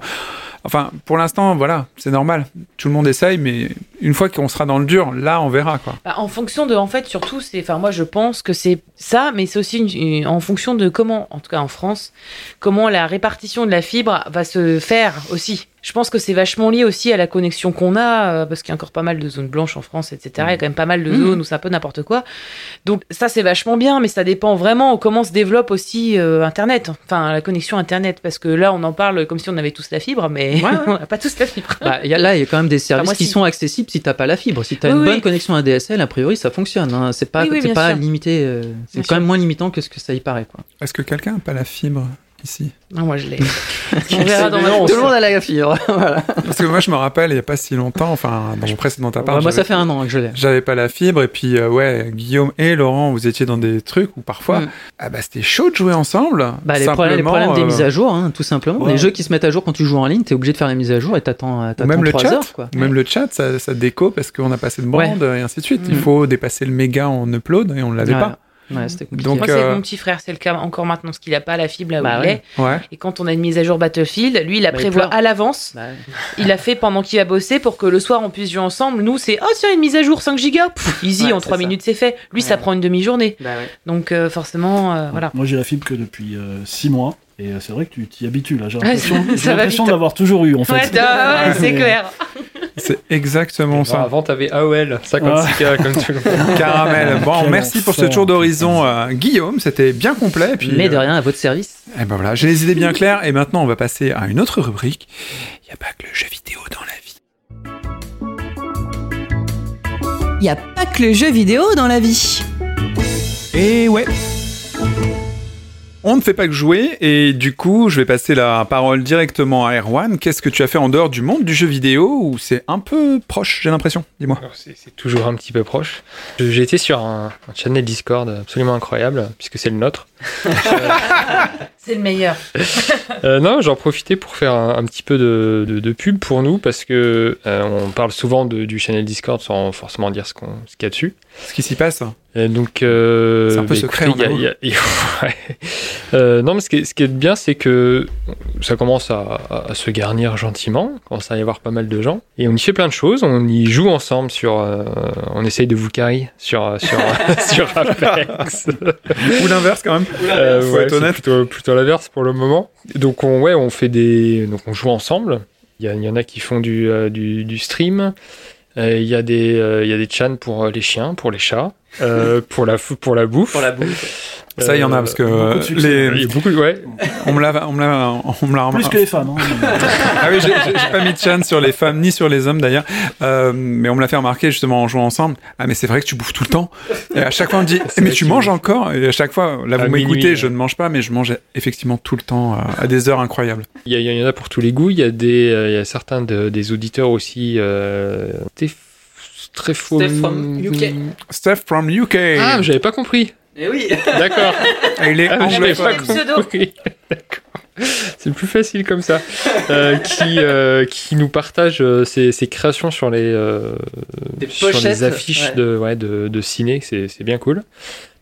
Enfin, pour l'instant, voilà, c'est normal. Tout le monde essaye, mais une fois qu'on sera dans le dur, là on verra quoi. Bah, en fonction de, en fait, surtout, c'est, enfin, moi, je pense que c'est ça, mais c'est aussi en fonction de comment, en tout cas en France, comment la répartition de la fibre va se faire aussi. Je pense que c'est vachement lié aussi à la connexion qu'on a, euh, parce qu'il y a encore pas mal de zones blanches en France, etc. Il y a quand même pas mal de zones où c'est un peu n'importe quoi. Donc ça, c'est vachement bien, mais ça dépend vraiment comment se développe aussi euh, Internet, enfin la connexion Internet, parce que là, on en parle comme si on avait tous la fibre, mais Ouais, ouais. [laughs] on n'a pas tous la fibre. Bah, y a, là, il y a quand même des services moi, qui si. sont accessibles si t'as pas la fibre. Si t'as Oui, une oui. bonne connexion ADSL, a priori, ça fonctionne. hein. C'est pas, Oui, sûr. limité. euh, c'est quand sûr. même moins limitant que ce que ça y paraît. Est-ce que quelqu'un n'a pas la fibre? Ici Non, moi je l'ai. [laughs] On verra dans ma Tout le monde a la fibre. [laughs] voilà. Parce que moi, je me rappelle, il n'y a pas si longtemps, enfin, dans mon précédent appart, Ouais, moi, ça fait un an que je l'ai. j'avais pas la fibre. Et puis, euh, ouais, Guillaume et Laurent, vous étiez dans des trucs où parfois, Mm. ah bah, c'était chaud de jouer ensemble. Bah, les, problèmes, les des euh, mises à jour, hein, tout simplement. Ouais. Les jeux qui se mettent à jour quand tu joues en ligne, t'es obligé de faire les mises à jour et t'attends, euh, même le 3 chat, heures. Quoi. même le chat, ça, ça déco parce qu'on a pas assez de bande et ainsi de suite. Il Mm. faut dépasser le méga en upload et on l'avait Ouais. pas. Ouais, compliqué. Donc, Moi, c'est euh, mon petit frère, c'est le cas encore maintenant, parce qu'il a pas la fibre là où Bah il ouais. est. Ouais. Et quand on a une mise à jour Battlefield, lui, il la Bah, prévoit à l'avance. Bah, Il l'a fait pendant qu'il a bossé pour que le soir on puisse jouer ensemble. Nous, c'est oh tiens une mise à jour 5 gigas, Pff, [laughs] easy Ouais, en c'est 3 ça. minutes c'est fait. Lui, ça prend une demi-journée. bah ouais. Donc euh, forcément, euh, voilà. Moi j'ai la fibre que depuis 6 mois. Et euh, c'est vrai que tu t'y habitues là. J'ai l'impression l'avoir toujours eu en fait. Ouais, ouais, c'est Mais- clair. C'est exactement Bon, ça. avant, t'avais AOL, 56K comme tout le monde. Caramel. Bon, Quel merci pour ce tour d'horizon, euh, Guillaume. C'était bien complet. Et puis, Mais de euh, rien, à votre service. Et ben voilà, j'ai les idées bien claires. Et maintenant, on va passer à une autre rubrique. Il n'y a pas que le jeu vidéo dans la vie. Il n'y a pas que le jeu vidéo dans la vie. Et ouais. On ne fait pas que jouer, et du coup, je vais passer la parole directement à Erwan. Qu'est-ce que tu as fait en dehors du monde du jeu vidéo, ou c'est un peu proche, j'ai l'impression? Dis-moi. C'est toujours un petit peu proche. J'ai été sur un, un channel Discord absolument incroyable, puisque c'est le nôtre. [laughs] C'est le meilleur. [laughs] Euh, non, j'en profitais pour faire un, un petit peu de, de- de pub pour nous, parce que euh, on parle souvent de- du channel Discord sans forcément dire ce qu'on- ce qu'il y a dessus. Ce qui s'y passe Et donc, euh, C'est un peu bah, secret, écoutez, y a- il y a- [laughs] ouais. Euh, non, mais ce qui, est, ce qui est bien, c'est que ça commence à, à- se garnir gentiment, commence à y avoir pas mal de gens, et on y fait plein de choses. On y joue ensemble sur, euh, on essaye de vous carry sur sur [laughs] [laughs] sur Apex. Ou l'inverse, quand même. Euh, faut ouais, honnête. plutôt, plutôt l'inverse pour le moment. Donc on, ouais, on fait des, donc on joue ensemble. Il y, en a qui font du, euh, du, du stream. Euh, Il y a des, euh, il y a des chans pour euh, les chiens, pour les chats, euh, pour la, pour la bouffe. Pour la bouffe. Ça, il y en a, parce que beaucoup de euh, succès. Il y les... a beaucoup, ouais. on me l'a on me l'a- on me l'a Plus que les femmes. hein. Ah oui, j'ai pas mis de chance sur les femmes ni sur les hommes d'ailleurs, Euh, mais on me l'a fait remarquer justement en jouant ensemble. Ah mais c'est vrai que tu bouffes tout le temps. Et à chaque fois on me dit mais tu manges encore Et à chaque fois, là vous m'écoutez, minuit, je ne mange pas, mais je mange effectivement tout le temps euh, à des heures incroyables. Il y, en a pour tous les goûts. Il y a des, euh, il y a certains de- des auditeurs aussi. Euh, Steph- from UK. Steph from UK. Ah, j'avais pas compris. Eh oui D'accord. Il est Ah, je anglais. pas compris. D'accord. C'est plus facile comme ça. Euh, qui, euh, qui nous partage euh, ses, ses créations sur les, euh, sur les affiches ouais. de, ouais, de, de ciné. C'est c'est bien cool.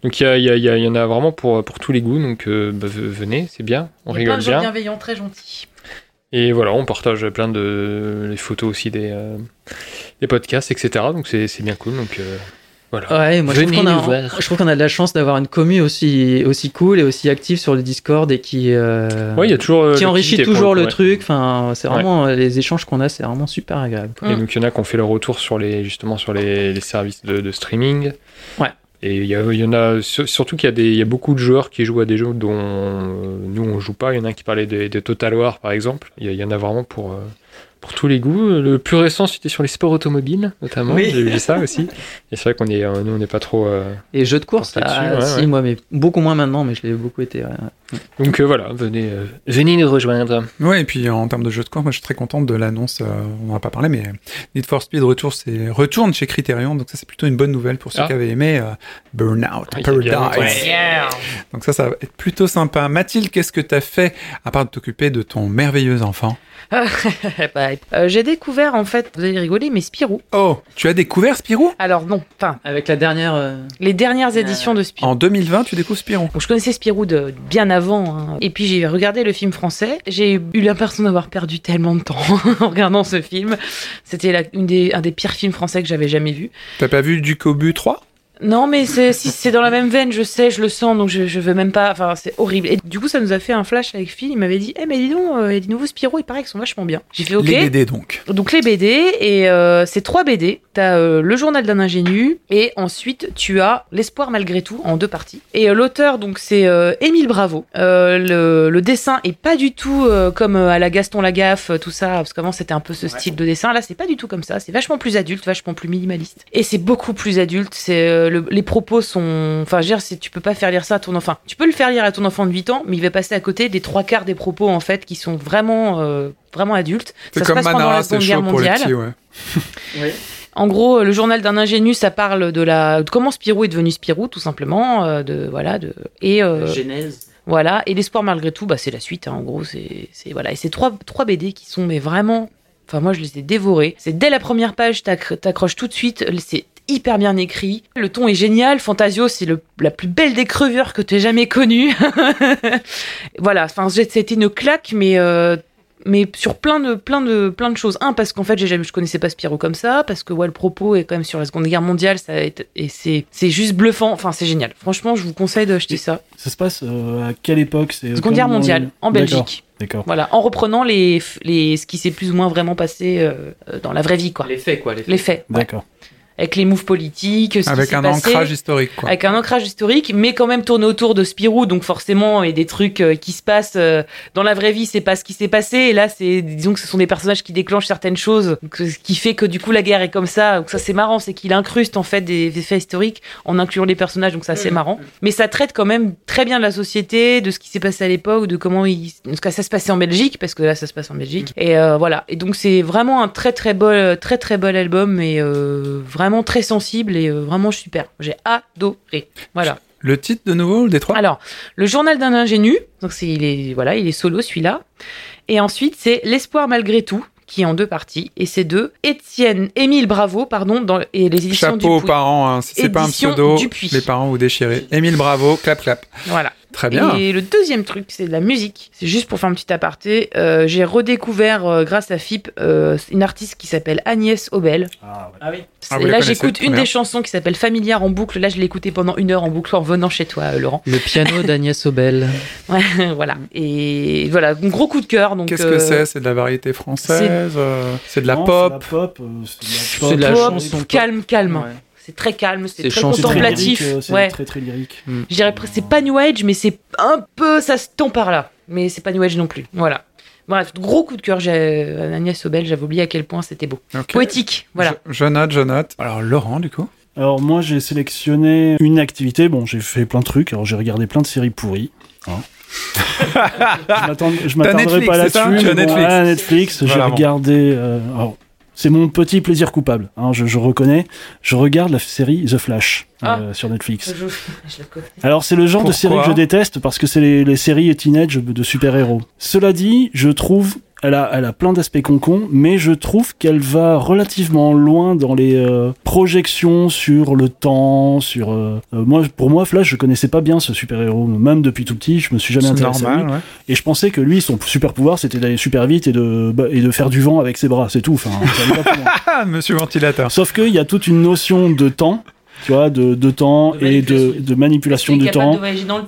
Donc il y, a- il y, a- il y y en a vraiment pour, pour tous les goûts. Donc euh, bah, venez, c'est bien. On a plein rigole de gens bien. bienveillants, très gentils. Et voilà, on partage plein de les photos aussi des, euh, des podcasts, etc. Donc c'est c'est bien cool. Donc euh, voilà. Ouais, moi je trouve a, je trouve qu'on a de la chance d'avoir une commu aussi, aussi cool et aussi active sur le Discord et qui, euh, Ouais, il y a toujours. euh, qui enrichit toujours le coup, ouais. truc. Enfin, c'est vraiment les échanges qu'on a, c'est vraiment super agréable. Et donc, il y en a qui ont fait leur retour sur les, justement sur les, les services de, de streaming. Ouais. Et il y, en a sur- surtout qu'il y, a des- y a beaucoup de joueurs qui jouent à des jeux dont nous on joue pas. Il y en a qui parlait de, de Total War par exemple. Il y, en a vraiment pour, euh, pour tous les goûts. Le plus récent c'était sur les sports automobiles notamment. Oui. J'ai vu ça aussi. Et c'est vrai qu'on est, euh, nous on n'est pas trop. euh, Et jeux de course, ah, ouais, si, ouais. moi, mais beaucoup moins maintenant, mais je l'ai beaucoup été. ouais. Donc euh, voilà, venez, euh, venez nous rejoindre. Ouais, et puis en termes de jeux de course, moi je suis très content de l'annonce. euh, on n'en a pas parlé, mais Need for Speed retour, c'est retourne chez Criterion, donc ça c'est plutôt une bonne nouvelle pour ceux Ah. qui avaient aimé euh, Burnout Paradise. Donc ça, ça va être plutôt sympa. Mathilde, qu'est-ce que t'as fait à part de t'occuper de ton merveilleux enfant? [laughs] Bah, euh, J'ai découvert en fait, vous allez rigoler, mais Spirou. Oh, tu as découvert Spirou? Alors non, enfin, Avec la dernière. euh, les dernières éditions de Spirou. En 2020, tu découvres Spirou. Je connaissais Spirou de bien avant. hein. Et puis j'ai regardé le film français. J'ai eu l'impression d'avoir perdu tellement de temps [laughs] en regardant ce film. C'était la- une des, un des pires films français que j'avais jamais vu. T'as pas vu du Kobu 3 Non, mais c'est si c'est dans la même veine, je sais, je le sens, donc je, je veux même pas. Enfin, c'est horrible. Et du coup, ça nous a fait un flash avec Phil. Il m'avait dit, eh mais dis donc, euh, il y a des nouveaux Spirou, il paraît qu'ils sont vachement bien. J'ai fait ok. Les BD donc. Donc les BD et euh, c'est trois BD. T'as euh, le journal d'un ingénu et ensuite tu as l'espoir malgré tout en deux parties. Et euh, l'auteur donc c'est euh, Émile Bravo. Euh, le, le dessin est pas du tout euh, comme à la Gaston Lagaffe tout ça parce qu'avant c'était un peu ce style de dessin. Là c'est pas du tout comme ça. C'est vachement plus adulte, vachement plus minimaliste. Et c'est beaucoup plus adulte. C'est le- les propos sont. Enfin, je veux dire, tu peux pas faire lire ça à ton enfant. Tu peux le faire lire à ton enfant de 8 ans, mais il va passer à côté des trois quarts des propos, en fait, qui sont vraiment, euh, vraiment adultes. C'est comme passe Manara, la c'est Seconde Guerre mondiale. petits, ouais. [laughs] En gros, le journal d'un ingénu, ça parle de la de comment Spirou est devenu Spirou, tout simplement, euh, de voilà, de et euh, Genèse. voilà. Et l'espoir malgré tout, bah c'est la suite. hein, en gros, c'est c'est voilà. Et c'est trois trois BD qui sont mais vraiment. Enfin, moi, je les ai dévorés. C'est dès la première page, t'accro- t'accroches tout de suite. C'est hyper bien écrit. Le ton est génial. Fantasio, c'est la plus belle des crevures que tu aies jamais connue. [laughs] voilà. Enfin, c'était une claque, mais euh, mais sur plein de plein de plein de choses. Un parce qu'en fait, j'ai jamais je connaissais pas Spirou comme ça parce que ouais, le propos est quand même sur la Seconde Guerre mondiale, ça et c'est c'est juste bluffant. Enfin, c'est génial. Franchement, je vous conseille d'acheter ça. Ça se passe euh, à quelle époque? C'est Seconde comme Guerre mondiale en D'accord, Belgique. D'accord. Voilà, en reprenant les, les, ce qui s'est plus ou moins vraiment passé euh, euh, dans la vraie vie, quoi. Les faits, quoi. Les faits. Les faits. ouais. Avec les moves politiques, ce Avec qui un passé, ancrage historique, quoi. Avec un ancrage historique, mais quand même tourné autour de Spirou, donc forcément, et des trucs euh, qui se passent euh, dans la vraie vie, c'est pas ce qui s'est passé. Et là, c'est, disons que ce sont des personnages qui déclenchent certaines choses, ce qui fait que du coup la guerre est comme ça. Donc ça, c'est marrant, c'est qu'il incruste en fait des, des faits historiques en incluant les personnages, donc ça, c'est marrant. Mais ça traite quand même très bien de la société, de ce qui s'est passé à l'époque, de comment il, en tout cas, ça se passait en Belgique, parce que là, ça se passe en Belgique. Et euh, voilà. Et donc c'est vraiment un très très beau, très très bel album et euh, vraiment très sensible et euh, vraiment super. J'ai adoré. Voilà. Le titre de nouveau, le Détroit Alors, le journal d'un ingénu, donc c'est il est voilà, il est solo celui-là. Et ensuite, c'est l'espoir malgré tout qui est en deux parties et c'est de Étienne Émile Bravo pardon dans et les éditions Chapeau aux parents, hein. si c'est pas un pseudo, Dupuis. les parents vous déchirez. Émile Bravo, clap clap. Voilà. Très bien. Et le deuxième truc, c'est de la musique. C'est juste pour faire un petit aparté. Euh, j'ai redécouvert, euh, grâce à FIP, euh, une artiste qui s'appelle Agnès Obel. Ah, ouais. Ah oui. Ah, la là, j'écoute une bien. des chansons qui s'appelle Familiar en boucle. Là, je l'ai écoutée pendant une heure en boucle en venant chez toi, euh, Laurent. Le piano [laughs] d'Agnès Obel. Ouais, [laughs] voilà. Et voilà, un gros coup de cœur. donc, Qu'est-ce euh, que c'est? C'est de la variété française euh, C'est de la Non, pop C'est de la pop? C'est de la pop, chanson. calme, calme. Ouais. C'est très calme, c'est très chanson C'est très contemplatif. euh, C'est ouais. très très lyrique. Je dirais presque, c'est pas New Age, mais c'est un peu, ça se tend par là. Mais c'est pas New Age non plus. Voilà. Bref, gros coup de cœur, j'ai Agnès Obel, j'avais oublié à quel point c'était beau. Poétique, voilà. Je, je note, je note. Alors Laurent, du coup? Alors moi j'ai sélectionné une activité, bon j'ai fait plein de trucs, alors j'ai regardé plein de séries pourries. hein. [laughs] je Netflix, pas là-dessus. Bon, Netflix. Netflix, j'ai regardé... euh, alors, c'est mon petit plaisir coupable, hein, je, je reconnais. Je regarde la série The Flash euh, sur Netflix. Je, [laughs] je. Alors c'est le genre de série que je déteste parce que c'est les, les séries teenage de super-héros. Cela dit, je trouve elle a, elle a plein d'aspects concons, mais je trouve qu'elle va relativement loin dans les euh, projections sur le temps, sur euh, euh, moi pour moi Flash je connaissais pas bien ce super-héros, même depuis tout petit, je me suis jamais intéressé à lui. normal, ouais. Et je pensais que lui son super pouvoir c'était d'aller super vite et de bah, et de faire du vent avec ses bras, c'est tout. Enfin, ça pas. Ah, [laughs] monsieur ventilateur. Sauf qu'il y a toute une notion de temps, tu vois, de, de temps De et de, manipulation. de manipulation du temps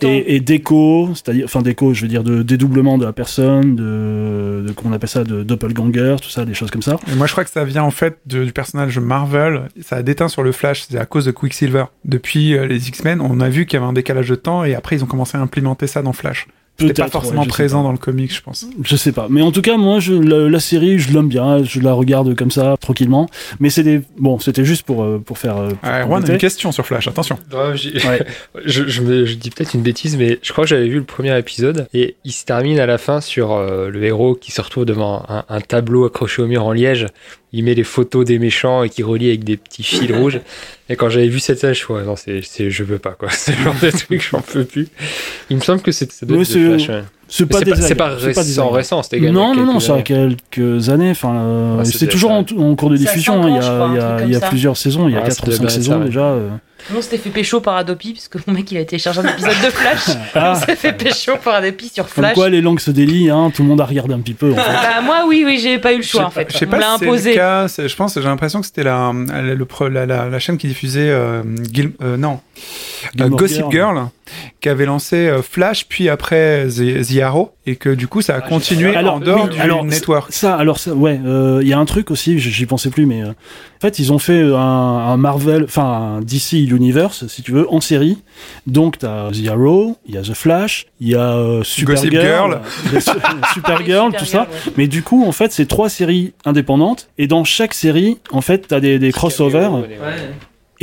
et, et d'écho, c'est-à-dire, enfin d'écho, je veux dire de dédoublement de la personne, de, de comment on appelle ça, de doppelganger, tout ça, des choses comme ça. Et moi, je crois que ça vient en fait de- du personnage Marvel. Ça a déteint sur le Flash, c'est à cause de Quicksilver. Depuis euh, les X-Men, on a vu qu'il y avait un décalage de temps et après ils ont commencé à implémenter ça dans Flash. C'était pas forcément ouais, présent dans le comic, je pense. Je sais pas, mais en tout cas, moi, je, la, la série, je l'aime bien, je la regarde comme ça, tranquillement. Mais c'est des, bon, c'était juste pour euh, pour faire. euh, pour Ouais, Juan a une question sur Flash, attention. Ouais. [laughs] je, je, me- je dis peut-être une bêtise, mais je crois que j'avais vu le premier épisode et il se termine à la fin sur euh, le héros qui se retrouve devant un, un tableau accroché au mur en liège. Il met les photos des méchants et qui relie avec des petits fils rouges. Et quand j'avais vu cette scène, je suis ouais, non, c'est, c'est, je veux pas quoi. [laughs] C'est le genre de truc, j'en peux plus. Il me semble que c'est, ça doit Ouais, être de c'est- Flash, ouais. C'est Mais pas c'est, pas, c'est pas c'est récent, récent, c'était également Non, non, non, a années. quelques années. Enfin, euh, c'est toujours en, cours de diffusion. hein, Il y a, crois, il y un a, truc il y comme a ça. plusieurs saisons, il y a Ouais, 4 ça ou doit 5 bien être saisons déjà. euh. Non, c'était fait pécho par Adopi, parce que mon mec, il a téléchargé un épisode de Flash. [laughs] Ah. On s'est fait pécho par Adopi sur Comme Flash. quoi, les langues se délient, hein, tout le monde a regardé un petit peu. En [laughs] fait. Bah, moi, oui, oui, j'ai pas eu le choix, en fait. Je sais On pas l'a si c'est imposé. le cas. Je pense, j'ai l'impression que c'était la, la, le pro- la, la, la chaîne qui diffusait euh, Gil- euh, non, euh, Gilmore Gossip Girl. Girl, qui avait lancé euh, Flash, puis après The, The Arrow, et que du coup ça a continué Alors, en dehors oui, du alors, network. Ça, alors ça, ouais, euh, il y a un truc aussi, j'y pensais plus, mais euh, en fait, ils ont fait un, un Marvel, enfin un DC Universe, si tu veux, en série. Donc, t'as The Arrow, il y a The Flash, il y a euh, Gossip Girl. Supergirl, [laughs] Supergirl, tout ça. Mais du coup, en fait, c'est trois séries indépendantes, et dans chaque série, en fait, t'as des, des crossovers. Ouais.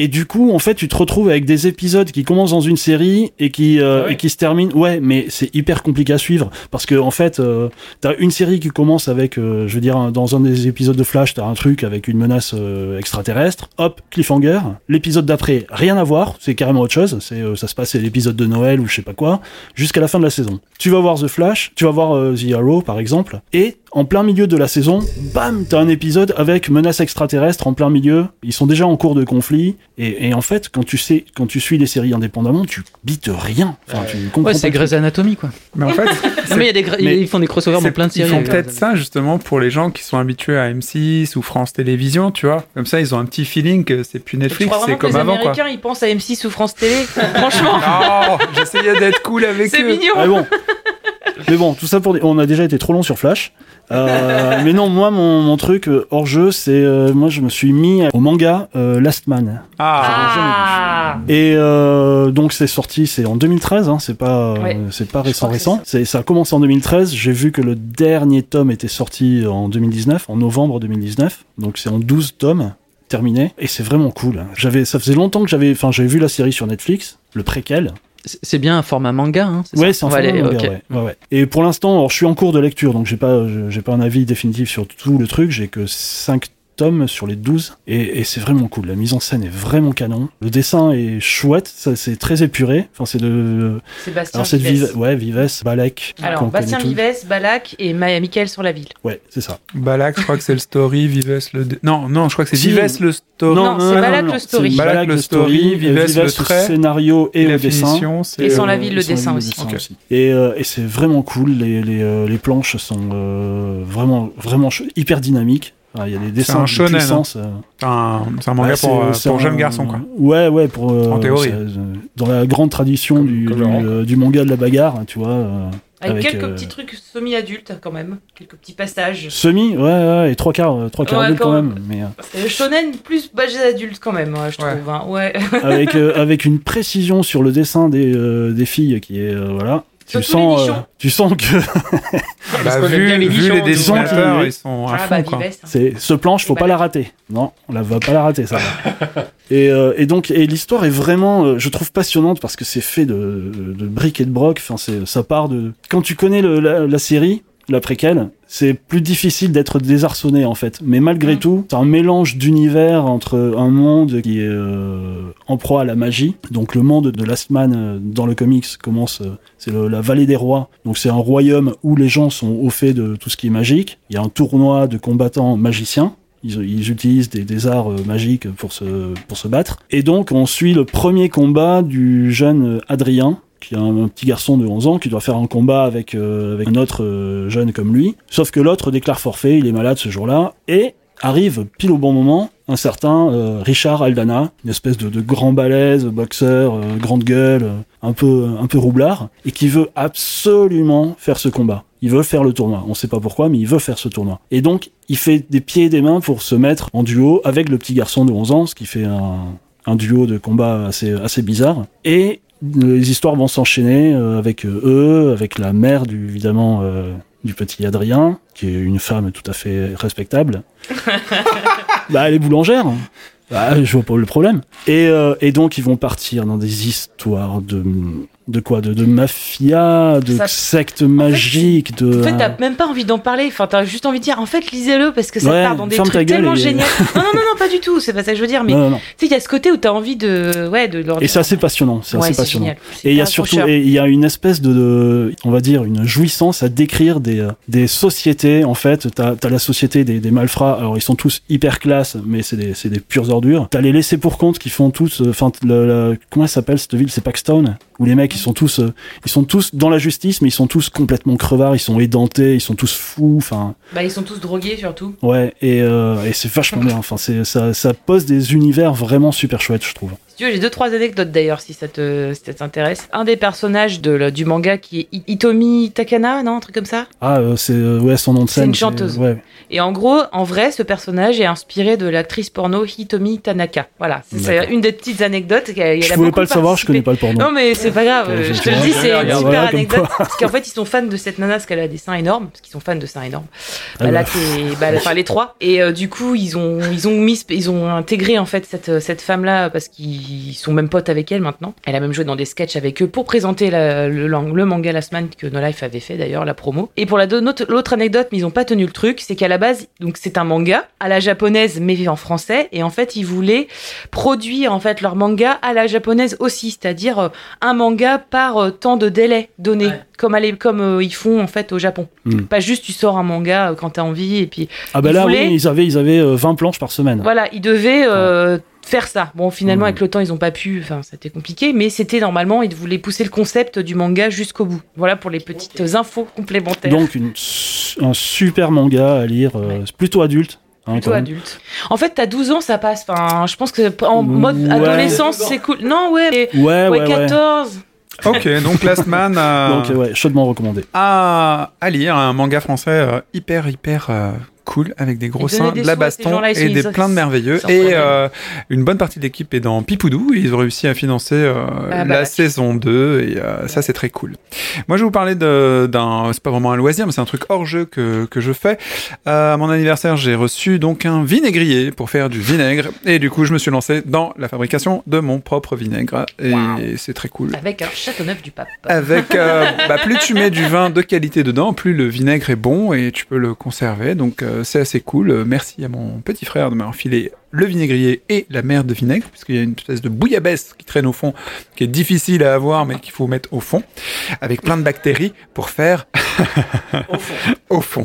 Et du coup, en fait, tu te retrouves avec des épisodes qui commencent dans une série et qui euh, Ah ouais. et qui se terminent. Ouais, mais c'est hyper compliqué à suivre parce que en fait, euh, t'as une série qui commence avec, euh, je veux dire, dans un des épisodes de Flash, t'as un truc avec une menace euh, extraterrestre. Hop, cliffhanger. L'épisode d'après, rien à voir. C'est carrément autre chose. C'est euh, ça se passe, c'est l'épisode de Noël ou je sais pas quoi, jusqu'à la fin de la saison. Tu vas voir The Flash, tu vas voir euh, The Arrow par exemple, et en plein milieu de la saison, bam, t'as un épisode avec menace extraterrestre en plein milieu. Ils sont déjà en cours de conflit. Et, et en fait, quand tu sais, quand tu suis les séries indépendamment, tu bites rien. Enfin, tu comprends Ouais, c'est. Grey's Anatomy, quoi. Mais en fait, [laughs] Non, mais il y a des gra- mais ils font des crossovers dans c'est- plein de ils séries. font euh, peut-être ça justement pour les gens qui sont habitués à M6 ou France Télévisions, tu vois. Comme ça, ils ont un petit feeling que c'est plus Netflix, c'est comme les avant, quoi. Américains, ils pensent à M6 ou France Télé? Franchement, [laughs] Non, j'essayais d'être cool avec c'est eux. mignon. Ah bon. [laughs] Mais bon, tout ça pour dire, on a déjà été trop long sur Flash. Euh, mais non, moi, mon, mon truc euh, hors jeu, c'est euh, moi, je me suis mis au manga euh, Last Man. Ah, Ah, Et euh, donc c'est sorti, c'est en 2013, hein, c'est pas, euh, Ouais. c'est pas récent récent. C'est ça a commencé en 2013. J'ai vu que le dernier tome était sorti en 2019, en novembre 2019. Donc c'est en 12 tomes terminé et c'est vraiment cool. J'avais, ça faisait longtemps que j'avais, enfin j'avais vu la série sur Netflix, le préquel. C'est bien un format manga, hein, c'est Ouais, c'est va format aller- manga, ouais, ouais, ouais. Et pour l'instant, je suis en cours de lecture, donc j'ai pas, je- j'ai pas un avis définitif sur tout le truc. J'ai que 5 tomes sur les 12 et, et c'est vraiment cool. La mise en scène est vraiment canon. Le dessin est chouette, ça c'est très épuré. Enfin, c'est de, Sébastien alors c'est de Vives. Vives, ouais, Vives, Balek. Alors, Bastien. Vives, Balak et Ma Michael sur la ville. Ouais, c'est ça. Balak, je crois que c'est le story, Vives le. Non, non, je crois que c'est Si. Vives le story. Non, c'est Balak le story. c'est Balak Balak le story, Vives Vives le trait, scénario et la le dessin. Et sans la euh, ville, le dessin aussi. Et, euh, et c'est vraiment cool. Les, les, euh, les planches sont euh, vraiment, vraiment hyper dynamiques. Enfin, Il y a des dessins un de shonen, hein. puissance. euh, C'est un, c'est un manga bah, pour, pour un- jeunes garçons, quoi. Ouais, ouais, pour. euh, En théorie. euh, Dans la grande tradition Comme- du, comme du, le rang. euh, du manga de la bagarre, tu vois. euh, Avec, Avec, quelques euh, petits trucs semi-adultes quand même. Quelques petits passages. Semi, ouais, ouais, et trois quarts, trois quarts Ouais, adultes quand même. Mais, euh, shonen plus budget adulte quand même, ouais, je Ouais. trouve. hein. Ouais. avec, [laughs] euh, avec une précision sur le dessin des, euh, des filles qui est. euh, voilà. Tu sens, euh, tu sens que [laughs] Bah, vu, les vu les dessinateurs, ils sont à Ah fond, bah quoi. Hein. C'est ce planche, faut pas la rater. Non, on la va pas la rater ça. [laughs] et, euh, et donc et l'histoire est vraiment, euh, je trouve passionnante parce que c'est fait de, de briques et de broc. Enfin, c'est ça part de quand tu connais le, la, la série, la préquelle, c'est plus difficile d'être désarçonné en fait. Mais malgré Mm. tout, c'est un mélange d'univers entre un monde qui est euh, en proie à la magie. Donc le monde de Last Man euh, dans le comics commence, euh, c'est la vallée des rois. Donc c'est un royaume où les gens sont au fait de tout ce qui est magique. Il y a un tournoi de combattants magiciens. Ils, ils utilisent des, des arts magiques pour se, pour se battre. Et donc, on suit le premier combat du jeune Adrien, qui est un, un petit garçon de 11 ans, qui doit faire un combat avec, euh, avec un autre euh, jeune comme lui. Sauf que l'autre déclare forfait, il est malade ce jour-là, et arrive pile au bon moment un certain euh, Richard Aldana, une espèce de, grand balèze, boxeur, grande gueule, un peu un peu roublard, et qui veut absolument faire ce combat. Il veut faire le tournoi. On sait pas pourquoi, mais il veut faire ce tournoi. Et donc, il fait des pieds et des mains pour se mettre en duo avec le petit garçon de 11 ans, ce qui fait un, un duo de combat assez, assez bizarre. Et les histoires vont s'enchaîner euh, avec euh, eux, avec la mère du, évidemment euh, du petit Adrien, qui est une femme tout à fait respectable. [laughs] bah, elle est boulangère. Bah, je vois pas le problème. Et, euh, et donc, ils vont partir dans des histoires de, de quoi de, de mafia, de Ça- secte magique, de. En fait, t'as même pas envie d'en parler. Enfin, t'as juste envie de dire, en fait, lisez-le parce que ça Ouais, part dans des trucs tellement géniaux. [laughs] Non, non, non, pas du tout. C'est pas ça que je veux dire. Mais tu sais, il y a ce côté où t'as envie de, ouais, de leur Et c'est assez passionnant. C'est Ouais, passionnant. génial. Et il y a surtout, il y a une espèce de, de- on va dire, une jouissance à décrire des, des sociétés. En fait, t'as as la société des, des malfrats. Alors, ils sont tous hyper classe, mais c'est des, c'est des pures ordures. T'as les laissés pour compte qui font tous, euh, enfin, le- le- comment elle s'appelle cette ville? C'est Paxton? Où les mecs, ils sont tous, euh, ils sont tous dans la justice, mais ils sont tous complètement crevards. Ils sont édentés, ils sont tous fous. Enfin, Bah, ils sont tous drogués surtout. ouais. Et, euh, et c'est vachement bien. Enfin, c'est, ça, ça pose des univers vraiment super chouettes, je trouve. Tu veux, j'ai deux trois anecdotes d'ailleurs si ça te si ça t'intéresse. Un des personnages de, le- du manga qui est I- Hitomi Takana, non, un truc comme ça? Ah, euh, c'est euh, ouais, son nom de C'est scène. une chanteuse. Ouais. Et en gros, en vrai, ce personnage est inspiré de l'actrice porno Hitomi Tanaka. Voilà, c'est c'est une des petites anecdotes. Il a- il Je a pas le savoir, je connais pas le porno. Non mais c'est pas grave, je te le dis, c'est une super anecdote. Parce qu'en fait, ils sont fans de cette nana parce qu'elle a des seins énormes, parce qu'ils sont fans de seins énormes. Ah Bah, là, bah. t'es- bah, enfin les trois. Et euh, du coup, ils ont, ils ont mis, ils ont intégré en fait cette, cette femme-là parce qu'ils sont même potes avec elle maintenant. Elle a même joué dans des sketchs avec eux pour présenter la- le, le manga Last Man que No Life avait fait d'ailleurs, la promo. Et pour l'autre anecdote, mais ils ont pas tenu le truc, c'est qu'à la base, donc c'est un manga à la japonaise mais en français. Et en fait, ils voulaient produire en fait leur manga à la japonaise aussi, c'est-à-dire euh, un manga par euh, temps de délai donné, Ouais. comme, à comme euh, ils font en fait au Japon. Hmm. Pas juste tu sors un manga quand t'as envie et puis Ah bah Ils là, voulaient- oui, ils avaient, ils avaient euh, 20 planches par semaine. voilà, ils devaient euh, faire ça. Bon, finalement, Hmm. avec le temps, ils ont pas pu, enfin, c'était compliqué, mais c'était normalement, ils voulaient pousser le concept du manga jusqu'au bout. Voilà pour les petites infos complémentaires. Donc une, un super manga à lire, euh, Ouais. plutôt adulte. hein, Plutôt adulte. En fait, t'as 12 ans, ça passe. Enfin, je pense que en mode Ouais. adolescence, c'est cool. Non, ouais, mais- Ouais, ouais, ouais, ouais. 14. Ok, donc Last Man euh, [laughs] Donc, ouais, chaudement recommandé. à, à lire, un manga français euh, hyper, hyper euh, cool, avec des gros seins, de la baston et des ils- plein de merveilleux. Et euh, une bonne partie de l'équipe est dans Pipoudou. Ils ont réussi à financer euh, Ah bah, la saison 2 et euh, ça, c'est très cool. Moi, je vais vous parler d'un, c'est pas vraiment un loisir, mais c'est un truc hors jeu que, que je fais. À mon anniversaire, j'ai reçu donc un vinaigrier pour faire du vinaigre. Et du coup, je me suis lancé dans la fabrication de mon propre vinaigre. Et c'est très cool. Avec un Châteauneuf du Pape. Avec [laughs] bah, plus tu mets du vin de qualité dedans, plus le vinaigre est bon et tu peux le conserver. Donc euh, c'est assez cool. Merci à mon petit frère de m'avoir le vinaigrier et la mer de vinaigre, puisqu'il y a une espèce de bouillabaisse qui traîne au fond, qui est difficile à avoir, mais qu'il faut mettre au fond, avec plein de bactéries pour faire [laughs] [laughs] au fond,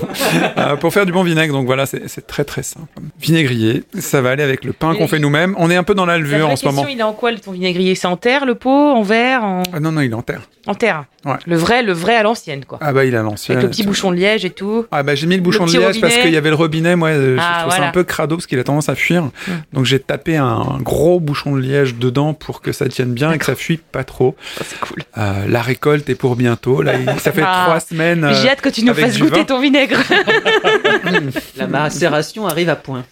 Euh, pour faire du bon vinaigre. Donc voilà, c'est très très simple. Vinaigrier, ça va aller avec le pain qu'on fait nous-mêmes. On est un peu dans la La levure vraie en ce question, moment. il est en quoi le- ton vinaigrier? C'est en terre, le pot, en verre, en, Ah non non, il est en terre. en terre Ouais. Le vrai, le vrai à l'ancienne, quoi. Ah bah il a lancé. Avec le petit bouchon de liège et tout. Ah bah j'ai mis le bouchon de liège parce qu'il y avait le robinet, moi euh, je Ah, trouve ça un peu crado parce qu'il a tendance à fuir. Donc j'ai tapé un gros bouchon de liège dedans pour que ça tienne bien et que ça fuit pas trop. Ça, c'est cool. Euh, la récolte est pour bientôt. Là, ça fait Ah. trois semaines. Euh, J'ai hâte que tu nous avec fasses goûter vin. ton vinaigre. [laughs] La macération arrive à point.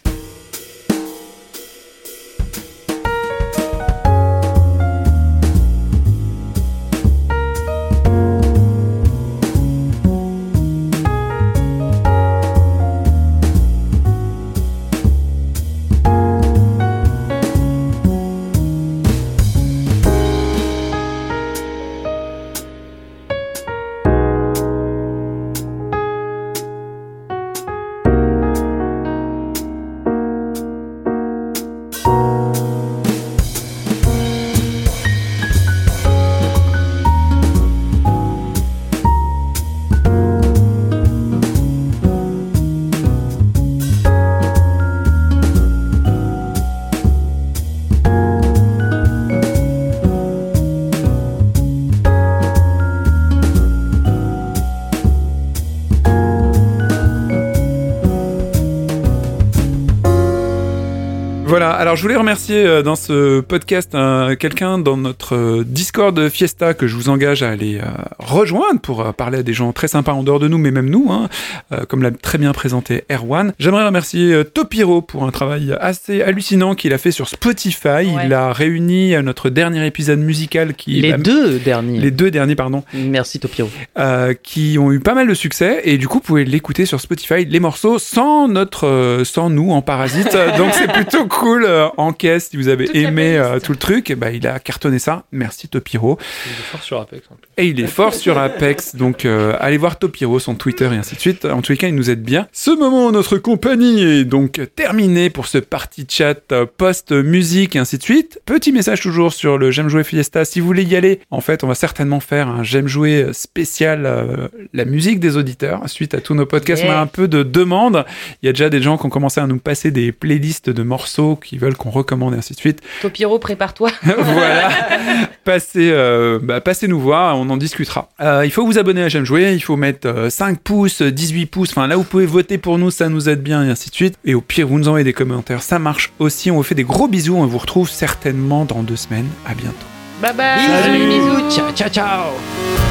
Remercier euh, dans ce podcast euh, quelqu'un dans notre euh, Discord Fiesta que je vous engage à aller rejoindre pour euh, parler à des gens très sympas en dehors de nous, mais même nous, hein, euh, comme l'a très bien présenté Erwan. J'aimerais remercier euh, Topiro pour un travail assez hallucinant qu'il a fait sur Spotify. Ouais. Il a réuni à notre dernier épisode musical qui... Les bah, deux derniers. Les deux derniers, pardon, Merci Topiro. euh, qui ont eu pas mal de succès et du coup vous pouvez l'écouter sur Spotify les morceaux sans notre sans nous en parasite [laughs] donc c'est plutôt cool euh, en caisse si vous avez Toute aimé euh, tout le truc ben, il a cartonné ça merci Topiro Il est fort sur Apex. en plus. et il est fort sur Apex donc euh, allez voir Topiro son Twitter et ainsi de suite en tous les cas il nous aide bien ce moment en notre compagnie est donc terminé pour ce party chat euh, post musique et ainsi de suite petit message toujours sur le j'aime jouer Fiesta si vous voulez y aller en fait on va certainement faire un j'aime jouer spécial euh, la musique des auditeurs suite à tous nos podcasts Yeah. on a un peu de demandes il y a déjà des gens qui ont commencé à nous passer des playlists de morceaux qu'ils veulent qu'on recommande et ainsi de suite. Topiro, prépare-toi. [laughs] voilà. Passez, euh, bah, passez nous voir, on en discutera. Euh, il faut vous abonner à J'aime jouer, il faut mettre euh, 5 pouces, 18 pouces, enfin là vous pouvez voter pour nous, ça nous aide bien et ainsi de suite. Et au pire, vous nous envoyez des commentaires, ça marche aussi. On vous fait des gros bisous, on vous retrouve certainement dans deux semaines. À bientôt. Bye bye. Salut, bisous, ciao, ciao, ciao.